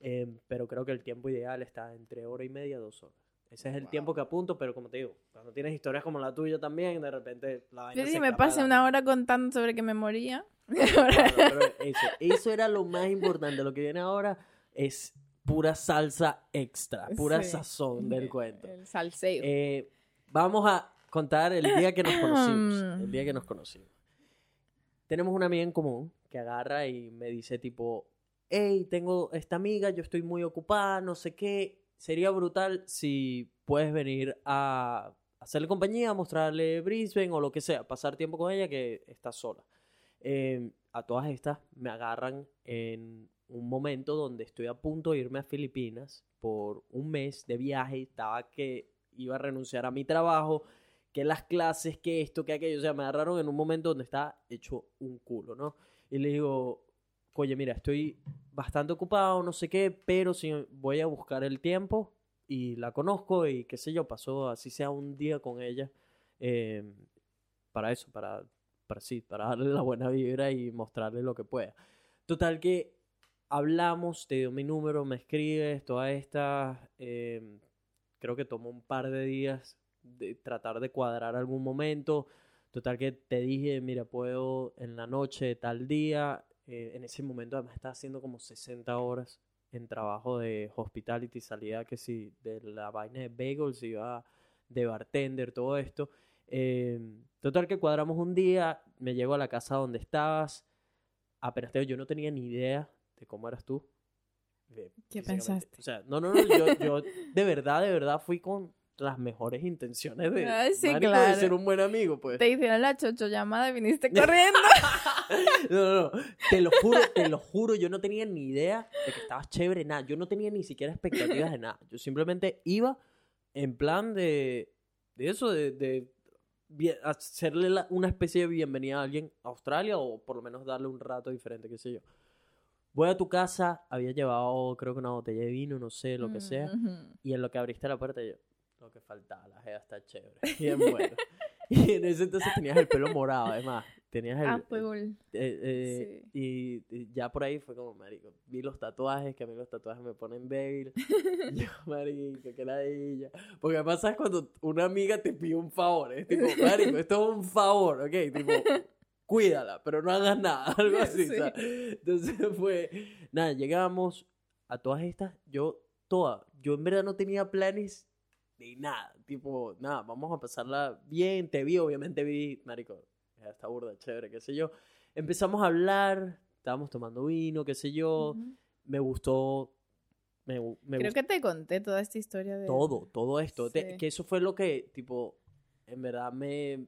eh, pero creo que el tiempo ideal está entre hora y media, dos horas. Ese es el Wow. tiempo que apunto, pero como te digo, cuando tienes historias como la tuya también, de repente la vaina Yo se sí me pasé una hora contando sobre que me moría. [laughs] Claro, pero eso, eso era lo más importante. Lo que viene ahora es pura salsa extra, pura Sí. sazón del cuento. El salseo. Eh, vamos a contar el día que nos conocimos. El día que nos conocimos. Tenemos una amiga en común que agarra y me dice tipo, hey, tengo esta amiga, yo estoy muy ocupada, no sé qué. Sería brutal si puedes venir a hacerle compañía, mostrarle Brisbane o lo que sea, pasar tiempo con ella que está sola. Eh, a todas estas me agarran en un momento donde estoy a punto de irme a Filipinas por un mes de viaje, estaba que iba a renunciar a mi trabajo, que las clases, que esto, que aquello, o sea, me agarraron en un momento donde estaba hecho un culo, ¿no? Y le digo, oye, mira, estoy bastante ocupado, no sé qué, pero si voy a buscar el tiempo y la conozco y qué sé yo, pasó así sea un día con ella, eh, para eso, para, para sí, para darle la buena vibra y mostrarle lo que pueda. Total que hablamos, te dio mi número, me escribes, todas estas, eh, creo que tomó un par de días de tratar de cuadrar algún momento. Total que te dije, mira, puedo en la noche, tal día. Eh, en ese momento además estaba haciendo como 60 horas en trabajo de hospitality, salida que sí, de la vaina de bagels, iba de bartender, todo esto. Eh, total que cuadramos un día, me llego a la casa donde estabas. Apenas te digo, yo no tenía ni idea de cómo eras tú. eh, ¿Qué pensaste? O sea, no, no, no, yo, yo de verdad, de verdad fui con las mejores intenciones de, Ay, sí, marico, de claro. ser un buen amigo, pues. Te hicieron la chocho llamada y viniste [laughs] corriendo. No, no, no, te lo juro, te lo juro, yo no tenía ni idea de que estabas chévere, nada. Yo no tenía ni siquiera expectativas de nada. Yo simplemente iba en plan de, de eso, de, de hacerle la- una especie de bienvenida a alguien a Australia o por lo menos darle un rato diferente, qué sé yo. Voy a tu casa, había llevado creo que una botella de vino, no sé, lo que sea. Ujú. Y en lo que abriste la puerta, yo, lo que faltaba, la jeva está chévere. [laughs] Bien bueno. y en ese entonces tenías el pelo morado, además. Tenías el. Ah, fue cool. eh, eh, y, y ya por ahí fue como, marico, vi los tatuajes, que a mí los tatuajes me ponen bail. [laughs] yo, marico, que la ella. Porque pasa es cuando una amiga te pide un favor, es tipo, marico, esto es un favor, ¿ok? Tipo, cuídala, pero no hagas nada, [laughs] algo así, Sí. ¿sabes? Entonces fue, nada, llegamos a todas estas, yo, todas, yo en verdad no tenía planes de nada, tipo, nada, vamos a pasarla bien, te vi, obviamente vi, marico, está burda, chévere, qué sé yo. Empezamos a hablar, estábamos tomando vino, qué sé yo, Ujú. me gustó, me, me Creo gustó que te conté toda esta historia de... todo, todo esto, te- Sí. que eso fue lo que, tipo, en verdad me,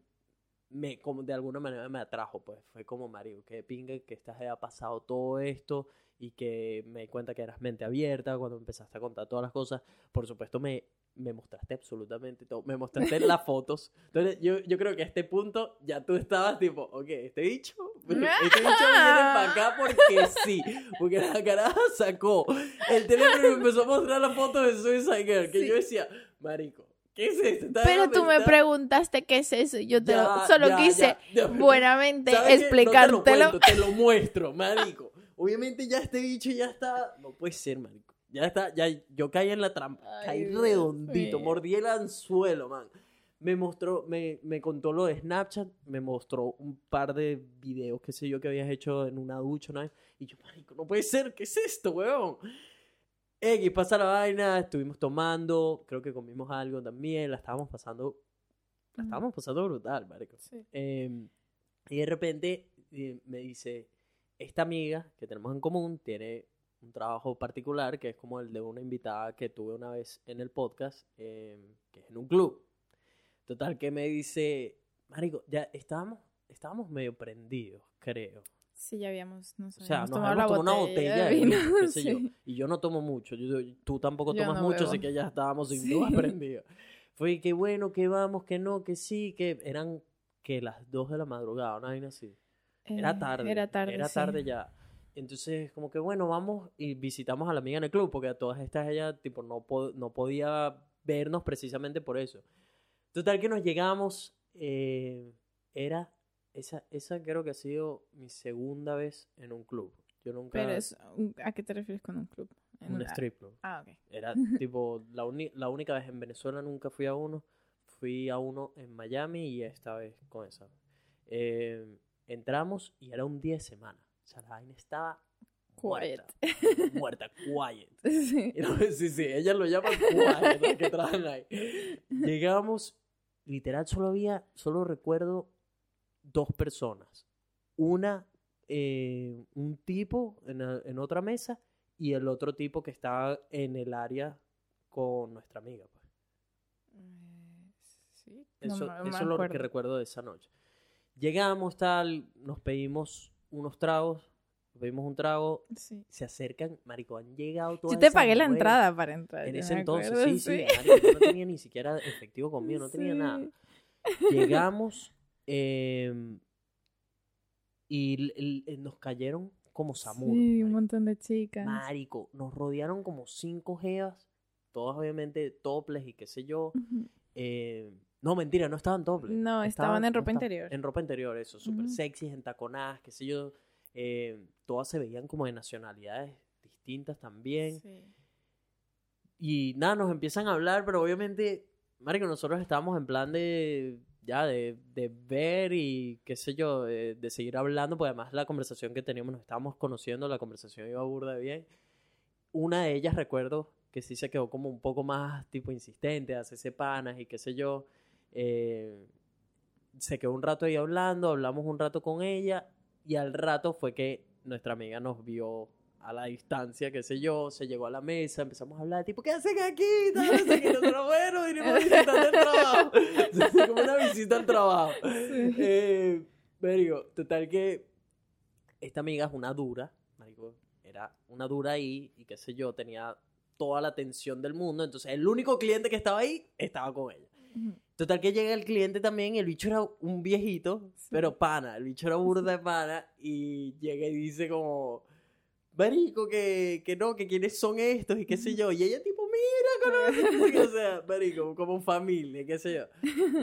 me, como de alguna manera me atrajo, pues fue como, Mario, que pinga que estás haya pasado todo esto y que me di cuenta que eras mente abierta cuando empezaste a contar todas las cosas. Por supuesto, me, me mostraste absolutamente todo. Me mostraste las fotos. Entonces, yo, yo creo que a este punto ya tú estabas tipo, ok, este bicho, este bicho viene para acá porque sí. Porque la caraja sacó el teléfono y me empezó a mostrar las fotos de Suicide Girl. Que Sí. yo decía, marico, ¿qué es esto? Pero tú me preguntaste qué es eso. Yo te lo- Ya, solo ya, quise ya, buenamente explicártelo. No te lo cuento, te lo muestro, marico. Obviamente ya este bicho ya está... No puede ser, marico. Ya está, ya yo caí en la trampa. Ay, caí Dios redondito, mordí el anzuelo, man. Me mostró, me, me contó lo de Snapchat, me mostró un par de videos, qué sé yo, que habías hecho en una ducha, ¿no? Y yo, marico, no puede ser, ¿qué es esto, weón? X, pasa la vaina, estuvimos tomando, creo que comimos algo también, la estábamos pasando, la estábamos pasando brutal, marico. Sí. Eh, y de repente eh, me dice, esta amiga que tenemos en común tiene un trabajo particular que es como el de una invitada que tuve una vez en el podcast, eh, que es en un club. Total, que me dice, Marico, ya estábamos, estábamos medio prendidos, creo. Sí, ya habíamos, no sé, O sea, nos tomado habíamos la tomado una botella de vino, qué [laughs] sé yo. sí. Y yo no tomo mucho. yo- tú tampoco tomas no mucho, así que ya estábamos sin Sí. duda [laughs] prendidos. Fue que bueno, que vamos, que no, que sí, que eran que las 2 de la madrugada, una vaina así. Era Eh, tarde. Era tarde. Era sí. tarde ya. Entonces, como que bueno, vamos y visitamos a la amiga en el club, porque a todas estas ella, tipo, no, po- no podía vernos precisamente por eso. Total que nos llegamos, eh, era, esa, esa creo que ha sido mi segunda vez en un club. Yo nunca, Pero es, ¿a qué te refieres con un club? En un una- strip club. Ah, ok. Era [laughs] tipo, la, la única vez en Venezuela nunca fui a uno. Fui a uno en Miami y esta vez con esa. Eh, entramos y era un día de semana. O sea, la vaina estaba muerta. Muerta, quiet. [laughs] Sí. No, sí, sí, ellas lo llaman quiet, que trabajan ahí. Llegamos, literal, solo había, solo recuerdo dos personas. Una, eh, un tipo en, en otra mesa y el otro tipo que estaba en el área con nuestra amiga. Pues. Eh, sí. Eso, no eso es lo que recuerdo de esa noche. Llegamos, tal, nos pedimos unos tragos, pedimos un trago, Sí. se acercan, marico, han llegado todas Yo te pagué la entrada para entrar. En ese entonces, acuerdo, sí, sí, marico, no tenía ni [laughs] siquiera efectivo conmigo, no tenía Sí. nada. Llegamos em, y l- nos cayeron como samuros. Sí, un montón de chicas. Marico, nos rodearon como cinco jevas, todas obviamente toples y qué sé yo. Eh, no, mentira, no estaban topless. No, estaban en no ropa estaban- interior. En ropa interior, eso, súper Ujú. sexys, entaconadas, qué sé yo. Eh, todas se veían como de nacionalidades distintas también. Sí. Y nada, nos empiezan a hablar, pero obviamente, marico, nosotros estábamos en plan de, ya, de, de ver y qué sé yo, de, de seguir hablando, porque además la conversación que teníamos, nos estábamos conociendo, la conversación iba burda de bien. Una de ellas recuerdo que sí se quedó como un poco más tipo insistente, hacerse panas y qué sé yo. Eh, se quedó un rato ahí hablando, hablamos un rato con ella y al rato fue que nuestra amiga nos vio a la distancia, qué sé yo, se llegó a la mesa, empezamos a hablar, tipo, ¿qué hacen aquí? Qué, nosotros, bueno, vinimos a visitar el trabajo. [laughs] como una visita al trabajo. Sí. Eh, total que esta amiga es una dura, marico, era una dura ahí y qué sé yo, tenía toda la atención del mundo, entonces el único cliente que estaba ahí estaba con ella. Total que llega el cliente también y el bicho era un viejito, Sí. pero pana, el bicho era burda de [laughs] pana y llega y dice como, marico, que, que no, que quiénes son estos y qué sé yo, y ella tipo, mira, conoce, [laughs] o sea, marico, como familia, qué sé yo.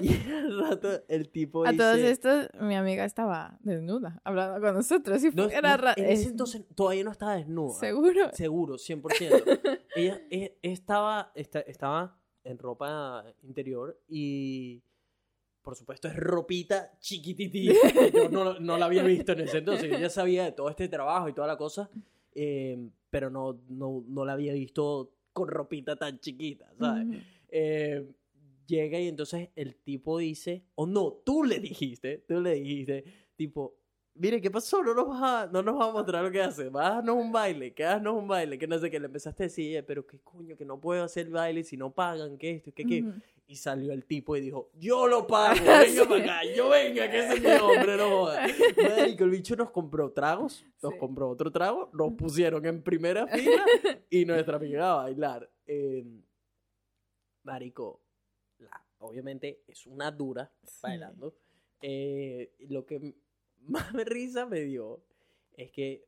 Y al rato el tipo A dice... todos estos, mi amiga estaba desnuda, hablando con nosotros. Y No, fue- era no, en ese es- entonces todavía no estaba desnuda. Seguro. Seguro, 100%. [laughs] Ella eh, estaba, esta- estaba en ropa interior y, por supuesto, es ropita chiquititita. Yo no, no la había visto en ese entonces. Yo ya sabía de todo este trabajo y toda la cosa, eh, pero no, no, no la había visto con ropita tan chiquita, ¿sabes? Eh, llega y entonces el tipo dice, o no, tú le dijiste, tú le dijiste, tipo, mire, ¿qué pasó? No nos vas a, no nos vas a mostrar lo que hace. Haznos un baile, que haznos un baile, que no sé qué. Le empezaste a decir, "Eh, pero qué coño, que no puedo hacer baile si no pagan, que esto, que qué. Y salió el tipo y dijo, yo lo pago, [laughs] venga para acá, yo venga, que ese es mi hombre, no jodas. [laughs] Marico, el bicho nos compró tragos, nos Sí. compró otro trago, nos pusieron en primera [laughs] fila y nuestra amiga a bailar. Eh, marico, la- obviamente es una dura Sí. bailando. Eh, lo que más [laughs] risa me dio es que,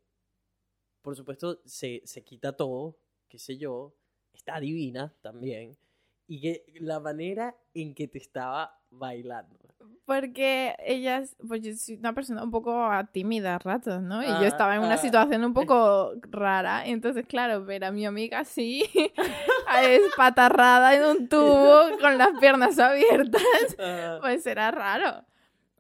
por supuesto, se, se quita todo, qué sé yo, está divina también, y que la manera en que te estaba bailando. Porque ella, es- pues yo soy una persona un poco tímida a ratos, ¿no? Y Ah, yo estaba en una ah. situación un poco rara. Entonces, claro, ver a mi amiga así, [laughs] espatarrada en un tubo, [laughs] con las piernas abiertas, Ah, pues era raro.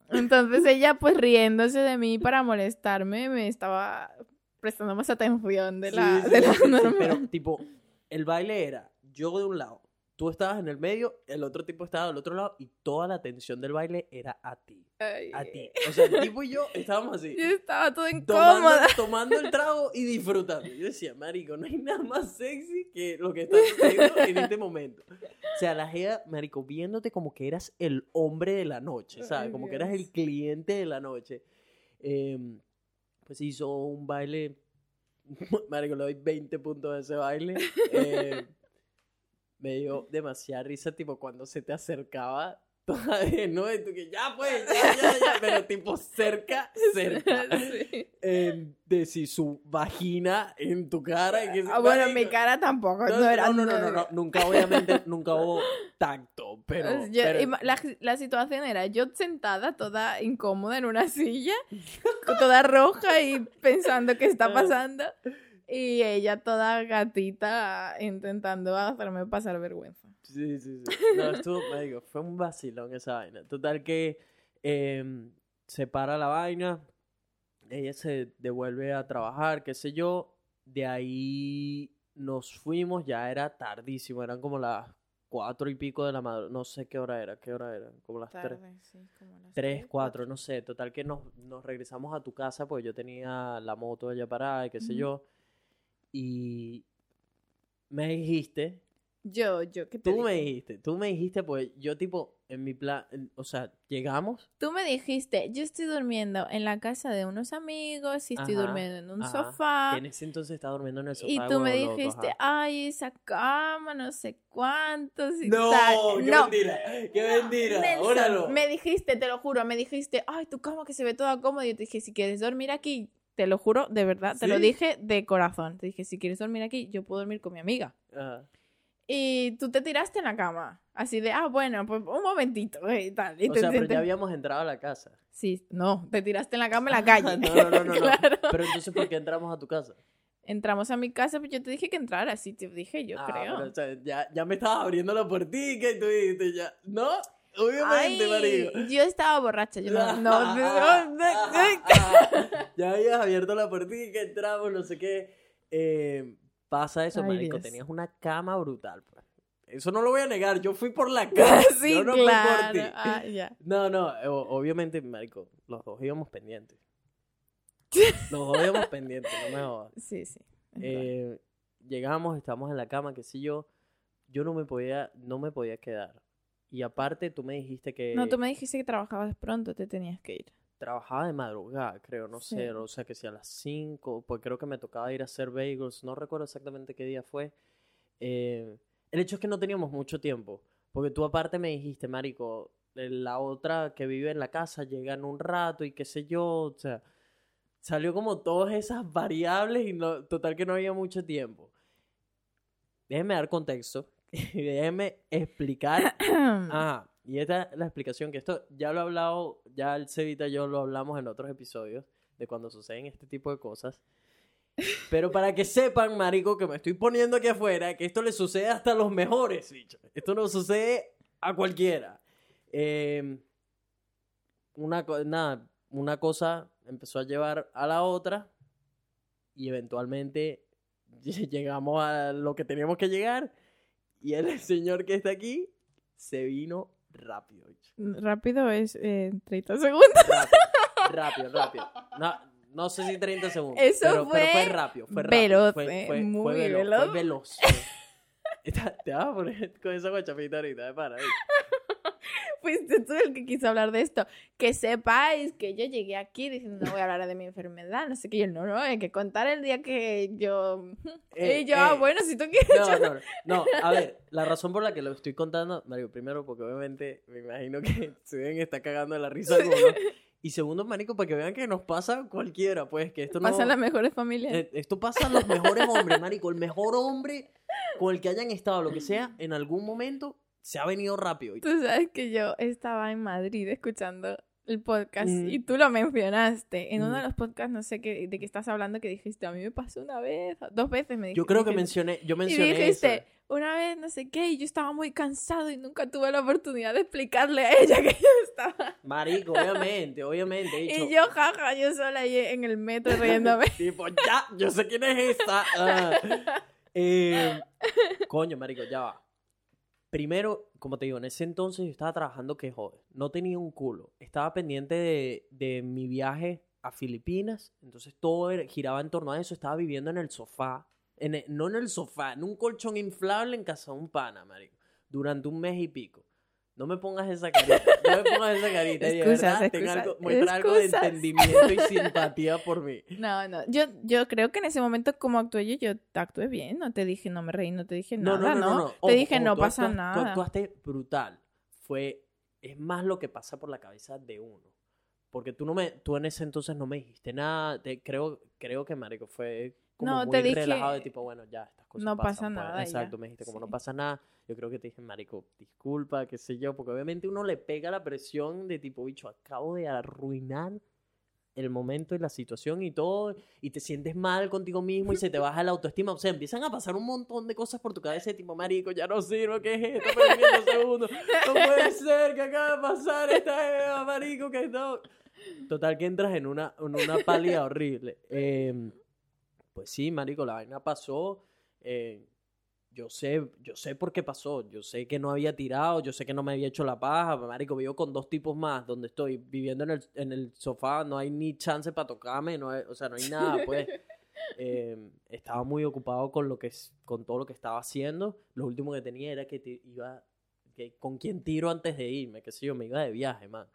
Entonces ella, pues riéndose de mí para molestarme, me estaba prestando más atención de la, sí, de la normal. pero tipo, el baile era yo de un lado, tú estabas en el medio, el otro tipo estaba del otro lado y toda la atención del baile era a ti, Ay, a ti. O sea, el tipo y yo estábamos así. [laughs] Yo estaba todo tomando, incómoda. tomando el trago y disfrutando. Yo decía, marico, no hay nada más sexy que lo que está sucediendo en este momento. O sea, la jeva, marico, viéndote como que eras el hombre de la noche, ¿sabes? Como que eras el cliente de la noche. Eh, pues hizo un baile, [laughs] marico, le doy 20 puntos a ese baile. [laughs] Eh, me dio demasiada risa, tipo, cuando se te acercaba [laughs] toda de nuevo, y tú que ya pues, ya, ya, ya, pero tipo cerca, cerca [laughs] Sí. eh, de si su vagina en tu cara. Ah, bueno, mi cara tampoco. No, No, era no, no, no, no, no, nunca, obviamente, nunca hubo tacto, pero. Yo- pero- la, la situación era yo sentada toda incómoda en una silla, [laughs] toda roja y pensando qué está pasando. Y ella toda gatita intentando hacerme pasar vergüenza. Sí, sí, sí. No, estuvo, [laughs] me digo, fue un vacilón esa vaina. Total que eh, se para la vaina, ella se devuelve a trabajar, qué sé yo. De ahí nos fuimos, ya era tardísimo, eran como las cuatro y pico de la madrugada. No sé qué hora era, qué hora era, como las tres. Sí, como las Tres, cuatro, no sé. Total que nos, nos regresamos a tu casa porque yo tenía la moto allá parada y qué sé yo. Y me dijiste, Yo, yo, ¿qué te tú me dijiste, tú me dijiste, pues yo tipo, en mi plan, o sea, llegamos. Tú me dijiste, yo estoy durmiendo en la casa de unos amigos y estoy Ajá, durmiendo en un ajá, sofá. en ese entonces estaba durmiendo en el sofá. Y tú me loco, dijiste, ajá. ay, esa cama, no sé cuántos y No, tal. qué no, mentira, qué mentira, Nelson, óralo. me dijiste, te lo juro, me dijiste, ay, tu cama que se ve toda cómoda. Y yo te dije, si quieres dormir aquí, te lo juro, de verdad, te lo ¿Sí? dije de corazón. Te dije, si quieres dormir aquí, yo puedo dormir con mi amiga. Ajá. Y tú te tiraste en la cama, así de, ah, bueno, pues un momentito, eh, y tal. Y O te sea, pero sientes- ya habíamos entrado a la casa. Sí, no, te tiraste en la cama en la [laughs] calle. no, no, no, no, no. Claro. Pero entonces, ¿por qué entramos a tu casa? Entramos a mi casa, pues yo te dije que entraras, sí, te dije, yo Ah, creo. pero, o sea, ya, ya me estabas abriendo la puertica y tú dijiste ya. No, obviamente, Ay, marico. yo estaba borracha, yo no, [laughs] no, no, no, [laughs] [laughs] ya habías abierto la puertica, entramos, no sé qué. Eh, pasa eso, Ay, marico. Dios. Tenías una cama brutal, pues. Eso no lo voy a negar. Yo fui por la cama. sí, yo no claro. fui por ti. Ah. No, no, obviamente, marico, los dos íbamos pendientes. Los dos íbamos pendientes, no me jodas. Sí, sí. Eh, llegamos, estamos en la cama, qué sé yo. Yo no me podía, no me podía quedar. Y aparte, tú me dijiste que no, tú me dijiste que trabajabas pronto, te tenías que ir. trabajaba de madrugada, creo, no Sí. sé, o sea, que si a las 5, pues creo que me tocaba ir a hacer bagels, no recuerdo exactamente qué día fue. Eh, el hecho es que no teníamos mucho tiempo, porque tú aparte me dijiste, Marico, eh, la otra que vive en la casa llega en un rato y qué sé yo, o sea, salió como todas esas variables y no, total que no había mucho tiempo. Déjenme dar contexto [laughs] déjenme explicar [coughs] Ajá, y esta es la explicación que esto ya lo he hablado, ya el Cevita y yo lo hablamos en otros episodios de cuando suceden este tipo de cosas. Pero para que sepan, marico, que me estoy poniendo aquí afuera, que esto le sucede hasta a los mejores, bicho. Esto no sucede a cualquiera. Eh, una, nada, una cosa empezó a llevar a la otra y eventualmente [laughs] llegamos a lo que teníamos que llegar y el [laughs] señor que está aquí se vino rápido, bicho. Rápido es eh, 30 segundos. Rápido, rápido, rápido. No, no sé si 30 segundos. Eso pero, pero fue fue rápido, fue rápido. veloz, fue, eh, fue- muy fue veloz. veloz. Fue veloz. [laughs] Te vas a poner con esa guachapita ahorita, de para. Fuiste tú el que quiso hablar de esto. Que sepáis que yo llegué aquí diciendo, no voy a hablar de mi enfermedad, no sé qué. Yo, no, no, hay que contar el día que yo... Eh, y yo, ah, eh, bueno, si tú quieres... No, no, no, no. A ver, [laughs] la razón por la que lo estoy contando, Mario, primero porque obviamente me imagino que [laughs] se deben estar cagando de la risa algunos. Y segundo, marico, para que vean que nos pasa cualquiera, pues, que esto no... Pasan las mejores familias. Eh, Esto pasa a los mejores hombres, marico. El mejor hombre con el que hayan estado, lo que sea, en algún momento se ha venido rápido. Y- Tú sabes que yo estaba en Madrid escuchando el podcast Mm. y tú lo mencionaste. En uno de Mm. los podcasts, no sé qué, de qué estás hablando, que dijiste, a mí me pasó una vez, dos veces me dijiste. Yo creo que mencioné, yo Y mencioné dijiste, eso. una vez no sé qué, y yo estaba muy cansado y nunca tuve la oportunidad de explicarle a ella [laughs] que yo estaba. Marico, [laughs] obviamente, obviamente. dicho, Y yo, jaja, yo sola ahí en el metro [laughs] riéndome. Tipo, ya, yo sé quién es esta. Ah. Eh, coño, marico, ya va. Primero, como te digo, en ese entonces yo estaba trabajando que joder. No tenía un culo. Estaba pendiente de, mi viaje a Filipinas. Entonces todo giraba en torno a eso. Estaba viviendo en el sofá. En el- no en el sofá, en un colchón inflable en casa de un pana, marico. Durante un mes y pico. No me pongas esa carita. No me pongas esa carita. y de Excusas, verdad, ten excusas, algo- muestra algo de excusas. entendimiento y [laughs] simpatía por mí. No, no, yo, yo creo que en ese momento como actué yo, yo actué bien, no te dije, no me reí, no te dije nada, ¿no? Te Ojo, dije, ojo, no tú pasa Tú nada. actuaste brutal. Fue, es más lo que pasa por la cabeza de uno. Porque tú no me, tú en ese entonces no me dijiste nada. Te, creo, creo que marico fue como No, muy te dije, relajado de tipo, bueno, ya estas cosas no pasa pasan, pues. nada ya. Exacto, me dijiste como no Sí. pasa nada. Yo creo que te dije, marico, disculpa, qué sé yo, porque obviamente uno le pega la presión de tipo, bicho, acabo de arruinar el momento y la situación y todo, y te sientes mal contigo mismo y se te baja la autoestima. O sea, empiezan a pasar un montón de cosas por tu cabeza de tipo, marico, ya no sirvo, ¿qué es esto? Perdiendo segundos. No puede ser que acaba de pasar esta Eva, marico, que no. Total, que entras en una, en una pálida horrible. Eh, pues sí, marico, la vaina pasó. eh, yo sé, yo sé por qué pasó. Yo sé que no había tirado, yo sé que no me había hecho la paja. Marico, vivo con dos tipos más donde estoy viviendo en el, en el sofá. No hay ni chance para tocarme, no hay- o sea, no hay nada, pues. [laughs] Eh, estaba muy ocupado con lo que con todo lo que estaba haciendo. Lo último que tenía era que te- iba, que con quién tiro antes de irme, qué sé yo, me iba de viaje, man.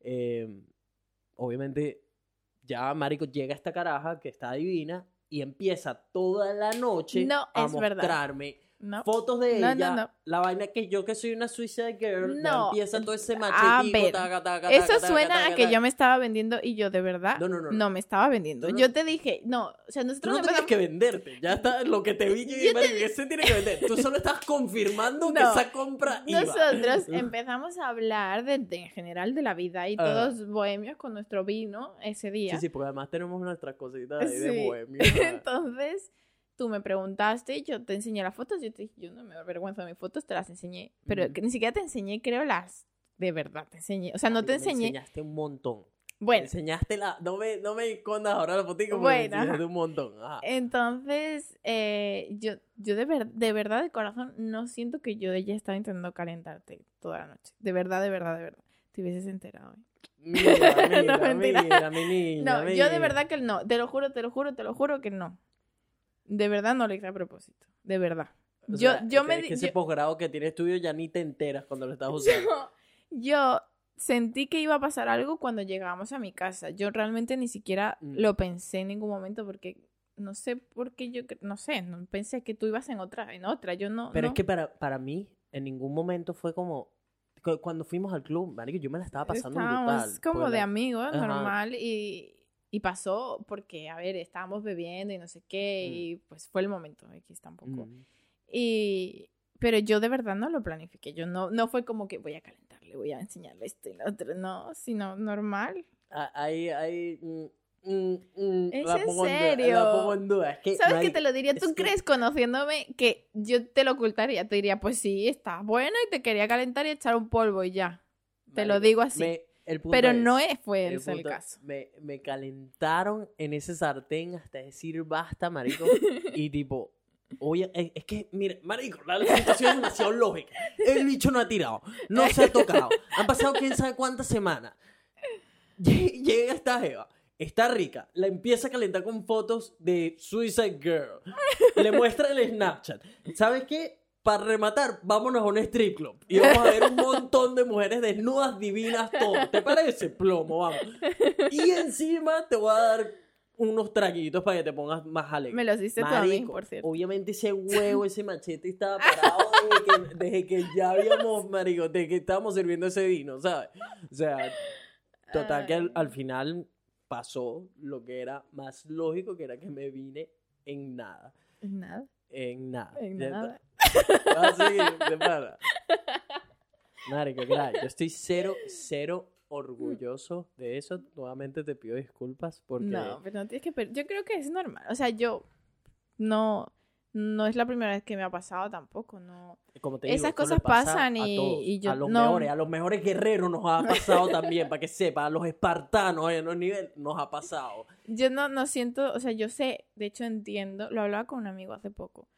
Eh, obviamente, ya Marico llega esta caraja que está divina y empieza toda la noche No, a verdad. No. fotos de No, ella, no. la vaina que yo que soy una suicide girl, No. empieza todo ese A ver, taca, taca, Eso taca, suena a que yo me estaba vendiendo y yo de verdad No, no, no, no. no me estaba vendiendo. Yo te dije, no, o sea, Tú nosotros no empezamos- que venderte, ya está lo que te vi yo, Yo marico, que se tiene que vender. Tú solo estás confirmando que esa compra iba. Nosotros [laughs] empezamos a hablar de, de- en general de la vida y Ah. todos bohemios con nuestro vino ese día. Sí, sí, porque además tenemos nuestras cositas ahí de Sí. bohemio. [laughs] Entonces, tú me preguntaste y yo te enseñé las fotos. Yo te dije, yo no me avergüenzo de mis fotos, te las enseñé. Pero que ni siquiera te enseñé, creo, las de verdad. Te enseñé. O sea, no te Marico, Me enseñé. enseñaste un montón. Me Bueno, enseñaste la... No me, no me escondas ahora la fotico porque Bueno, me enseñaste un montón. Ajá. entonces, eh, yo, yo de, ver- de verdad, de corazón, no siento que yo ella estaba intentando calentarte toda la noche. De verdad, de verdad, de verdad. Te hubieses enterado. ¿eh? Mira, [laughs] mira, No, mentira. mira, mi niña, No, yo de verdad que no. Te lo juro, te lo juro, te lo juro que no. De verdad no lo hice a propósito. De verdad. O yo, sea, yo es me que- di- que ese posgrado que tienes tuyo ya ni te enteras cuando lo estás [laughs] usando. yo, yo sentí que iba a pasar algo cuando llegábamos a mi casa. Yo realmente ni siquiera Mm. lo pensé en ningún momento porque no sé por qué yo, no sé, no pensé que tú ibas en otra, en otra. Yo no. Pero no. es que para, para mí, en ningún momento fue como. cu- Cuando fuimos al club, marico, yo me la estaba pasando Estábamos brutal. como porque de amigos, normal, y, y pasó porque, a ver, estábamos bebiendo y no sé qué, Mm. y pues fue el momento, X tampoco. Mm. Y, pero yo de verdad no lo planifiqué. Yo no, no fue como que voy a calentarle, voy a enseñarle esto y lo otro. No, sino normal. Ah, Ahí, ahí. mm, mm, mm, ¿Es en serio? en duda. Es que, ¿Sabes qué marico, te lo diría? es ¿Tú que- crees, conociéndome, que yo te lo ocultaría? Te diría, pues sí, está bueno y te quería calentar y echar un polvo y ya. Te lo digo así. me- el punto Pero es- no es, fue el ese el caso. Me, me calentaron en ese sartén hasta decir basta, marico. [laughs] y tipo, oye, es, es que, mire, marico, la situación es demasiado lógica. El bicho no ha tirado, no se ha tocado. Han pasado quién sabe cuántas semanas. lle- llega esta Eva, está rica, la empieza a calentar con fotos de Suicide Girl, le muestra el Snapchat. ¿Sabes qué? Para rematar, vámonos a un strip club y vamos a ver un montón de mujeres desnudas, divinas, todo. ¿Te parece? Plomo, vamos. Y encima te voy a dar unos traguitos para que te pongas más alegre. Me los mí, Marico, por cierto. Obviamente ese huevo, ese machete estaba parado desde que, desde que ya habíamos, marico, desde que estábamos sirviendo ese vino, ¿sabes? O sea, total que al, al final pasó lo que era más lógico, que era que me vine en nada. Nada. En nada. En nada. Está. Vas a seguir, de pana. Marico, claro, yo estoy cero, cero orgulloso de eso. Nuevamente te pido disculpas porque... No, pero no tienes que... per- Yo creo que es normal. O sea, yo no... No es la primera vez que me ha pasado tampoco, no. como te Esas digo, cosas pasa pasan a y- todos, y yo a los no- mejores, a los mejores guerreros nos ha pasado también, para que sepa, a los espartanos en los niveles nos ha pasado. Yo no, no siento, o sea, yo sé, de hecho entiendo, lo hablaba con un amigo hace poco,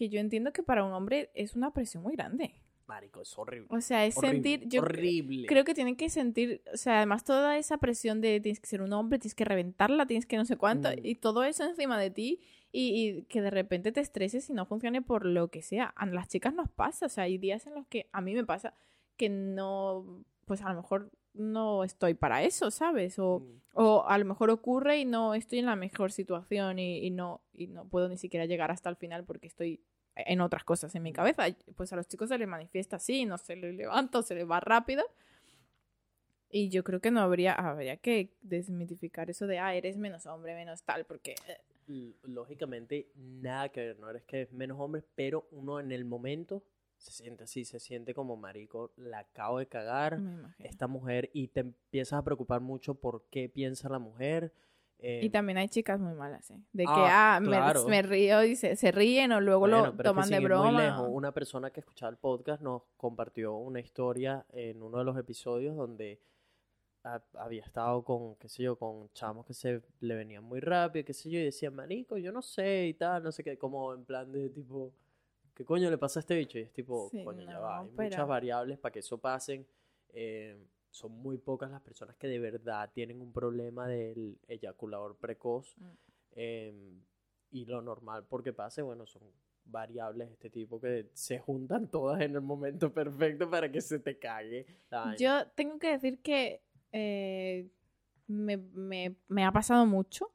que yo entiendo que para un hombre es una presión muy grande. Marico, es horrible. O sea, es horrible, sentir, yo horrible. creo que tienen que sentir, o sea, además toda esa presión de tienes que ser un hombre, tienes que reventarla, tienes que no sé cuánto, Mm. y todo eso encima de ti, y, y que de repente te estreses y no funcione por lo que sea. A las chicas nos pasa, o sea, hay días en los que a mí me pasa que no, pues a lo mejor no estoy para eso, ¿sabes? O, Mm. o a lo mejor ocurre y no estoy en la mejor situación y, y no, y no puedo ni siquiera llegar hasta el final porque estoy en otras cosas en mi cabeza. Y, Pues a los chicos se les manifiesta así, no se les levanta se les va rápido. Y yo creo que no habría, habría que desmitificar eso de, ah, eres menos hombre, menos tal, porque... eh, Lógicamente, nada que ver, no eres que es menos hombre, pero uno en el momento se siente así, se siente como marico, la acabo de cagar, esta mujer, y te empiezas a preocupar mucho por qué piensa la mujer. eh, Y también hay chicas muy malas, ¿eh? De que, Ah, ah, me- claro. me, río y se, se ríen o luego Bueno, lo pero es que toman de muy broma. lejos, una persona que escuchaba el podcast nos compartió una historia en uno de los episodios donde ha- había estado con, qué sé yo, con chamos que se le venían muy rápido, qué sé yo, y decía, marico, yo no sé y tal, no sé qué, como en plan de tipo, ¿qué coño le pasa a este bicho? Y es tipo, Sí, coño, ya no, va, hay pero- muchas variables para que eso pasen. eh, son muy pocas las personas que de verdad tienen un problema del eyaculador precoz. Mm. em, y lo normal porque pase, bueno, son variables de este tipo que se juntan todas en el momento perfecto para que se te cague la. Yo tengo que decir que eh, me, me- me ha pasado mucho.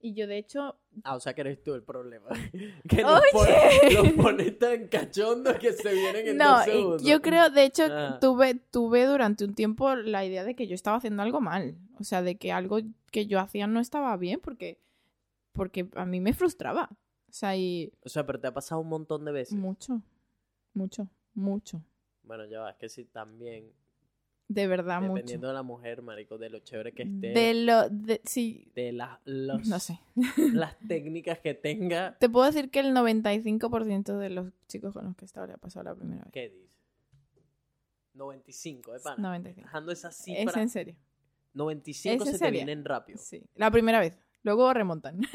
Y yo, de hecho, Ah, o sea que eres tú el problema. [laughs] que nos Oye. pones tan cachondos que se vienen en no, dos segundos. yo creo, de hecho, Ah. tuve, tuve durante un tiempo la idea de que yo estaba haciendo algo mal. O sea, de que algo que yo hacía no estaba bien porque, porque a mí me frustraba. O sea, y O sea, pero te ha pasado un montón de veces. mucho, mucho, mucho. Bueno, ya va, es que sí, también, De verdad, mucho. dependiendo de la mujer, marico, de lo chévere que esté, De lo, de, sí, de las, los- no sé. [laughs] las técnicas que tenga. Te puedo decir que el 95% de los chicos con los que he estado le ha pasado la primera vez. ¿Qué dices? 95, de pana. 95. Dejando esa Es cifra, en serio. 95 ¿Es en se te vienen rápido. Sí. La primera vez. Luego remontan. [laughs]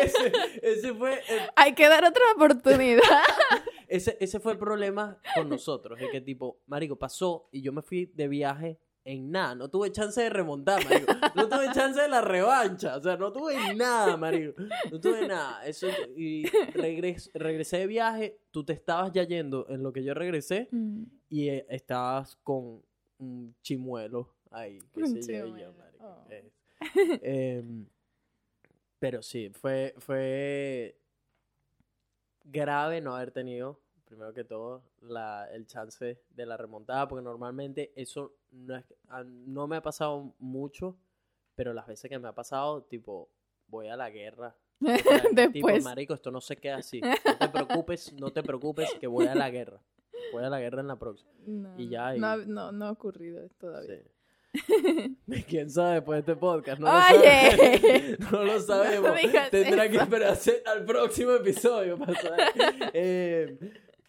ese, ese fue el, Hay que dar otra oportunidad. [laughs] ese, ese fue el problema con nosotros. Es que tipo, marico, pasó y yo me fui de viaje en nada. No tuve chance de remontar, marico. No tuve chance de la revancha. O sea, no tuve nada, marico. No tuve nada. Eso, y regres- regresé de viaje. Tú te estabas ya yendo en lo que yo regresé. Mm. Y eh, estabas con un chimuelo ahí, qué Un marico, oh. eh. Em, pero sí, fue, fue grave no haber tenido, primero que todo, la, el chance de la remontada, porque normalmente eso no, es, no me ha pasado mucho, pero las veces que me ha pasado, tipo, voy a la guerra. [laughs] O sea, Tipo, marico, esto no se queda así. No te preocupes, no te preocupes, que voy a la guerra. Voy a la guerra en la próxima. No, Y ya, y- No, ha- no, no ha ocurrido todavía. Sí. [laughs] ¿Quién sabe después de este podcast? No lo, Oye. sabe- [laughs] no lo [laughs] sabemos. No Tendrá que esperarse al próximo episodio para saber. Eh,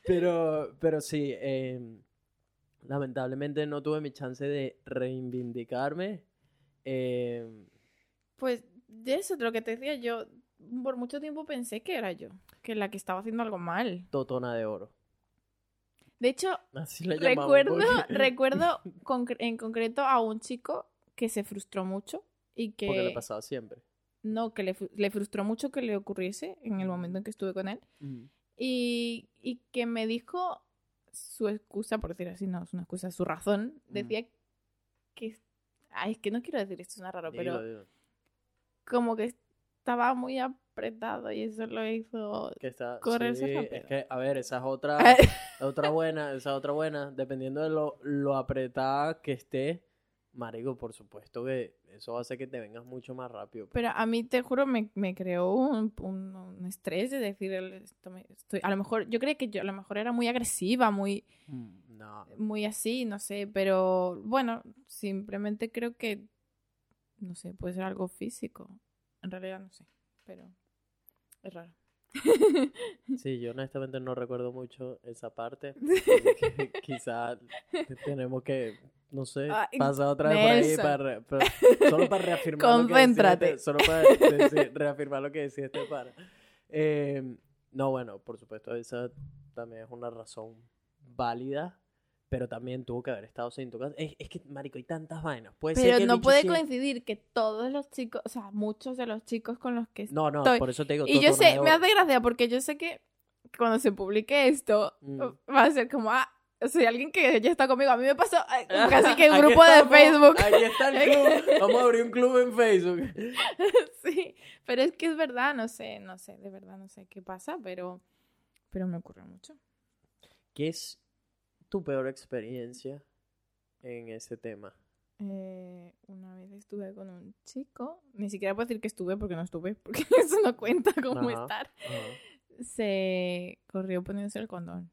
pero, pero sí, eh, lamentablemente no tuve mi chance de reivindicarme. Eh, Pues de eso, de lo que te decía yo, por mucho tiempo pensé que era yo, que la que estaba haciendo algo mal. totona de oro. De hecho, Así recuerdo, porque- recuerdo [laughs] concre- en concreto a un chico que se frustró mucho y que Porque le pasaba siempre. no, que le, le frustró mucho que le ocurriese en el momento en que estuve con él. Y, y que me dijo su excusa, por decir así, no es una excusa, su razón, decía que, ay, es que no quiero decir esto, suena raro, Dilo, pero dilo. como que estaba muy apretado y eso lo hizo... Que está, correrse sí, rápido. es que, a ver, esa es otra, [laughs] otra buena, esa es otra buena, dependiendo de lo, lo apretada que esté, marico, por supuesto que eso hace que te vengas mucho más rápido. Pero a mí, te juro, me, me creó un, un- un estrés de decir, esto me- estoy, a lo mejor, yo creía que yo a lo mejor era muy agresiva, muy, Mm, No, muy así, no sé, pero bueno, simplemente creo que, no sé, puede ser algo físico. En realidad no sé, pero es raro. [laughs] sí, yo honestamente no recuerdo mucho esa parte. [laughs] Quizás tenemos que, no sé, Ay, pasar otra vez por ahí para, solo para reafirmar lo que Concéntrate. este- solo para decir- reafirmar lo que decía este para. no, bueno, por supuesto, esa también es una razón válida, pero también tuvo que haber estado sin tu casa. Es, es que, marico, hay tantas vainas. Puede ser Pero que el no puede coincidir que todos los chicos, o sea, muchos de los chicos con los que No, no, estoy- por eso te digo. Y yo sé, me hace gracia porque yo sé que cuando se publique esto, Mm. va a ser como, ah, o sea, alguien que ya está conmigo. A mí me pasó ay, [laughs] casi que el Aquí grupo de Facebook. Aquí está el club. [laughs] Vamos a abrir un club en Facebook. [laughs] sí, pero es que es verdad, no sé, no sé, de verdad no sé qué pasa, pero, pero me ocurre mucho. ¿Qué es tu peor experiencia en ese tema? Eh, una vez estuve con un chico, ni siquiera puedo decir que estuve porque no estuve, porque [laughs] eso no cuenta como Ajá. estar. Ajá. Se corrió poniéndose el condón.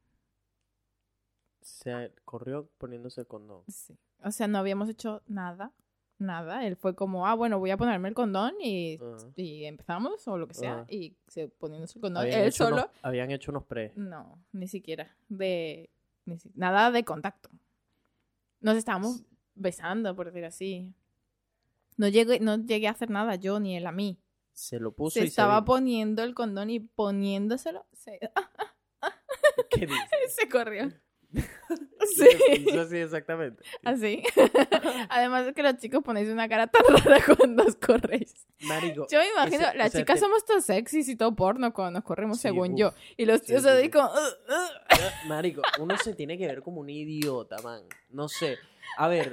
Se corrió poniéndose el condón. Sí. O sea, no habíamos hecho nada, nada. Él fue como, ah, bueno, voy a ponerme el condón y, y empezamos o lo que sea. Ajá. Y se poniéndose el condón. Él solo, unos- habían hecho unos pre. no, ni siquiera. De, nada de contacto. Nos estábamos besando, por decir así. No llegué, no llegué a hacer nada yo ni él a mí. Se lo puso Se y estaba se poniendo el condón y poniéndoselo, se, [laughs] ¿Qué dices? se corrió. [laughs] Sí. Sí. Hizo así exactamente. Así. Además de que los chicos ponéis una cara tan [laughs] rara cuando os corréis. Marico. Yo me imagino, ese- las chicas te- somos todos sexys y todo porno cuando nos corremos, Sí, según uf. yo. Y los Sí, tíos sí, se sí. como... Marico, uno se tiene que ver como un idiota, man. No sé. A ver,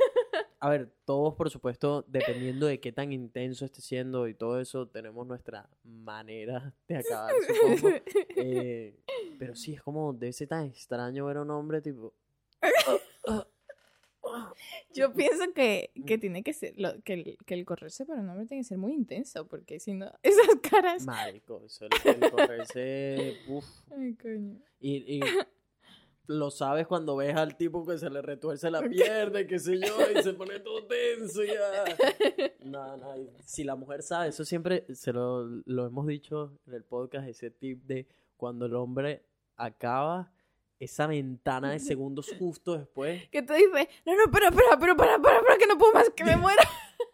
a ver, todos, por supuesto, dependiendo de qué tan intenso esté siendo y todo eso, tenemos nuestra manera de acabar, supongo. Eh, pero sí, es como, debe ser tan extraño ver a un hombre, tipo... Yo pienso que, que tiene que ser, lo- que, el, que el correrse para un hombre tiene que ser muy intenso, porque si no, [laughs] esas caras... Marico, eso el, el correrse... Uf. Ay, coño. Y, y lo sabes cuando ves al tipo que se le retuerce la pierna y qué sé yo, y se [laughs] pone todo tenso ya. No, no, si la mujer sabe, eso siempre se lo, lo hemos dicho en el podcast, ese tip de cuando el hombre acaba esa ventana de segundos [laughs] justo después, Que te dice, no, no, pero para, para, para, que no puedo más, que me [laughs] muero.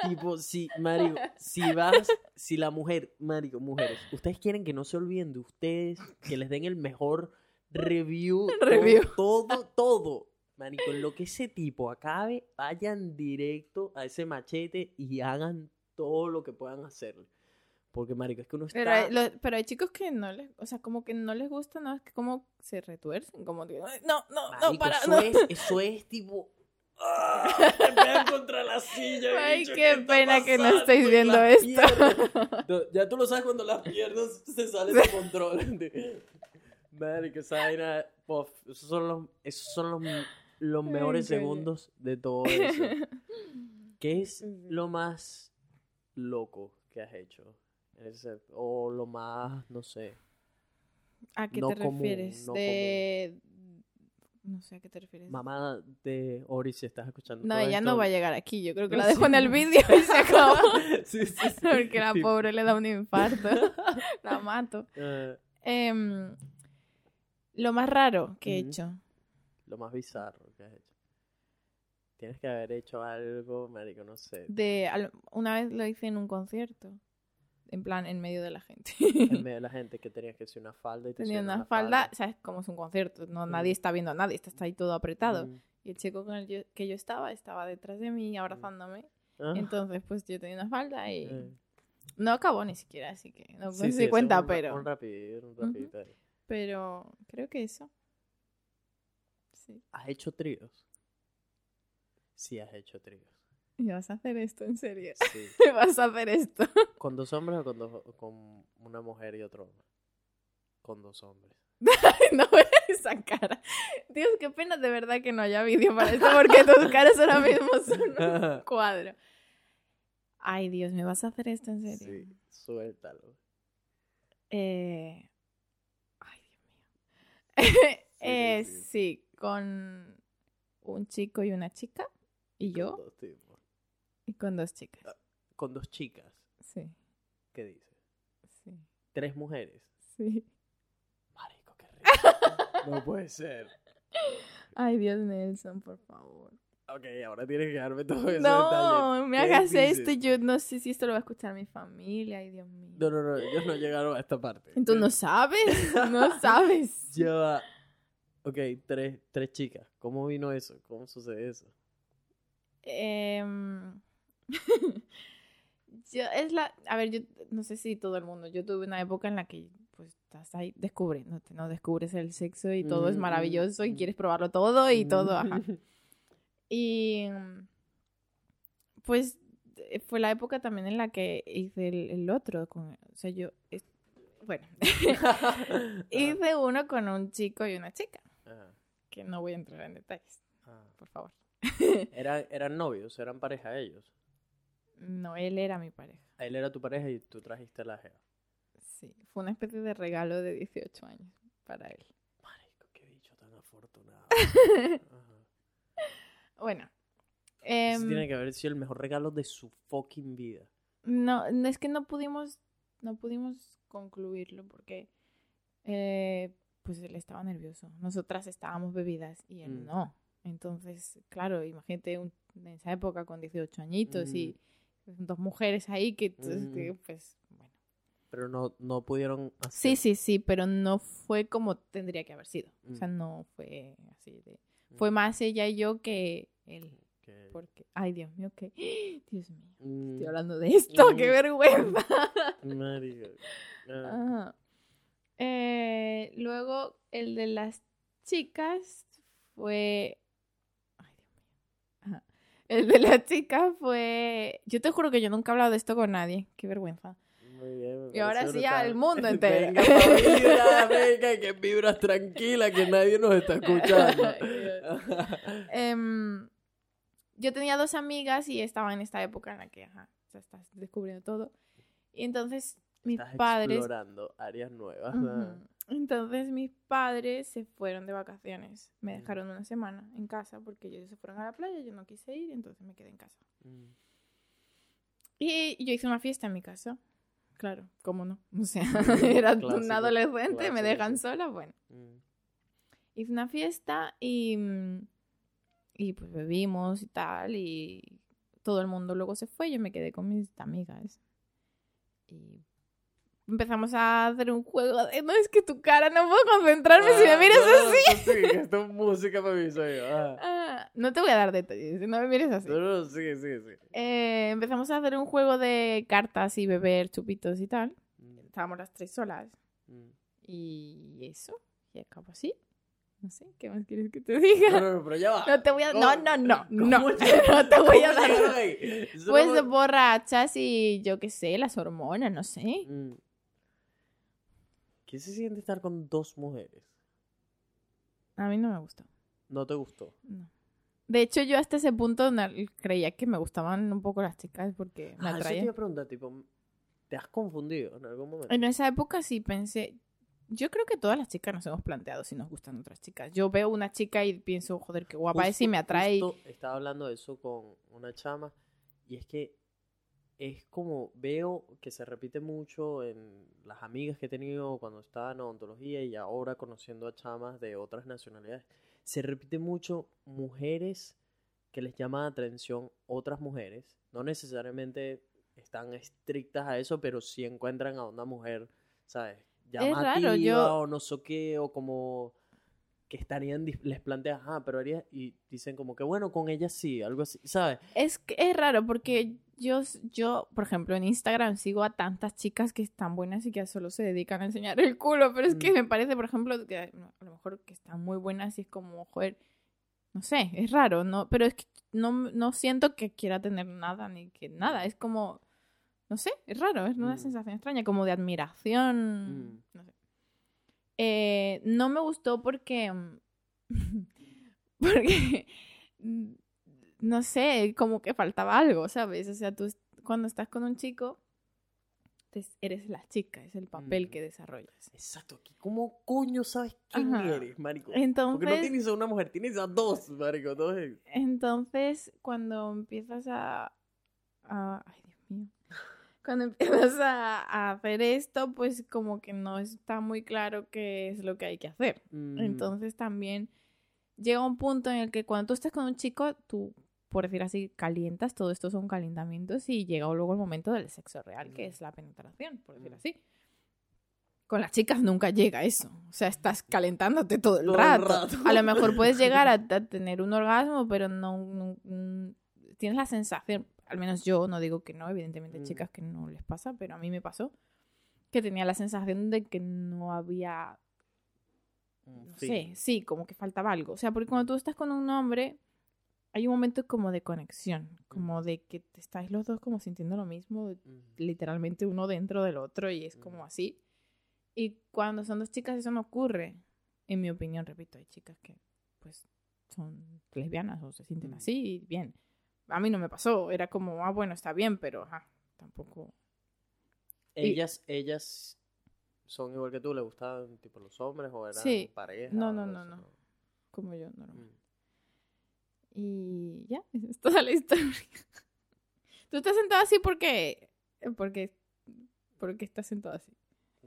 tipo, si, Mario, si vas, si la mujer, Mario, mujeres, ustedes quieren que no se olviden de ustedes, que les den el mejor review, [laughs] todo- Review. todo, todo. Marico, en lo que ese tipo acabe, vayan directo a ese machete y hagan todo lo que puedan hacer. Porque, marico, es que uno está... Pero hay, lo- pero hay chicos que no les, o sea, como que no les gusta, ¿no? Es que como se retuercen, como que, "Ay, no, no, no, Marico, para, eso, no. es, eso es tipo... ¡Ah! Pegan contra la silla. [laughs] Ay, bicho, qué está pena que no Y viendo esto. piernas- [laughs] No, Ya tú lo sabes cuando las piernas se salen de control. Marico, esa vaina... pof, esos son los, esos son los, los mejores segundos de todo [laughs] eso. ¿Qué es lo más loco que has hecho? Ese- o lo más, no sé. ¿A qué No te común, refieres? no de... No sé a qué te refieres. Mamá de Ori, si estás escuchando. No, ella esto- no va a llegar aquí. Yo creo que la [laughs] Sí. dejo en el vídeo y se [laughs] acabó. sí, sí. Porque la pobre le da un infarto. La mato. Eh, Em, lo más raro que he hecho. lo más bizarro que has hecho. Tienes que haber hecho algo, marico, no sé. De, al- una vez lo hice en un concierto. en plan en medio de la gente. En medio de la gente que tenías que hacer una falda y te Tenía una la falda, o sea, es como es un concierto, no, nadie Mm. está viendo a nadie, está ahí todo apretado. Mm. Y el chico con el yo- que yo estaba estaba detrás de mí abrazándome. Ah, Entonces, pues yo tenía una falda y eh. no acabó ni siquiera, así que no Sí, me sí, cuenta, un ra- pero, Un rapidito, un Ujú. rapidito ahí. Pero creo que eso. Sí. ¿Has hecho tríos? Sí, has hecho tríos. ¿Y vas a hacer esto en serio? Sí. [laughs] ¿Me vas a hacer esto? ¿Con dos hombres o con, dos, con una mujer y otro hombre? Con dos hombres. [laughs] no esa cara. Dios, qué pena de verdad que no haya vídeo para esto, porque tus caras ahora mismo son un [laughs] cuadro. Ay, Dios, ¿me vas a hacer esto en serio? Sí, suéltalo. Eh... [laughs] Eh, sí. sí, con un chico y una chica. Y Con yo, dos tipos. y con dos chicas. Con dos chicas. Sí, ¿Qué dices? sí, Tres mujeres. sí. Marico, qué rico. no puede ser. Ay, Dios, Nelson, por favor. Ok, ahora tienes que darme todo eso No, me ¿Qué hagas esto. Yo no sé si esto lo va a escuchar mi familia. Ay, Dios mío. No, no, no, ellos no llegaron a esta parte. Tú no sabes, [laughs] no sabes. Lleva. Ok, tres, tres chicas. ¿Cómo vino eso? ¿Cómo sucede eso? Em, [laughs] yo, es la, a ver, yo no sé si todo el mundo, yo tuve una época en la que pues estás ahí descubriéndote, ¿no? Descubres el sexo y todo es Mm, maravilloso y mm. quieres probarlo todo y todo, ajá. [laughs] Y mm, pues eh, fue la época también en la que hice el, el otro, con, o sea, yo, es- bueno, [laughs] hice uno con un chico y una chica, Ajá, que no voy a entrar en detalles, ajá. por favor. [laughs] Eran, eran novios, eran pareja ellos. No, él era mi pareja. Él era tu pareja y tú trajiste la jeva. Sí, fue una especie de regalo de 18 años para él. Marico, qué bicho tan afortunado. [laughs] Bueno, Ese em, tiene que haber sido el mejor regalo de su fucking vida. no, es que no pudimos, no pudimos concluirlo porque eh, pues él estaba nervioso. Nosotras estábamos bebidas y él Mm. no. Entonces, claro, imagínate un- en esa época con 18 añitos y dos mujeres ahí que, Mm. que, pues, bueno. Pero no, no pudieron hacer. Sí, sí, sí, pero no fue como tendría que haber sido. O sea, Mm. no fue así de... Fue más ella y yo que él. Que- Porque, ay, Dios mío, que... [gasps] Dios mío, Mm, estoy hablando de esto, qué Mm. vergüenza. [laughs] Marico. Ah. Eh, luego, el de las chicas fue... Ay, Dios mío. Ajá. El de las chicas fue... Yo te juro que yo nunca he hablado de esto con nadie. Qué vergüenza. Muy bien, Y ahora sí al mundo [laughs] entero. Venga, [laughs] venga, que vibras tranquila, que nadie nos está escuchando. [laughs] Em, yo tenía dos amigas y estaba en esta época en la que, ajá, o sea, estás descubriendo todo. Y entonces mis Estás padres... explorando áreas nuevas. Ujú. ¿no? Entonces mis padres se fueron de vacaciones. Me Mm. dejaron una semana en casa porque ellos se fueron a la playa, yo no quise ir, entonces me quedé en casa. Mm. Y yo hice una fiesta en mi casa. Claro, ¿cómo no? [laughs] O sea, Mm, [laughs] era clásico, un adolescente, me clásico, dejan sí. sola, bueno. Mm. hice una fiesta y, mm, y pues bebimos y tal y todo el mundo luego se fue, yo me quedé con mis amigas y empezamos a hacer un juego de, no es que tu cara no puedo concentrarme si me Ah, miras no, así. sigue, esto es música para mí, soy yo. Ah. Ah, no te voy a dar detalles, no me mires así. No, no, sigue, sigue. Eh, empezamos a hacer un juego de cartas y beber chupitos y tal. Mm, Estábamos las tres solas mm. y eso, y acabó así. No sé, ¿qué más quieres que te diga? No, no, pero ya va. No te voy a... ¿Cómo- No, no, no, no. [laughs] No te voy a dar... Pues borrachas y yo qué sé, las hormonas, no sé. Mm. ¿Qué se siente estar con dos mujeres? A mí no me gustó. ¿No te gustó? No. De hecho, yo hasta ese punto creía que me gustaban un poco las chicas porque me Ah, eso te atraían. iba a preguntar, tipo, ¿te has confundido en algún momento? En esa época sí pensé... Yo creo que todas las chicas nos hemos planteado si nos gustan otras chicas. Yo veo una chica y pienso, joder, qué guapa es y me atrae. justo estaba hablando de eso con una chama y es que es como veo que se repite mucho en las amigas que he tenido cuando estaba en odontología y ahora conociendo a chamas de otras nacionalidades. Se repite mucho mujeres que les llama la atención otras mujeres, no necesariamente están estrictas a eso, pero sí encuentran a una mujer, ¿sabes? raro, Llamativa yo- o no sé qué, o como que estarían, les planteas, ah, pero haría, y dicen como que bueno, con ella sí, algo así, ¿sabes? Es, que es raro porque yo, yo, por ejemplo, en Instagram sigo a tantas chicas que están buenas y que solo se dedican a enseñar el culo, pero es que Mm. me parece, por ejemplo, que a lo mejor que están muy buenas y es como, joder, no sé, es raro, ¿no? Pero es que no, no siento que quiera tener nada ni que nada, es como, no sé, es raro, es una Mm. sensación extraña, como de admiración, Mm. no sé. Eh, no me gustó porque. [laughs] porque. mm, No sé, como que faltaba algo, ¿sabes? O sea, tú cuando estás con un chico, eres la chica, es el papel que desarrollas. Exacto, ¿cómo coño sabes quién Ajá. eres, marico? Porque no tienes a una mujer, tienes a dos, marico, dos. entonces cuando empiezas a, a- Ay, Dios mío. Cuando [laughs] empiezas a, a hacer esto, pues como que no está muy claro qué es lo que hay que hacer. Mm, Entonces también llega un punto en el que cuando tú estás con un chico, tú, por decir así, calientas, todo esto son calentamientos y llega luego el momento del sexo real, que es la penetración, por decir Mm. así. Con las chicas nunca llega eso. O sea, estás calentándote todo el, Todo rato. rato. A lo mejor puedes [laughs] llegar a, a tener un orgasmo, pero no, no- mm, tienes la sensación, al menos yo, no digo que no, evidentemente hay Mm. chicas que no les pasa, pero a mí me pasó, que tenía la sensación de que no había no feeling. sé, sí, como que faltaba algo. O sea, porque cuando tú estás con un hombre, hay un momento como de conexión, como de que te estáis los dos como sintiendo lo mismo, literalmente uno dentro del otro y es como así. Y cuando son dos chicas eso no ocurre. En mi opinión, repito, hay chicas que pues son lesbianas o se sienten Mm. así y bien. A mí no me pasó, era como, ah, bueno, está bien, pero ajá, tampoco... Y- Ellas, ellas son igual que tú, ¿le gustaban tipo los hombres o eran Sí. pareja? No, no, no, no. Como yo, normal. Mm. Y ya, esa [laughs] es toda la historia. Tú estás sentado así porque. Porque. Porque estás sentado así.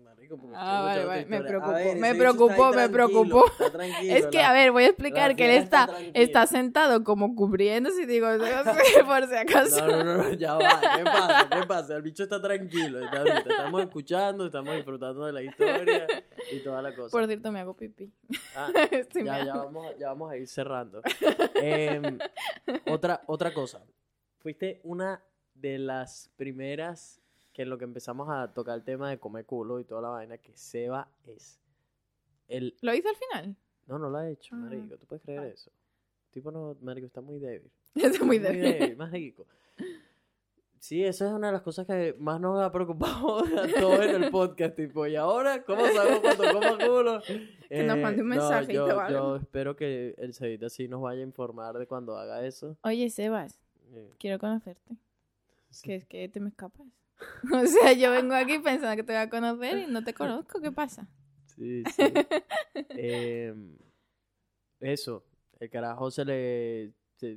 Marico, porque Ah, vale, vale, me ver, preocupó, me preocupó, me preocupó. [laughs] Es que, la- a ver, voy a explicar que él está está, sentado como cubriéndose y digo, no sé, [laughs] por si acaso. No, no, no, ya va. ¿Qué pasa? ¿Qué pasa? El bicho está tranquilo. está. Estamos escuchando, estamos disfrutando de la historia y toda la cosa. Por cierto, me hago pipí. Ah, [laughs] ya, ya, vamos, ya vamos a ir cerrando. Em, otra, otra cosa. Fuiste una de las primeras que en lo que empezamos a tocar el tema de comer culo y toda la vaina, que Seba es el... ¿Lo hice al final? No, no lo ha hecho, Ah. marico. ¿Tú puedes creer Ah. eso? Tipo, no, marico, está muy débil. [laughs] Es muy Está débil. marico. Sí, esa es una de las cosas que más nos ha preocupado [laughs] a todos en el podcast, tipo, ¿y ahora cómo sabemos cuando como culo? [laughs] Que nos mande un Eh, no, yo, o algo. yo espero que el Cevita sí nos vaya a informar de cuando haga eso. Oye, Sebas, Eh, quiero conocerte. sí. Que es que te me escapas. [laughs] O sea, yo vengo aquí pensando que te voy a conocer y no te conozco. ¿Qué pasa? Sí, [laughs] sí. Em, eso, el carajo se le...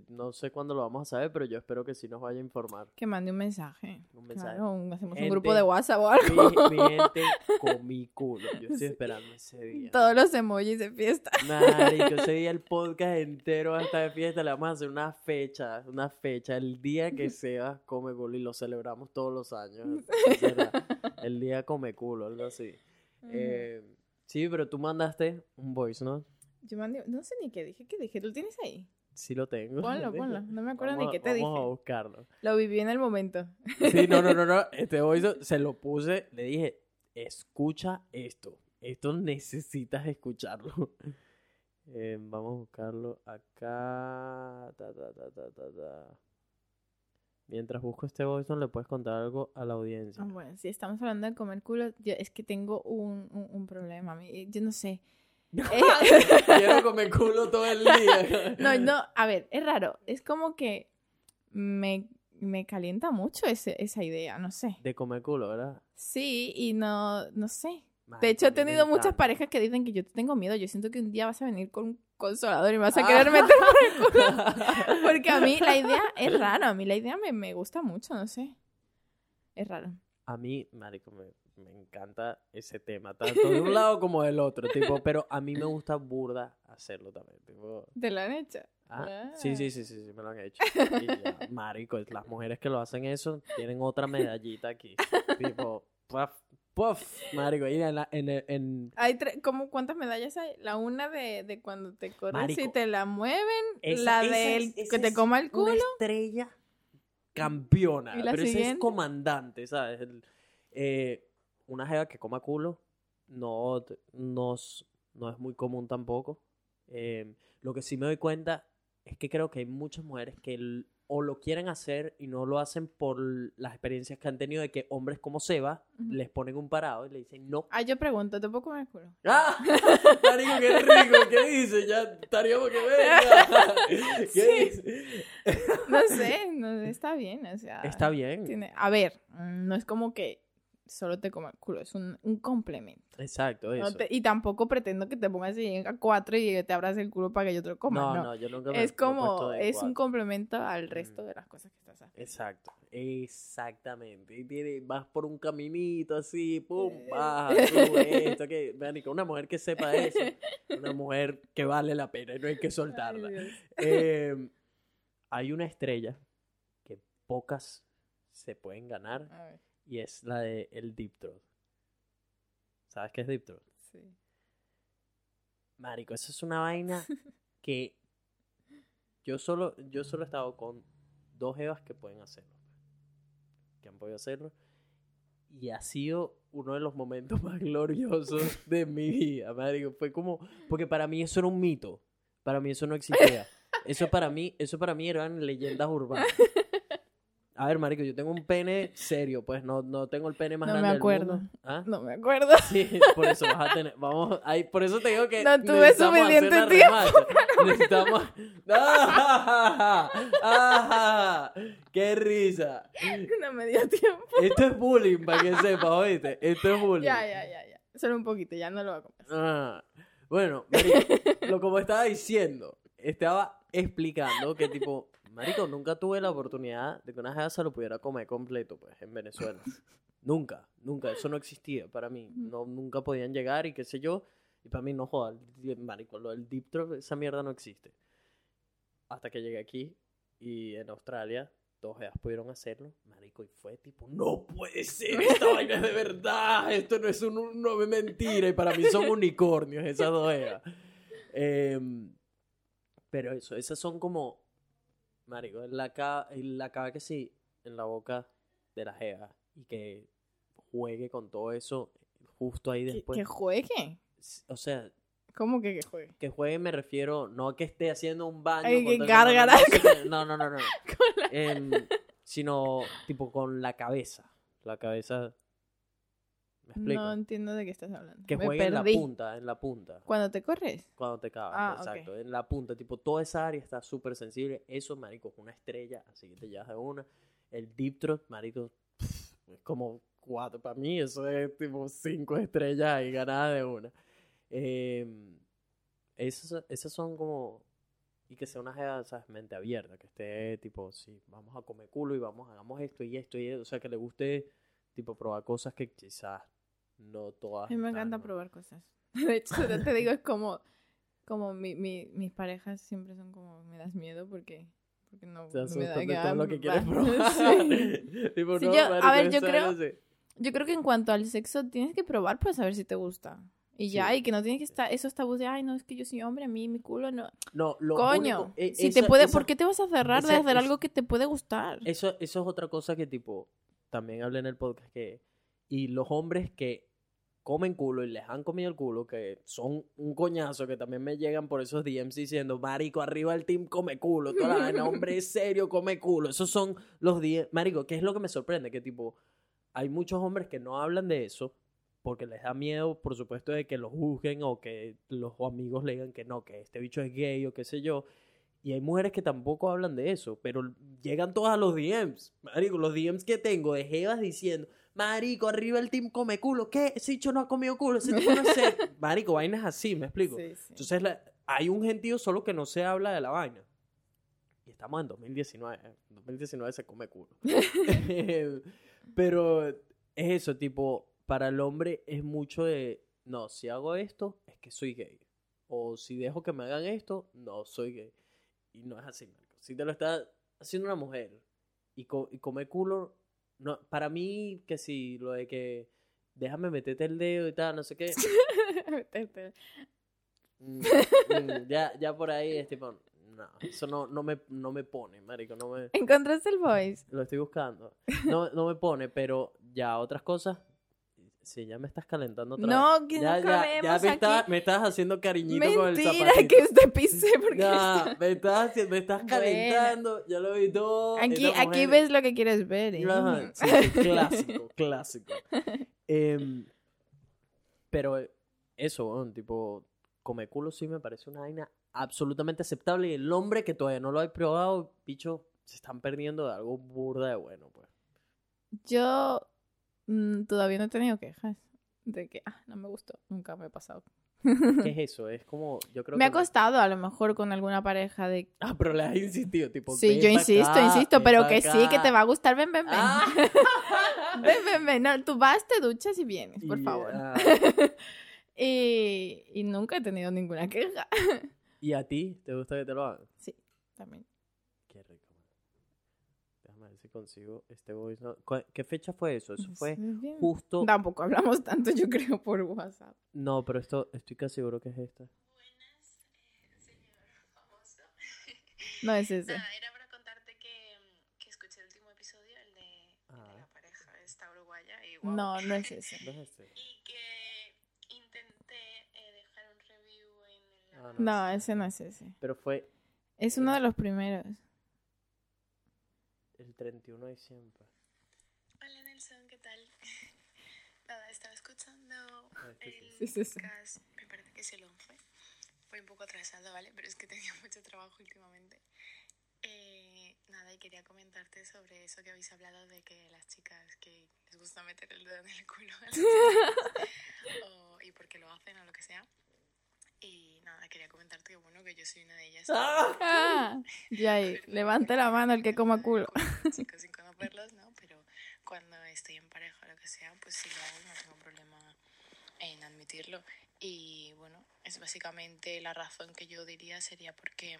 no sé cuándo lo vamos a saber, pero yo espero que sí nos vaya a informar. Que mande un mensaje. Un mensaje. Claro, un- hacemos un grupo de WhatsApp o algo. Mi, mi [laughs] gente comí culo. Yo estoy Sí. esperando ese día. Todos los emojis de fiesta. Marico, ese día el [laughs] podcast entero va a estar de fiesta. Le vamos a hacer una fecha, una fecha, el día que [laughs] sea come culo y lo celebramos todos los años. El día come culo, algo así. Eh, sí, pero tú mandaste un voice, ¿no? Yo mandé, no sé ni qué dije, ¿qué dije? ¿Tú lo tienes ahí? Sí lo tengo. Ponlo, ponlo. No me acuerdo Vamos ni qué te Vamos a dije. buscarlo. Lo viví en el momento. Sí, no, no, no, no. [laughs] Este voice se lo puse, le dije, escucha esto. Esto necesitas escucharlo. [laughs] Eh, vamos a buscarlo acá. Ta, ta, ta, ta, ta, ta. Mientras busco este voice le puedes contar algo a la audiencia. Ah, Bueno, si estamos hablando de comer culo, yo, es que tengo un, un, un problema. mí- Yo no sé. Quiero [laughs] comer culo todo el día. no, no, a ver, es raro. Es como que me, me calienta mucho ese, esa idea, no sé. De comer culo, ¿verdad? Sí, y no, no sé. De hecho, he tenido muchas parejas que dicen que yo te tengo miedo. Yo siento que un día vas a venir con un consolador y me vas a Ah. querer meter por el culo. [laughs] Porque a mí la idea es rara. A mí la idea me, me gusta mucho, no sé. Es raro. A mí, marico, me, me encanta ese tema, tanto de un lado [laughs] como del otro, tipo, pero a mí me gusta burda hacerlo también, tipo, ¿Te lo han hecho? ah, sí, Ah. sí, sí, sí, sí, me lo han hecho. Y ya, [laughs] marico, las mujeres que lo hacen eso tienen otra medallita aquí, [laughs] tipo, puff, puff, marico, y en, la- en, Hay ¿cómo, ¿Cuántas medallas hay? La una de, de cuando te corres y te la mueven. esa- la esa de que te coma el una culo. estrella campeona, ¿Y la pero ese es comandante, ¿sabes? El- eh, una jeva que coma culo no, no, es muy común tampoco. Eh, lo que sí me doy cuenta es que creo que hay muchas mujeres que o lo quieren hacer y no lo hacen por las experiencias que han tenido de que hombres como Seba les ponen un parado y le dicen no. Ah, yo pregunto, ¿te puedo comer culo? ¡Ah! [laughs] Marico, qué rico, ¿qué dice? Ya estaríamos que venga. [laughs] ¿Qué Sí. dice? No sé, no está bien, o sea. Está bien. tiene- a ver, mm, no es como que solo te coma el culo, es un, un complemento. Exacto, No eso. te- y tampoco pretendo que te pongas y a cuatro y te abras el culo para que yo te lo coma. no, No, no, yo nunca me es me he como, de es un complemento al resto Mm. de las cosas que estás haciendo. Exacto, exactamente. Y tiene, vas por un caminito así, pum, Eh. baja, sube esto, que, marico, una mujer que sepa eso, una mujer que vale la pena y no hay que soltarla. Ay. Eh, hay una estrella que pocas se pueden ganar A ver, y es la de el Deep Throat. ¿Sabes qué es Deep Throat? sí. Marico, eso es una vaina [laughs] que yo solo, yo solo he estado con dos evas que pueden hacerlo. Que han podido hacerlo. Y ha sido uno de los momentos [laughs] más gloriosos de mi vida, marico. Fue como, porque para mí eso era un mito. Para mí eso no existía. Eso para mí, eso para mí eran leyendas urbanas. A ver, marico, yo tengo un pene serio, pues no, no tengo el pene más No me del acuerdo. mundo. ¿Ah? No me acuerdo. [laughs] Sí, por eso vas a tener. Vamos, ahí, por eso te digo que. No tuve suficiente tiempo [laughs] revancha. Necesitamos. [laughs] ¡Ah! ¡Ah! ¡Qué risa! no me dio tiempo. Esto es bullying, para que sepas, oíste. Esto es bullying. Ya, ya, ya, ya. Solo un poquito, ya no lo voy a comer. Ah, bueno, marico, lo como estaba diciendo, estaba explicando que tipo, marico, nunca tuve la oportunidad de que una jeva se lo pudiera comer completo, pues, en Venezuela. [laughs] nunca, nunca, eso no existía para mí. No, nunca podían llegar y qué sé yo. Y para mí no joda, marico, lo del deep throat, esa mierda no existe. Hasta que llegué aquí y en Australia dos jevas pudieron hacerlo, marico, y fue tipo, no puede ser, esta vaina es de verdad, esto no es un, no es mentira, y para mí son unicornios esas dos jevas. [laughs] Em, pero eso, esas son como, marico, en la ca que sí, en la boca de la jeva, y que juegue con todo eso justo ahí ¿Que, después. que juegue? O sea, ¿Cómo que que juegue? que juegue me refiero, no a que esté haciendo un baño. Ay, con que gárgara. [laughs] no, no, no, no, no, la- Em, sino tipo con la cabeza. La cabeza. ¿Me explico? No entiendo de qué estás hablando. que juegue en la punta, en la punta. Cuando te corres. Cuando te cagas, Ah, exacto. En la punta, tipo, toda esa área está súper sensible. Eso, marico, es una estrella, así que te llevas de una. El deep throat, marico, pff, es como cuatro. Para mí, eso es tipo cinco estrellas y ganadas de una. Em, esas, esas son como. Y que sea una jeva, ¿sabes? Mente abierta, que esté tipo, sí, vamos a comer culo y vamos, hagamos esto y esto y eso. O sea, que le guste, tipo, probar cosas que quizás no todas. A mí me encanta probar cosas. [laughs] De hecho, te te digo, es como, como mi, mi, mis parejas siempre son como, me das miedo porque, porque no, Se no me da de todo lo que quieres [laughs] probar. Sí. [laughs] Tipo, Sí, no, yo- a ver, yo creo-. Yo creo que en cuanto al sexo, tienes que probar para saber si te gusta. Y ya, Sí. y que no tienes que estar esos tabús de, ay, no, es que yo soy hombre, a mí mi culo no. No, lo Coño, único- e- si te esa- puede, esa- ¿por qué te vas a cerrar de esa- hacer es- algo que te puede gustar? Eso, eso es otra cosa que, tipo, también hablé en el podcast que. Y los hombres que comen culo y les han comido el culo, que son un coñazo, que también me llegan por esos DMs diciendo, Marico, arriba el team come culo, toda la vaina, [laughs] hombre serio come culo. Esos son los DMs. Marico, ¿qué es lo que me sorprende? Que, tipo, hay muchos hombres que no hablan de eso porque les da miedo, por supuesto, de que los juzguen o que los amigos le digan que no, que este bicho es gay o qué sé yo. Y hay mujeres que tampoco hablan de eso, pero llegan todas a los DMs. Marico, los DMs que tengo de Jevas diciendo, Marico, arriba el team come culo. ¿Qué? Ese bicho no ha comido culo, ese tipo no sé. [laughs] Marico, vainas así, me explico. Sí, sí. Entonces la- hay un gentío solo que no se habla de la vaina. Y estamos en 2019. En 2019 se come culo. [laughs] [laughs] pero es eso, tipo, para el hombre es mucho de, no, si hago esto, es que soy gay. O si dejo que me hagan esto, no, soy gay. Y no es así, marico. Si te lo está haciendo una mujer y, co- y come culo, no, para mí, que sí, lo de que déjame meterte el dedo y tal, no sé qué. [laughs] mm, mm, ya, ya por ahí es tipo, no, eso no, no, me, no me pone, marico, no me... ¿Encontraste el voice? Lo estoy buscando. No, no me pone, pero ya otras cosas. Sí, ya me estás calentando otra No, vez. que ya, no ya, ya me, está- me estás haciendo cariñito con el zapatito. que usted pise [laughs] porque Ya, está- me estás, haci- me estás Bueno. calentando. Ya lo vi todo. Aquí, aquí ves lo que quieres ver. ¿eh? Ajá, sí, sí, clásico, [laughs] clásico. Em, pero eso, tipo, come culo sí me parece una vaina absolutamente aceptable. Y el hombre que todavía no lo ha probado, bicho, se están perdiendo de algo burda de bueno, pues. Yo mm, todavía no he tenido quejas de que ah, no me gustó. Nunca me ha pasado. ¿Qué es eso? Es como, yo creo Me ha costado a lo mejor con alguna pareja de... Ah, pero le has insistido, tipo... Sí, yo insisto, acá, insisto, pero que sí, que te va a gustar. Ven, ven, ven. Ah. [laughs] Ven, ven, ven. No, tú vas, te duchas y vienes, por favor. ah, [laughs] Y, y nunca he tenido ninguna queja. ¿Y a ti? ¿Te gusta que te lo hagan? Sí, también. Qué rico. man. Déjame ver si consigo este voice note. ¿Cu- ¿Qué fecha fue eso? Eso fue Sí, justo... Tampoco hablamos tanto, yo creo, por WhatsApp. No, pero esto estoy casi seguro que es esta. No es ese. Nada, era para contarte que, que escuché el último episodio, el de, de Ah. la pareja esta uruguaya. Y, guau. No, no es ese. ¿No es este? Y que intenté eh, dejar un review en el... Ah, No, ese no es ese. Pero fue Es uno de los primeros. El 31 de diciembre. Hola Nelson, ¿qué tal? [laughs] Nada, estaba escuchando Ah, el Sí, sí, sí. podcast, me parece que es el 11. Fue un poco atrasado, ¿vale? Pero es que [laughs] tenía mucho trabajo últimamente. Eh, nada, y quería comentarte sobre eso que habéis hablado de que las chicas que les gusta meter el dedo en el culo a las chicas, [laughs] o- y porque lo hacen o lo que sea. Y nada, quería comentarte que bueno, que yo soy una de ellas. ¡Ah! Ya ahí. Levante la mano el que coma culo. [laughs] Chicos sin conocerlos, ¿no? Pero cuando estoy en pareja o lo que sea, pues si lo hago no tengo problema en admitirlo. Y bueno, es básicamente la razón que yo diría sería porque,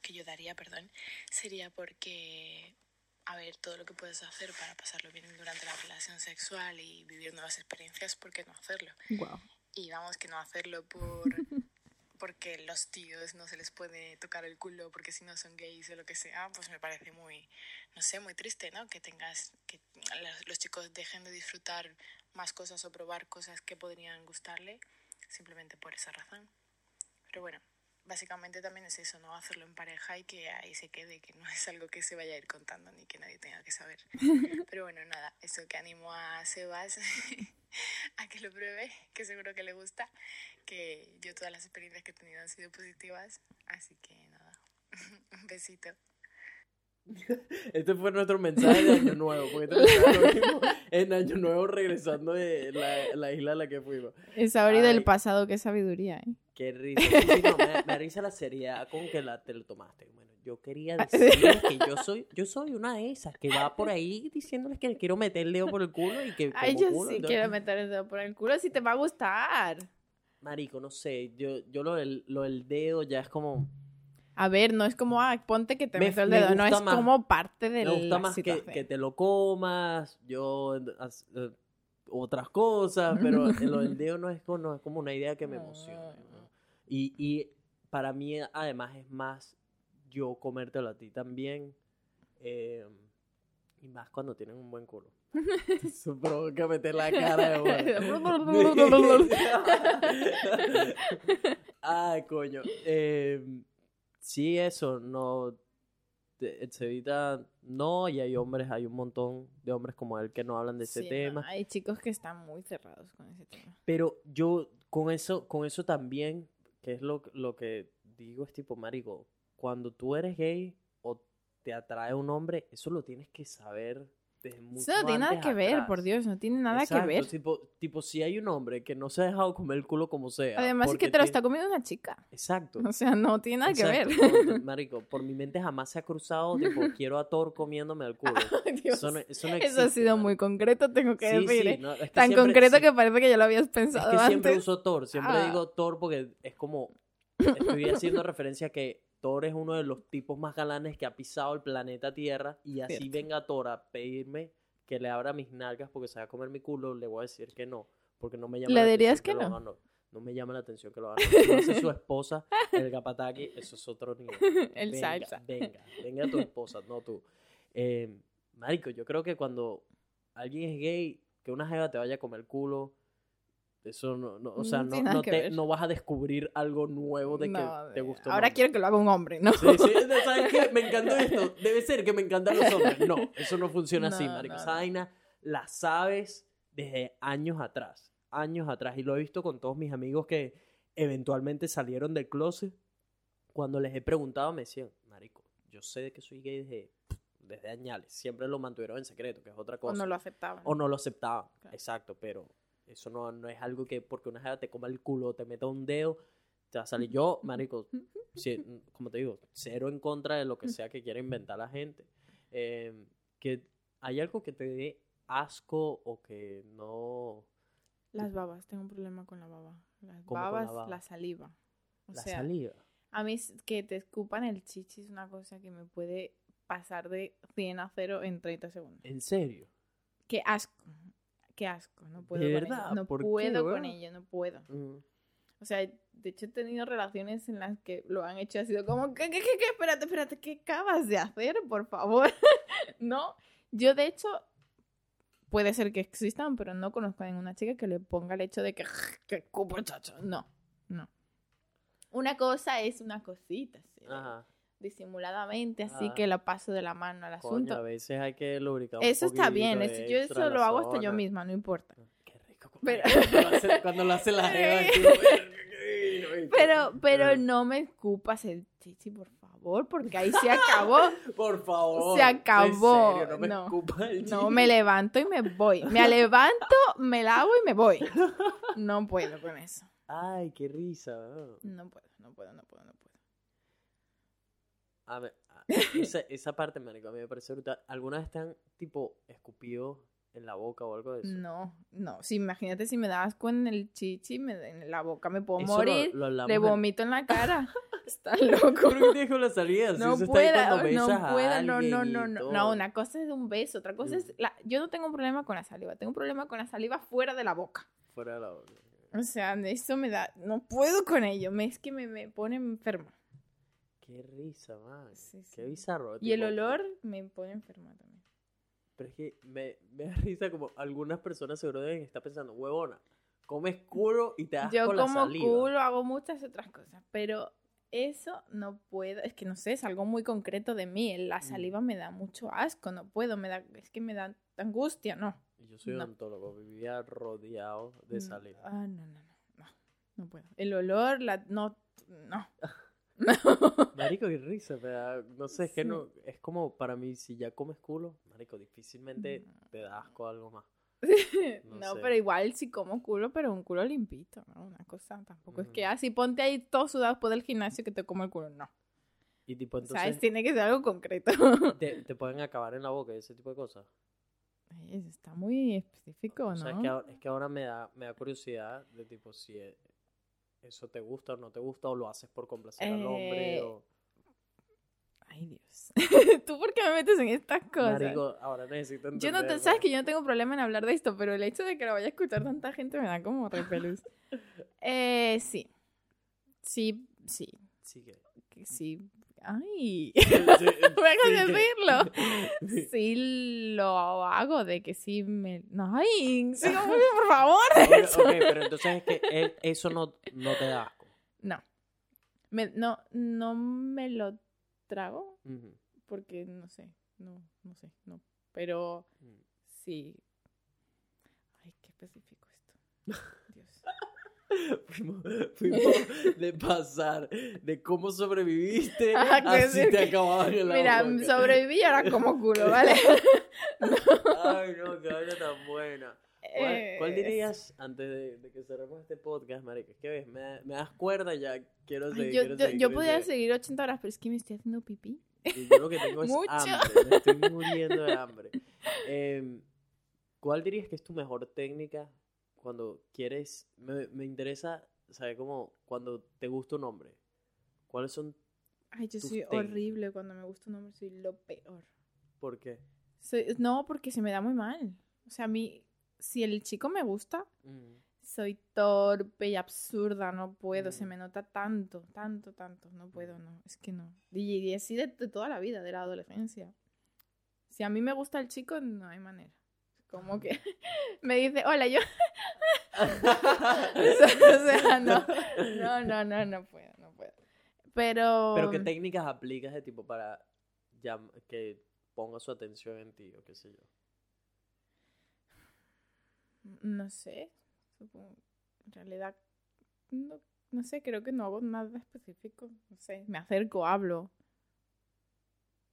que yo daría, perdón, sería porque, a ver, todo lo que puedes hacer para pasarlo bien durante la relación sexual y vivir nuevas experiencias, ¿por qué no hacerlo? Guau. Y vamos, que no hacerlo por porque los tíos no se les puede tocar el culo porque si no son gays o lo que sea, pues me parece muy, no sé, muy triste, ¿no? Que tengas, que los, chicos dejen de disfrutar más cosas o probar cosas que podrían gustarle simplemente por esa razón. Pero bueno, básicamente también es eso, ¿no? Hacerlo en pareja y que ahí se quede, que no es algo que se vaya a ir contando ni que nadie tenga que saber. [laughs] Pero bueno, nada, eso que animo a Sebas [laughs] a que lo pruebe, que seguro que le gusta, que yo todas las experiencias que he tenido han sido positivas, así que nada, [laughs] un besito. Este fue nuestro mensaje de Año Nuevo. Porque este mensaje lo vimos en Año Nuevo regresando de la, la isla a la que fuimos. Es ahora Ay. del pasado, qué sabiduría, ¿eh? Qué risa. Sí, sí, no, me, me risa la seriedad con que la, te lo tomaste. Bueno, yo quería [laughs] decirles que yo soy, yo soy una de esas que va por ahí diciéndoles que quiero meter el dedo por el culo y que Ay, yo culo, sí entonces- quiero meter el dedo por el culo si te va a gustar. Marico, no sé. Yo, yo lo, del, lo del dedo ya es como. A ver, no es como, ah, ponte que te Me- meto el me dedo, no es más- como parte de Me gusta la más que, que te lo comas. Yo. as- eh, otras cosas, [laughs] pero lo del dedo no es, como- no es como una idea que me emociona. Y, y para mí, además, es más yo comértelo a ti también. eh, y más cuando tienen un buen culo. [laughs] Eso provoca meter la cara de. Ay, [laughs] coño. Eh, sí, eso, no. te- Se evita. No, y hay hombres, hay un montón de hombres como él que no hablan de ese Sí, no, tema. hay chicos que están muy cerrados con ese tema. Pero yo con eso, con eso también, que es lo, que digo, es tipo, marico, cuando tú eres gay o te atrae un hombre, eso lo tienes que saber desde mucho Eso no tiene nada que ver, atrás. por Dios, no tiene nada Exacto, que ver. Tipo, tipo, si hay un hombre que no se ha dejado comer el culo como sea. Además es que te lo está comiendo una chica. Exacto. [laughs] O sea, no tiene nada que ver. No, [laughs] marico, por mi mente jamás se ha cruzado, tipo, [laughs] quiero a Thor comiéndome el culo. Dios, Eso no, eso ha sido muy concreto, tengo que Sí, decir. sí, ¿eh? es que Tan siempre- concreto sí, que parece que ya lo habías Es pensado que siempre antes. uso Thor, siempre Ah. digo Thor porque es como, estoy haciendo referencia a que Thor es uno de los tipos más galanes que ha pisado el planeta Tierra y así Cierto. venga Thor a pedirme que le abra mis nalgas porque se va a comer mi culo, le voy a decir que no, porque no me llama ¿Le la dirías atención que lo no? haga, no. No me llama la atención que lo haga. Si lo hace su esposa, el Gapataki, eso es otro nivel. [laughs] El venga, salsa. Venga, venga tu esposa, no tú. Eh, marico, yo creo que cuando alguien es gay, que una jeva te vaya a comer el culo, eso no, no o sea, No no, no, te- vas a descubrir algo nuevo de que te gustó. Ahora más. quiero que lo haga un hombre, ¿no? Sí, sí, ¿sabes qué? Me [laughs] encantó esto. Debe ser que me encantan los hombres. No, eso no funciona así, marico. Esa vaina la sabes desde años atrás. Años atrás. Y lo he visto con todos mis amigos que eventualmente salieron del closet. Cuando les he preguntado, me decían, marico, yo sé de que soy gay desde, desde añales. Siempre lo mantuvieron en secreto, que es otra O cosa. no lo aceptaban. O no lo aceptaban. Claro. Exacto, pero eso no, no es algo que porque una jeva te coma el culo te meta un dedo, te va a salir. Yo, marico, como te digo, cero en contra de lo que sea que quiera inventar la gente. Eh, que hay algo que te dé asco o que no... Las babas, tengo un problema con la baba. Las ¿Cómo con la babas, la, saliva. O la sea, saliva. a mí que te escupan el chichi es una cosa que me puede pasar de 100 a 0 en 30 segundos. ¿En serio? Qué asco. Qué asco. No puedo ¿De con verdad? ello. No ¿Por qué, puedo con ello, no puedo. Mm. O sea, de hecho he tenido relaciones en las que lo han hecho ha sido como, ¿qué, qué, qué, qué? Espérate, espérate, ¿qué acabas de hacer, por favor? [laughs] no, yo de hecho, puede ser que existan, pero no conozco a ninguna chica que le ponga el hecho de que, que cupo, chacho. No, no. Una cosa es una cosita, sí, Ajá. Disimuladamente, así Ah. que la paso de la mano al Coño, asunto. a veces hay que lubricar un Eso está bien, eso- yo eso lo hago hasta yo misma, no importa. Qué rico. Pero- [laughs] Cuando lo hace, cuando lo hace la [laughs] jeva, es. Pero, pero Eh. no me escupas el chichi, por favor, porque ahí se acabó. [laughs] Por favor. Se acabó. Serio, no me No. el No, me levanto y me voy. Me levanto, me lavo y me voy. No puedo con eso. Ay, qué risa. ah. No puedo, no puedo, no puedo, no puedo. A ver, a- [laughs] esa, esa parte, marico, a mí me parece brutal. ¿Alguna vez te han, tipo, escupido en la boca o algo de eso? No, no. Sí, imagínate si me da asco en el chichi, me, en la boca me puedo Eso lo- morir. lo hablamos le en- vomito en la cara. [laughs] Está loco. ¿Pero qué tienes con la salida? Si No eso está ahí puedo, cuando no besas a puedo, no, alguien no, y no, no. todo. No, una cosa es un beso, otra cosa Mm. es... La... Yo no tengo un problema con la saliva, tengo un problema con la saliva fuera de la boca. Fuera de la boca. O sea, eso me da... No puedo con ello, me, es que me, me pone enferma. Qué risa, man. Sí, Qué bizarro. Y el olor me pone enferma también. Pero es que me, me da risa como algunas personas seguro deben estar pensando, huevona, comes culo y te das Yo con la como saliva. culo hago muchas otras cosas, pero eso no puedo, es que no sé, es algo muy concreto de mí. Mm. La saliva me da mucho asco, no puedo, me da, es que me da angustia, no. Yo soy No. odontólogo, vivía rodeado de Mm, saliva. Ah, no, no, no, no, no puedo. El olor, la, no, no. [laughs] [laughs] Marico, qué risa, pero no sé, es que Sí. no, es como para mí, si ya comes culo, marico, difícilmente No. te da asco algo más. [laughs] No, No sé. pero igual sí como culo, pero un culo limpito, ¿no? Una cosa, tampoco es que así ponte ahí todo sudado después del gimnasio que te como el culo, no. Y tipo, ¿Sabes? entonces, Tiene que ser algo concreto. [laughs] te, te pueden acabar en la boca y ese tipo de cosas. Está muy específico, O ¿no? sea, es que ahora, es que ahora me da, me da curiosidad de tipo si eso te gusta o no te gusta o lo haces por complacer al hombre Eh, o... Ay, Dios. [laughs] ¿Tú por qué me metes en estas cosas? Marico, ahora necesito yo no te, sabes que yo no tengo problema en hablar de esto, pero el hecho de que lo vaya a escuchar tanta gente me da como repelús. [laughs] eh, sí. Sí, sí. Sí que Sí. Ay. Sí, sí [laughs] de que- decirlo. [laughs] Sí. Sí lo hago, de que sí me... No, ay, [laughs] bien, por favor. Ok, ok, pero entonces es que e- eso no, no te da asco. No. Me- no, no me lo trago porque no sé, no, no sé, no. Pero Mm. sí. Ay, qué específico esto. Dios. [laughs] Fuimos, fuimos de pasar de cómo sobreviviste [laughs] Ah, a que si sí. te acababan en la Mira, boca. sobreviví y ahora como culo, [laughs] ¿vale? Ay, no, qué vaina tan buena. ¿Cuál, cuál Eh, dirías, antes de, de que cerremos este podcast, marica? Es que ves, me, me das cuerda ya, quiero seguir, yo, quiero yo, seguir, yo quiero podría seguir. seguir 80 horas, pero es que me estoy haciendo pipí. Y yo lo que tengo es Mucho. hambre, me estoy muriendo de hambre. Em, ¿Cuál dirías que es tu mejor técnica cuando quieres, me, me interesa saber cómo, cuando te gusta un hombre? ¿Cuáles son, Ay, yo Tus soy técnicas. horrible cuando me gusta un hombre, soy lo peor. por qué? Soy- no, porque se me da muy mal. O sea, a mí, si el chico me gusta, Mm, soy torpe y absurda, no puedo, se Mm. me nota tanto, tanto, tanto, no puedo, no, es que no. Y, y así de, de toda la vida, de la adolescencia. Si a mí me gusta el chico, no hay manera. Como que [laughs] me dice, hola, yo... [laughs] [laughs] o sea, no, no, no, no, no puedo, no puedo. Pero... Pero ¿qué técnicas aplicas de tipo para que ponga su atención en ti o qué sé yo? No sé, supongo, en realidad, no, no sé, creo que no hago nada específico, no sé, me acerco, hablo.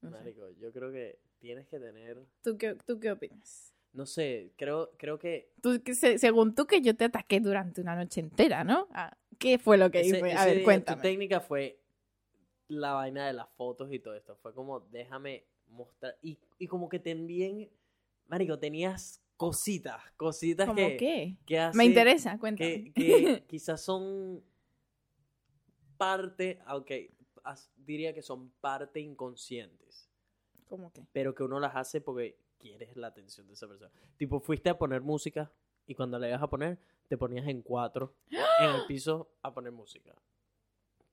No sé. Marico, yo creo que tienes que tener, ¿Tú qué, ¿Tú qué opinas? No sé, creo, creo que Tú, que se- según tú que yo te ataqué durante una noche entera, ¿no? Ah, ¿Qué fue lo que ese- hice? A ver, día cuéntame. Tu técnica fue la vaina de las fotos y todo esto. Fue como, déjame mostrar. Y, y como que te envíen. Marico, tenías cositas, cositas ¿Cómo que, qué? que Me interesa, cuéntame. Que, que [laughs] quizás son parte, as- diría que son parte inconscientes, ¿Cómo qué? pero que uno las hace porque quieres la atención de esa persona. Tipo, fuiste a poner música y cuando la ibas a poner, te ponías en cuatro en el piso a poner música.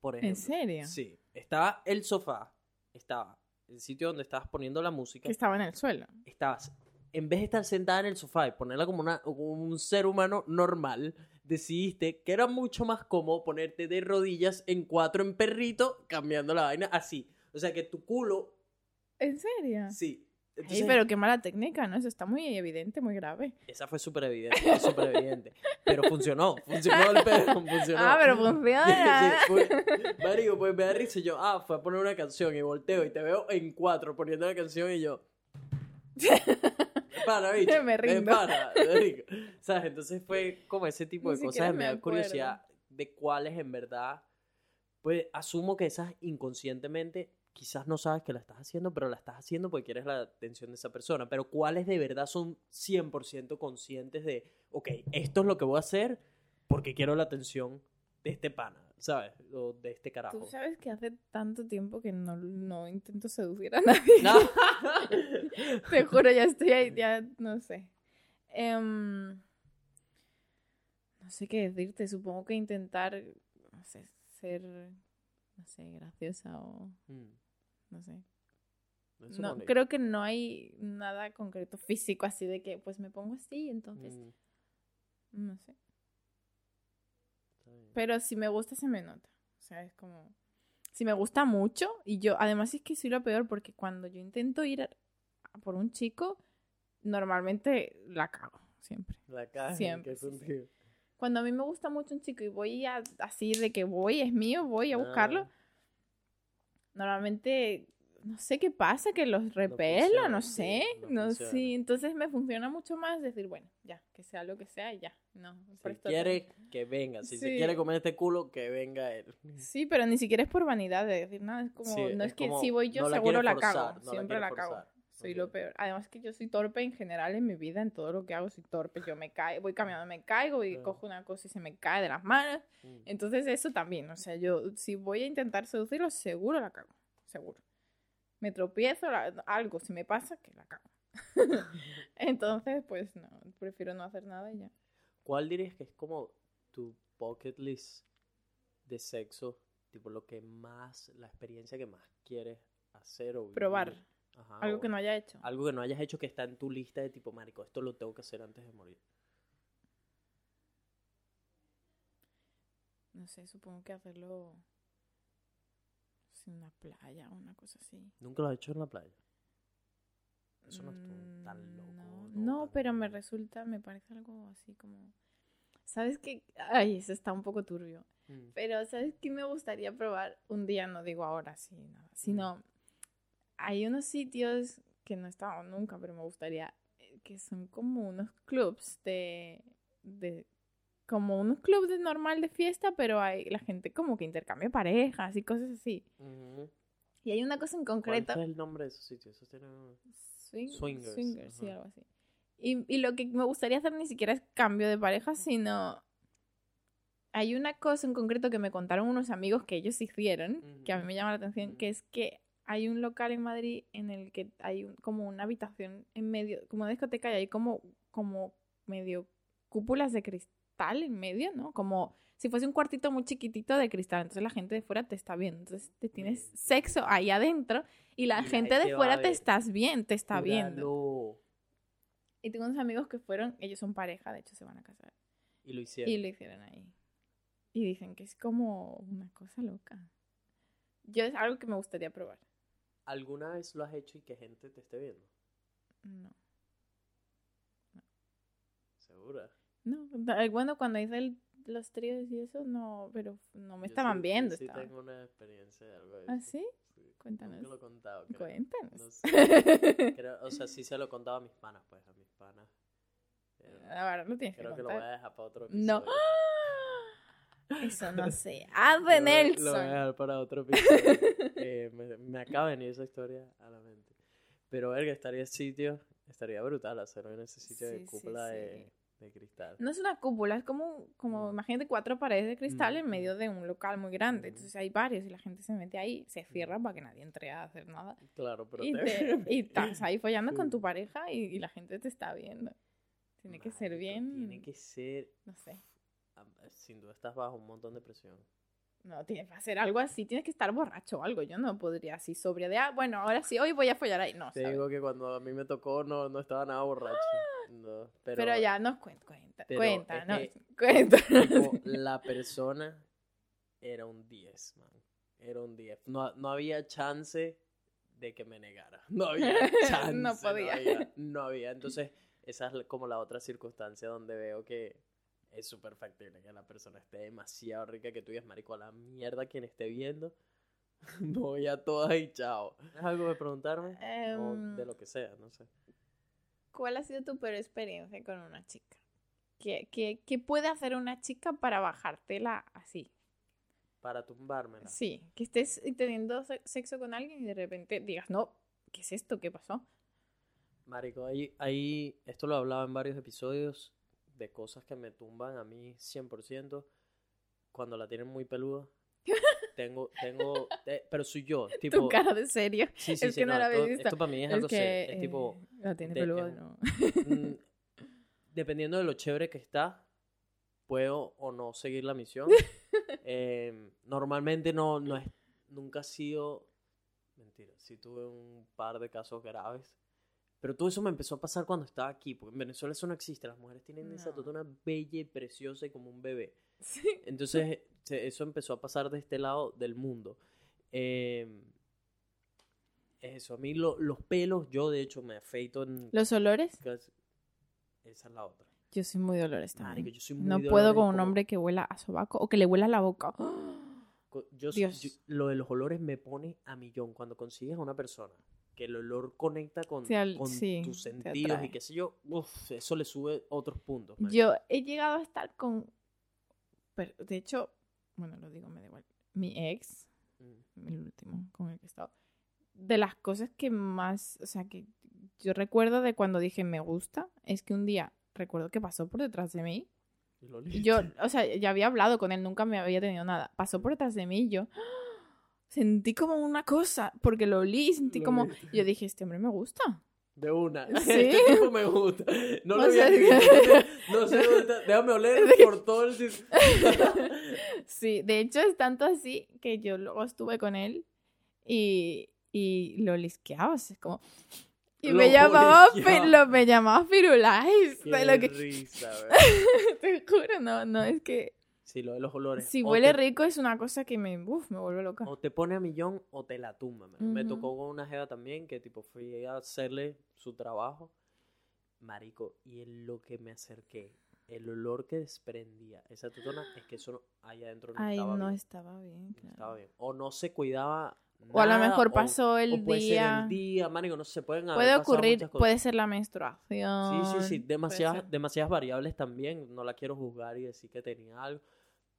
Por ejemplo. ¿En serio? Sí. Estaba el sofá, estaba el sitio donde estabas poniendo la música, estaba en el suelo. estabas, en vez de estar sentada en el sofá y ponerla como, una, como un ser humano normal, decidiste que era mucho más cómodo ponerte de rodillas en cuatro en perrito, cambiando la vaina así. O sea que tu culo, ¿En serio? sí. Entonces, pero qué mala técnica, ¿no? Eso está muy evidente, muy grave. Esa fue súper evidente, fue súper evidente. Pero funcionó, funcionó el pedo, [laughs] funcionó. Ah, pero funciona. [laughs] Sí, fue- marico, pues me da risa y yo, ah, fue a poner una canción y volteo y te veo en cuatro poniendo la canción y yo... [laughs] Para, bicho. Me rindo. Para, marico. ¿Sabes? Entonces fue como ese tipo Ni de cosas me da curiosidad de cuáles en verdad... Pues asumo que esas inconscientemente quizás no sabes que la estás haciendo, pero la estás haciendo porque quieres la atención de esa persona. Pero cuáles de verdad son 100% conscientes de, ok, esto es lo que voy a hacer porque quiero la atención de este pana, ¿sabes? O de este carajo. Tú sabes que hace tanto tiempo que no, no intento seducir a [laughs] nadie. No. [laughs] Te juro, ya estoy ahí, ya no sé. Em, no sé qué decirte, supongo que intentar, no sé, ser, no sé, graciosa o Mm, no sé. eso No, bonito. creo que no hay nada concreto físico así de que pues me pongo así, entonces, Mm, no sé. Pero si me gusta se me nota. O sea, es como... Si me gusta mucho y yo, además es que soy lo peor porque cuando yo intento ir a- a por un chico, normalmente la cago, siempre. La caja, Siempre, ¿qué sentido? Cuando a mí me gusta mucho un chico y voy a- así de que voy, es mío, voy a buscarlo, Ah, normalmente no sé qué pasa, que los repelo, no sí, sé, no no, sí, entonces me funciona mucho más decir, bueno, ya, que sea lo que sea y ya, no, Si quiere, que venga. Si se quiere comer este culo, que venga él. Sí, pero ni siquiera es por vanidad de decir nada, es como, Sí, no es, es que como, si voy yo no la seguro la forzar, cago, no la siempre quiere la cago. Soy Ok. lo peor. Además que yo soy torpe en general en mi vida, en todo lo que hago soy torpe. Yo me caigo, voy caminando, me caigo y cojo una cosa y se me cae de las manos. Mm. Entonces eso también, o sea, yo si voy a intentar seducirlo, seguro la cago, seguro. Me tropiezo, la- algo, si me pasa, que la cago. [laughs] Entonces, pues no, prefiero no hacer nada y ya. ¿Cuál dirías que es como tu bucket list de sexo? Tipo, lo que más, la experiencia que más quieres hacer o vivir? Probar. Ajá, Algo que no haya hecho. Algo que no hayas hecho que está en tu lista de tipo, marico, esto lo tengo que hacer antes de morir. No sé, supongo que hacerlo en una playa o una cosa así. ¿Nunca lo has hecho en la playa? Eso no es tan- Mm, loco. No, o no, tan- pero me resulta, me parece algo así como... ¿Sabes qué? Ay, eso está un poco turbio. Mm. Pero, ¿sabes qué me gustaría probar un día? No digo ahora, sí, nada. Sino, hay unos sitios que no he estado nunca, pero me gustaría, eh, que son como unos clubs de, de como unos clubs de normal de fiesta, pero hay la gente como que intercambia parejas y cosas así. Y hay una cosa en ¿Cuál concreto. es el nombre de esos sitios? Esos tienen- Swing- Swingers, swingers, sí, algo así. Y, y lo que me gustaría hacer ni siquiera es cambio de pareja, sino hay una cosa en concreto que me contaron unos amigos que ellos hicieron, que a mí me llama la atención, que es que hay un local en Madrid en el que hay un- como una habitación en medio, como una discoteca y hay como, como medio cúpulas de cristal en medio, ¿no? Como si fuese un cuartito muy chiquitito de cristal. Entonces la gente de fuera te está viendo. Entonces te tienes sexo ahí adentro y la Y la gente gente de fuera te ver. estás bien, te está viendo. Y tengo unos amigos que fueron, ellos son pareja, de hecho se van a casar. Y lo hicieron. Y lo hicieron ahí. Y dicen que es como una cosa loca. Yo es algo que me gustaría probar. ¿Alguna vez lo has hecho y que gente te esté viendo? No. ¿Segura? No, da- bueno, cuando hice el- los tríos y eso, no, pero no me Yo estaban sí- viendo. yo Sí, estaban- tengo una experiencia de algo de ¿Ah, sí? Sí. Cuéntanos. Nunca lo he contado. creo. Cuéntanos. No sé. [laughs] Creo- o sea, sí se lo he contado a mis panas, pues, a mis panas. Ahora lo tienes que creo que lo voy a dejar para otro No. [laughs] Eso no [laughs] sé. Lo ¡Ah, de voy a- Lo voy a Nelson! dejar para otro episodio. [laughs] Eh, me, me acaba de venir esa historia a la mente. Pero, verga, estaría sitio, estaría brutal hacerlo en ese sitio Sí, de cúpula sí. De, de cristal. No es una cúpula, es como, como Mm. imagínate cuatro paredes de cristal en medio de un local muy grande. Mm. Entonces hay varios y la gente se mete ahí, se cierra para que nadie entre a hacer nada. Claro, pero Y, te- [laughs] y estás ahí follando con tu pareja y, y la gente te está viendo. Tiene que ser bien. Tiene que ser. No sé. Am- Sin duda estás bajo un montón de presión. No, tienes que hacer algo así. Tienes que estar borracho o algo. Yo no podría así sobria de, ah, bueno, ahora sí, hoy voy a follar ahí. No, Te ¿sabes? digo que cuando a mí me tocó no, no estaba nada borracho. No, pero, pero, ya, nos cuenta, cuenta, cuenta, no, que- [laughs] cuenta. tipo, la persona era un 10, man. Era un 10. No, no había chance de que me negara. No había [laughs] chance. No podía. había, no había. Entonces, esa es como la otra circunstancia donde veo que es súper factible que la persona esté demasiado rica que tú digas, marico, a la mierda quien esté viendo. [laughs] No voy a todas y chao. ¿Es algo que preguntarme? o Em, de lo que sea, no sé. ¿Cuál ha sido tu peor experiencia con una chica? ¿Qué, qué, qué puede hacer una chica para bajártela así? Para tumbármela. Sí, que estés teniendo se- sexo con alguien y de repente digas, no, ¿qué es esto? ¿Qué pasó? Marico, ahí, ahí, esto lo hablaba en varios episodios de cosas que me tumban a mí 100% cuando la tienen muy peluda. [laughs] Tengo, tengo, eh, pero soy yo, tipo, tu cara de serio. sí, sí, es sí, que no habéis esto, visto. esto para mí es, Es algo que serio, es eh, tipo, la tiene de- peluda, ¿no? mm, dependiendo de lo chévere que está, puedo o no seguir la misión. [laughs] Eh, normalmente no, no es, nunca ha sido, mentira, sí tuve un par de casos graves, pero todo eso me empezó a pasar cuando estaba aquí, porque en Venezuela eso no existe, las mujeres tienen esa totona bella y preciosa y como un bebé. Sí. Entonces, [laughs] eso empezó a pasar de este lado del mundo. Eh, eso, a mí lo- los pelos, yo de hecho me afeito en... ¿Los olores? Esa es la otra. Yo soy muy dolores también. Marico, yo soy muy no puedo con un hombre que huela a sobaco o que le huela la boca. [gasps] Yo, Dios. yo- lo de los olores me pone a millón. Cuando consigues a una persona que el olor conecta con, Te al- con sí, tus sentidos y qué sé yo, uf, eso le sube otros puntos. marico. Yo he llegado a estar con... Pero, de hecho, bueno, lo digo, me da igual. Mi ex, Mm. el último con el que he estado, de las cosas que más, o sea, que yo recuerdo de cuando dije me gusta, es que un día recuerdo que pasó por detrás de mí. Y yo, o sea, ya había hablado con él, nunca me había tenido nada. Pasó por detrás de mí y yo sentí como una cosa, porque lo olí y sentí Lo como, yo dije, este hombre me gusta. De una. [laughs] Sí. Este tipo me gusta. No lo había que- [laughs] No sé. Déjame oler por todo el. [laughs] Sí, de hecho es tanto así que yo luego estuve con él y, y lo lisqueaba, o sea, es como... Y Lo me llamaba, lo, me llamaba Firulais. Qué de lo que, risa, ¿verdad? te juro, no, no, es que Sí, lo de los olores. si O huele te- rico es una cosa que me, uf, me vuelve loca. O te pone a millón o te la tumba. man. Me Ujú. tocó con una jeva también que tipo fui a hacerle su trabajo. Marico, y en lo que me acerqué el olor que desprendía esa tetona es que eso no- ahí adentro no Ay, estaba no bien. estaba bien, no claro. estaba bien. O no se cuidaba O a lo nada, mejor o- pasó el o puede ser día. el día, marico, no se pueden haber Puede ocurrir, puede ser la Sí, menstruación. sí, sí, puede demasiadas, ser- demasiadas variables también. No la quiero juzgar y decir que tenía algo,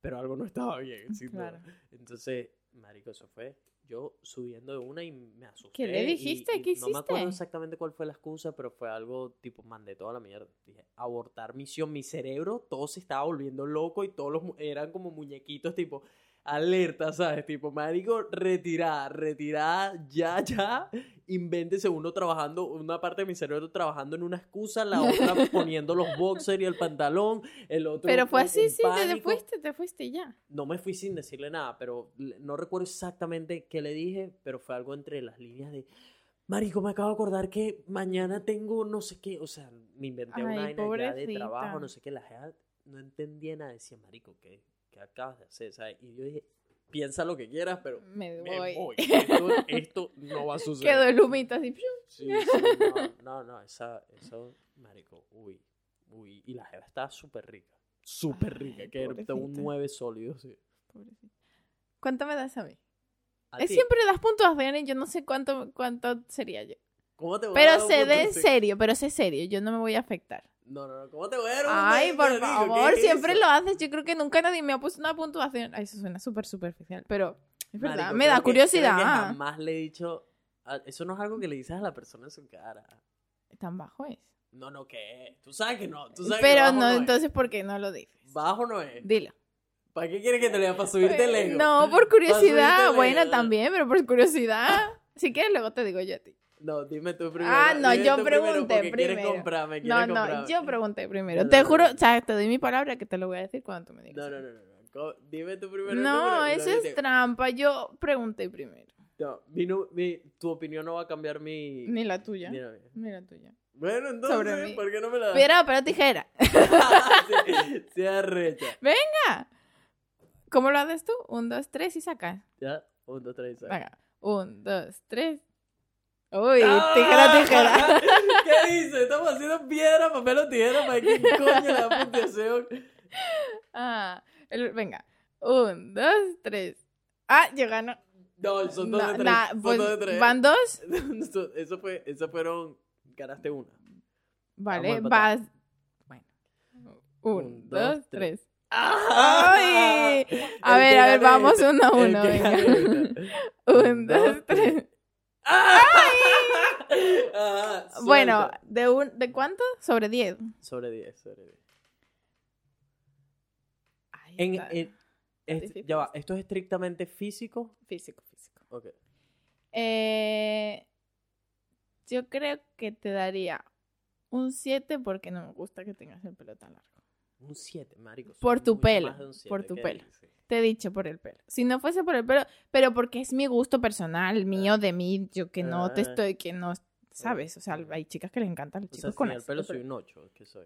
pero algo no estaba bien. [laughs] sin duda. Claro. Entonces, marico, eso fue yo subiendo de una y me asusté. ¿Qué le dijiste? y ¿Qué No me acuerdo hiciste? exactamente cuál fue la excusa, pero fue algo tipo, mandé toda la mierda. Dije, abortar misión. Mi cerebro, todo se estaba volviendo loco y todos los eran como muñequitos, tipo, alerta, ¿sabes? Tipo, marico, retirada, retirada, ya, ya. Invéntese uno trabajando, una parte de mi cerebro trabajando en una excusa, la otra [laughs] poniendo los boxers y el pantalón, el otro. Pero fue así, sí, te, te pánico fuiste, te fuiste ya. no me fui sin decirle nada, pero no recuerdo exactamente qué le dije, pero fue algo entre las líneas de, Marico, me acabo de acordar que mañana tengo no sé qué, o sea, me inventé una Ay, vaina ya de trabajo, no sé qué, la jefa no entendía nada, decía, Marico, ¿qué, qué acabas de hacer? ¿sabes? Y yo dije, piensa lo que quieras, pero Me me voy. voy. Esto, [laughs] esto no va a suceder. Quedó el humito así. Sí, sí, no, no, no, esa, eso, marico, uy, uy, y la jeva estaba súper rica, súper rica, Ay, que era de un pobrecita. 9 sólido, sí. Pobrecito. ¿Cuánto me das a mí? ¿A siempre das puntuaciones, yo no sé cuánto, cuánto sería yo. ¿Cómo te voy a dar Pero sé de en serio, pero sé serio, yo no me voy a afectar. No, no, no, ¿cómo te voy a dar un Ay, por favor, siempre eso? lo haces. Yo creo que nunca nadie me ha puesto una puntuación. Ay, eso suena súper superficial, pero es verdad, Marico, me da que- creo que curiosidad. jamás le he dicho, a- eso no es algo que le dices a la persona en su cara. Tan bajo es. No, no, ¿qué es? Tú sabes que no, tú sabes que Pero bajo no, no, es. entonces, ¿por qué no lo dices? Bajo no es. Dilo. ¿Para qué quieres que te lea? ¿Para subirte el ego? No, por curiosidad. Bueno, también, pero por curiosidad. Si quieres, luego te digo yo a ti. No, dime tú primero. Ah, no, dime yo pregunté primero. comprarme, No, no, comprarme. yo pregunté primero. No, Te no, juro, o sea, te doy mi palabra que te lo voy a decir cuando tú me digas. No, no, no, no. Dime tú primero. No, y eso es trampa. Yo pregunté primero. No, mi mi- tu opinión no va a cambiar mi... Ni la tuya. Mira, mira. Ni la tuya. Bueno, Sobre entonces, mí. ¿por qué no me la das? Piedra, pero tijera. [laughs] sí, sí, arrecha. Venga. ¿Cómo lo haces tú? Un, dos, tres y sacas. Ya, un, dos, tres, seis. Venga. Un, dos, tres. Uy, ¡Ah! tijera, tijera. [laughs] ¿Qué dice? Estamos haciendo piedra, papel o tijera para que coño le da puntuación. Ah, el- venga. Un, dos, tres. Ah, yo gano. No, son dos No, de tres. son pues, dos de tres. ¿Van dos? [laughs] Eso- Eso fue, eso fueron, ganaste una. Vale, vas. Bueno. Un, Un, dos, dos, tres. tres. ¡Ay! A El ver, a ver, gane vamos esta- uno a uno. Venga. esta. [laughs] Un, dos, tres. Ajá, [laughs] Bueno. ¿de, un, ¿de cuánto? Sobre 10. Sobre 10, sobre 10. Ay, En, en- este- difícil ya va, esto. ¿esto es estrictamente físico? Físico, físico. Ok. Eh, yo creo que te daría un 7 porque no me gusta que tengas el pelo tan largo. Un 7, marico. Por tu pelo, siete, por tu ¿qué pelo. dices? Te he dicho por el pelo. Si no fuese por el pelo, pero porque es mi gusto personal, mío, de mí, yo que no te Ah. estoy, que no, ¿sabes? O sea, hay chicas que les encantan los O sea, chicos con sin el pelo soy un 8, ¿qué soy?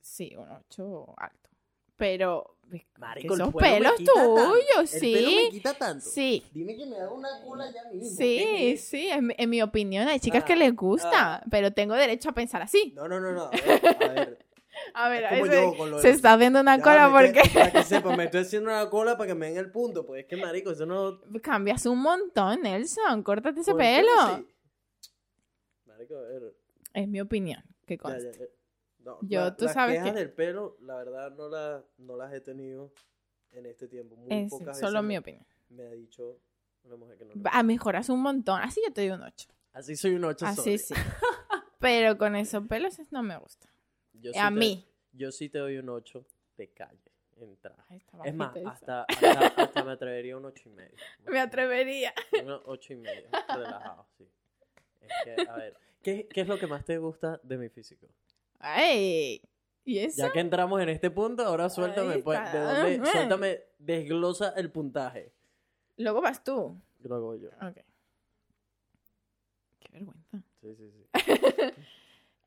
Sí, un 8 alto. Pero, que Marico, esos pelos tuyos, El pelo me sí. quita tanto. Sí, Dime que me haga una cola ya mismo. sí, sí, en, mi- en mi opinión hay chicas que Ah, les gusta, ah. pero tengo derecho a pensar así. No, no, no, no. A ver, a ver. A ver, Es a yo lo se está haciendo una Ya, cola me porque Para que sepa, me estoy haciendo una cola para que me den el punto. Pues es que, marico, eso no... cambias un montón, Nelson, córtate ese ¿por qué pelo. Marico, a ver... Es mi opinión, que conste. ya, ya. No, Yo, la- tú las sabes quejas que- del pelo, la verdad, no, la, no las he tenido en este tiempo. Muy Es pocas solo veces mi opinión. Me ha dicho una mujer que no... lo- Ah, mejoras un montón. Así yo te doy un 8. Así soy un 8 Así sí. Pero con esos pelos no me gusta. Yo a te- mí. Yo sí te doy un 8 de calle, en traje. Ay, está Es más, hasta, hasta, [laughs] hasta me atrevería a un 8 y medio. Me atrevería. Un 8 y medio, relajado, sí. Es que, a ver, ¿qué, ¿qué es lo que más te gusta de mi físico? Ay. ¿Y eso? Ya que entramos en este punto, ahora suéltame, pues. ¿de dónde? Ajá. Suéltame, desglosa el puntaje. Luego vas tú. Lo hago yo. Ok. Qué vergüenza. Sí, sí, sí. [laughs]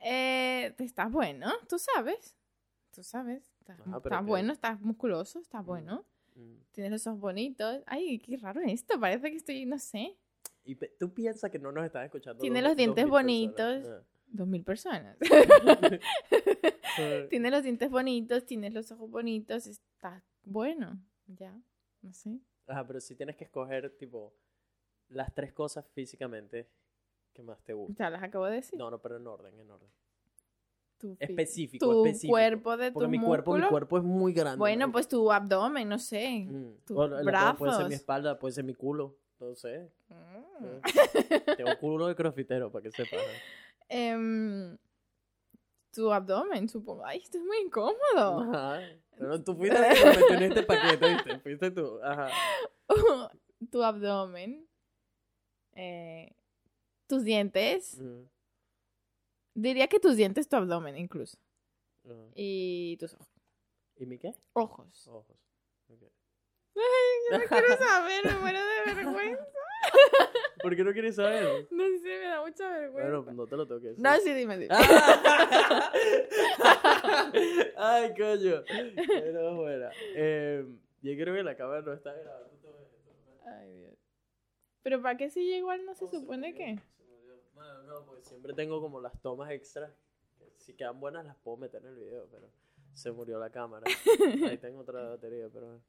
Eh, estás bueno, tú sabes. Tú sabes. Estás, estás que- bueno, estás musculoso, estás bueno. Mm. Tienes los ojos bonitos. Ay, qué raro esto. Parece que estoy, no sé. Y tú piensas que no nos están escuchando. Tiene los dientes bonitos. Ah. Dos mil personas. [laughs] Eh, tienes los dientes bonitos, tienes los ojos bonitos, está bueno. Ya, no sé. Ajá, pero si tienes que escoger, tipo, las tres cosas físicamente que más te gustan. Ya las acabo de decir. No, no, pero en orden, en orden. Tu, Específico, tu específico. cuerpo de tu Porque mi cuerpo, mi cuerpo es muy grande. Bueno, pues tu abdomen, no sé. Mm. tus Bueno, la- puede- ser mi brazos. espalda, puede ser mi culo, no sé. Mm. Tengo culo de crofitero, para que sepas. ¿eh? Em, tu abdomen, supongo. Ay, esto es muy incómodo. Ajá. Pero tú [laughs] fuiste metió en este paquete, ¿viste? Fuiste tú. Ajá. [laughs] tu abdomen. eh, tus dientes. Diría que tus dientes, tu abdomen incluso. Y tus ojos. ¿Y mi qué? Ojos. Ojos. Ok. Yo no quiero [laughs] saber, me muero de vergüenza. [laughs] ¿Por qué no quieres saber? No sé, me da mucha vergüenza. Bueno, no te lo toques. no, sí, dime, dime. Ah. [laughs] Ay, coño. Pero bueno. Eh, yo creo que la cámara no está grabando todo esto. Ay, Dios. Pero ¿para qué si igual no se No, se supone murió, que? se murió. Bueno, no, porque siempre tengo como las tomas extras. que si quedan buenas las puedo meter en el video, pero se murió la cámara. [laughs] Ahí tengo otra batería, pero bueno.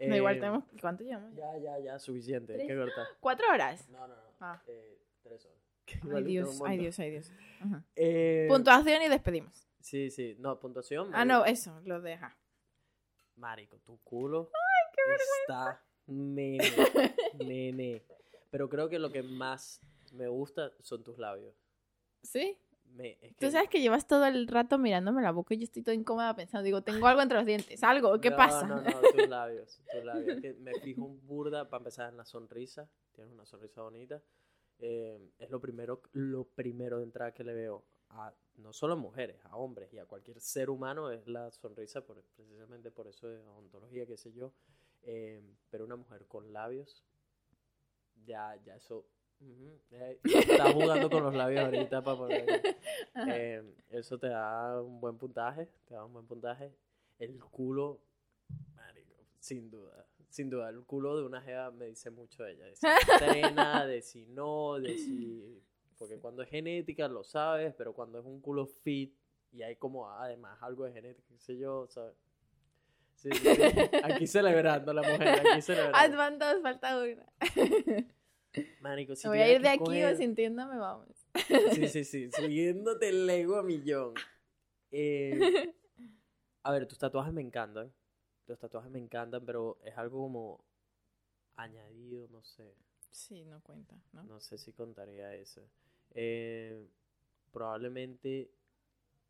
No, igual Eh, tenemos... ¿Cuánto llevamos? Ya, ya, ya, suficiente. Que cortar. [gasps] ¿Cuatro horas? No, no, no. Ah. Eh, tres horas. [laughs] Ay, Dios, ay. Dios, ay, Dios. Ajá. Eh, Puntuación y despedimos. Sí, sí. No, puntuación. Ah, no, eso, lo deja. Marico, tu culo está nene, [laughs] nene. Pero creo que lo que más me gusta son tus labios. ¿Sí? Me, es Tú sabes que llevas todo el rato mirándome la boca y yo estoy toda incómoda pensando, digo, tengo algo entre los dientes, algo, ¿qué No, pasa? No, no, [laughs] tus labios, tus labios. Que me fijo un burda para empezar en la sonrisa. Tienes una sonrisa bonita. Eh, es lo primero, lo primero de entrada que le veo a no solo a mujeres, a hombres y a cualquier ser humano es la sonrisa, por, precisamente por eso de ontología, qué sé yo. Eh, pero una mujer con labios, ya, ya eso. ujú, eh, [laughs] está jugando con los labios ahorita para poner. Eh, eso te da un buen puntaje, te da un buen puntaje. El culo, marico, sin duda, sin duda, el culo de una jeva me dice mucho de ella, de si [laughs] entrena, de si no, de si, porque cuando es genética lo sabes, pero cuando es un culo fit y hay como además algo de genética, qué sé yo, ¿sabes? Sí, sí, sí. [laughs] Aquí celebrando la mujer, aquí celebrando. dos, falta una. Marico, si Me voy a ir de aquí coger- o sintiéndome, vamos. Sí, sí, sí, subiéndote el ego a millón. Eh, [laughs] a ver, tus tatuajes me encantan. Tus tatuajes me encantan, pero es algo como añadido, no sé. Sí, no cuenta, ¿no? No sé si contaría eso. Eh, probablemente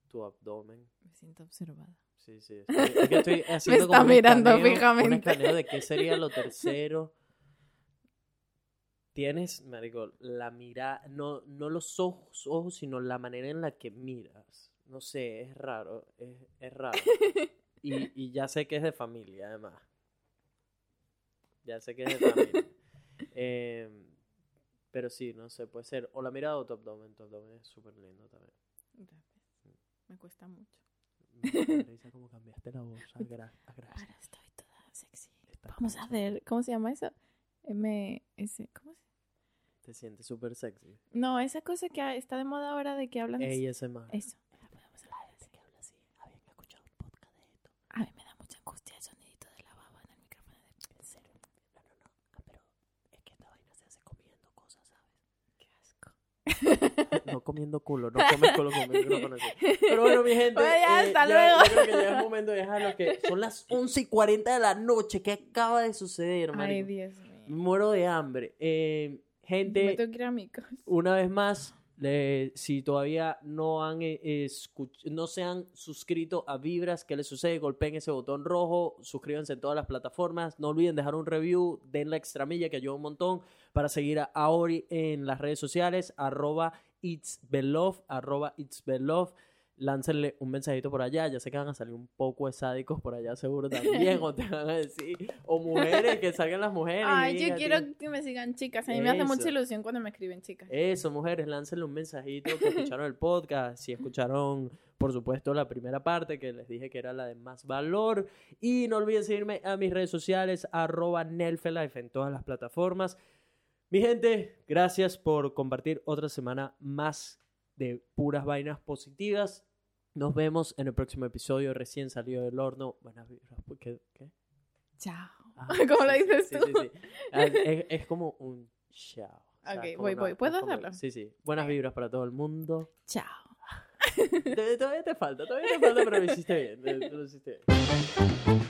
tu abdomen. Me siento observada. Sí, sí. estoy- es que estoy [laughs] haciendo está como un mirando escaneo- Un fijamente. escaneo de qué sería lo tercero. Tienes, marico, la mirada, no, no los ojos, ojos, sino la manera en la que miras. No sé, es raro, es, es raro. [laughs] Y, y ya sé que es de familia, además. Ya sé que es de familia. [laughs] Eh, pero sí, no sé, puede ser. O la mirada o tu abdomen. Tu abdomen es súper lindo también. Gracias. Me cuesta mucho. Me como cambiaste la voz. [laughs] Ahora estoy toda sexy. Vamos a hacer, ¿cómo se llama eso? M, S, ¿cómo se Te sientes súper sexy. No, esa cosa que está de moda ahora de que hablan así. ASMR. Eso. Podemos hablar de que habla así. Habían escuchado un podcast de esto. A mí me da mucha angustia el sonidito de la baba en el micrófono de En serio. No, no, no. Ah, pero es que esta vaina se hace comiendo cosas, ¿sabes? Qué asco. [laughs] No comiendo culo, no comes culo con micrófono así. Pero bueno, mi gente. Bueno, ya, eh, hasta ya- luego. Yo creo que ya es momento de dejarlo que son las [laughs] 11 y 40 de la noche. ¿Qué acaba de suceder, Ay, marico? Dios Me mío. Muero de hambre. Eh, Me gente, tengo que ir a mi casa. una vez más, le- si todavía no han eh, no se han suscrito a Vibras, ¿qué les sucede? Golpeen ese botón rojo, suscríbanse en todas las plataformas, no olviden dejar un review, den la extramilla que ayuda un montón para seguir a Aori en las redes sociales, arroba it's belove, arroba it's belove. Láncenle un mensajito por allá, ya sé que van a salir un poco de sádicos por allá seguro también, o te van a decir, o mujeres, que salgan las mujeres. Ay, yo quiero que me sigan chicas. A mí me hace mucha ilusión cuando me escriben chicas. eso, mujeres, láncenle un mensajito que escucharon el podcast, si escucharon, por supuesto, la primera parte que les dije que era la de más valor. Y no olviden seguirme a mis redes sociales, arroba Nelfelife en todas las plataformas. Mi gente, gracias por compartir otra semana más de puras vainas positivas. Nos vemos en el próximo episodio, recién salido del horno. Buenas vibras. ¿Qué? qué? Chao. Ah, [laughs] ¿Cómo lo sí, dices sí, tú? sí, sí. Ah, [laughs] Es, es como un chao. O sea, Ok, voy, una- voy. ¿Puedo como- hacerlo? Sí, sí. Buenas vibras para todo el mundo. Chao. [laughs] Todavía te falta, todavía te falta, pero lo hiciste bien. lo- lo hiciste bien.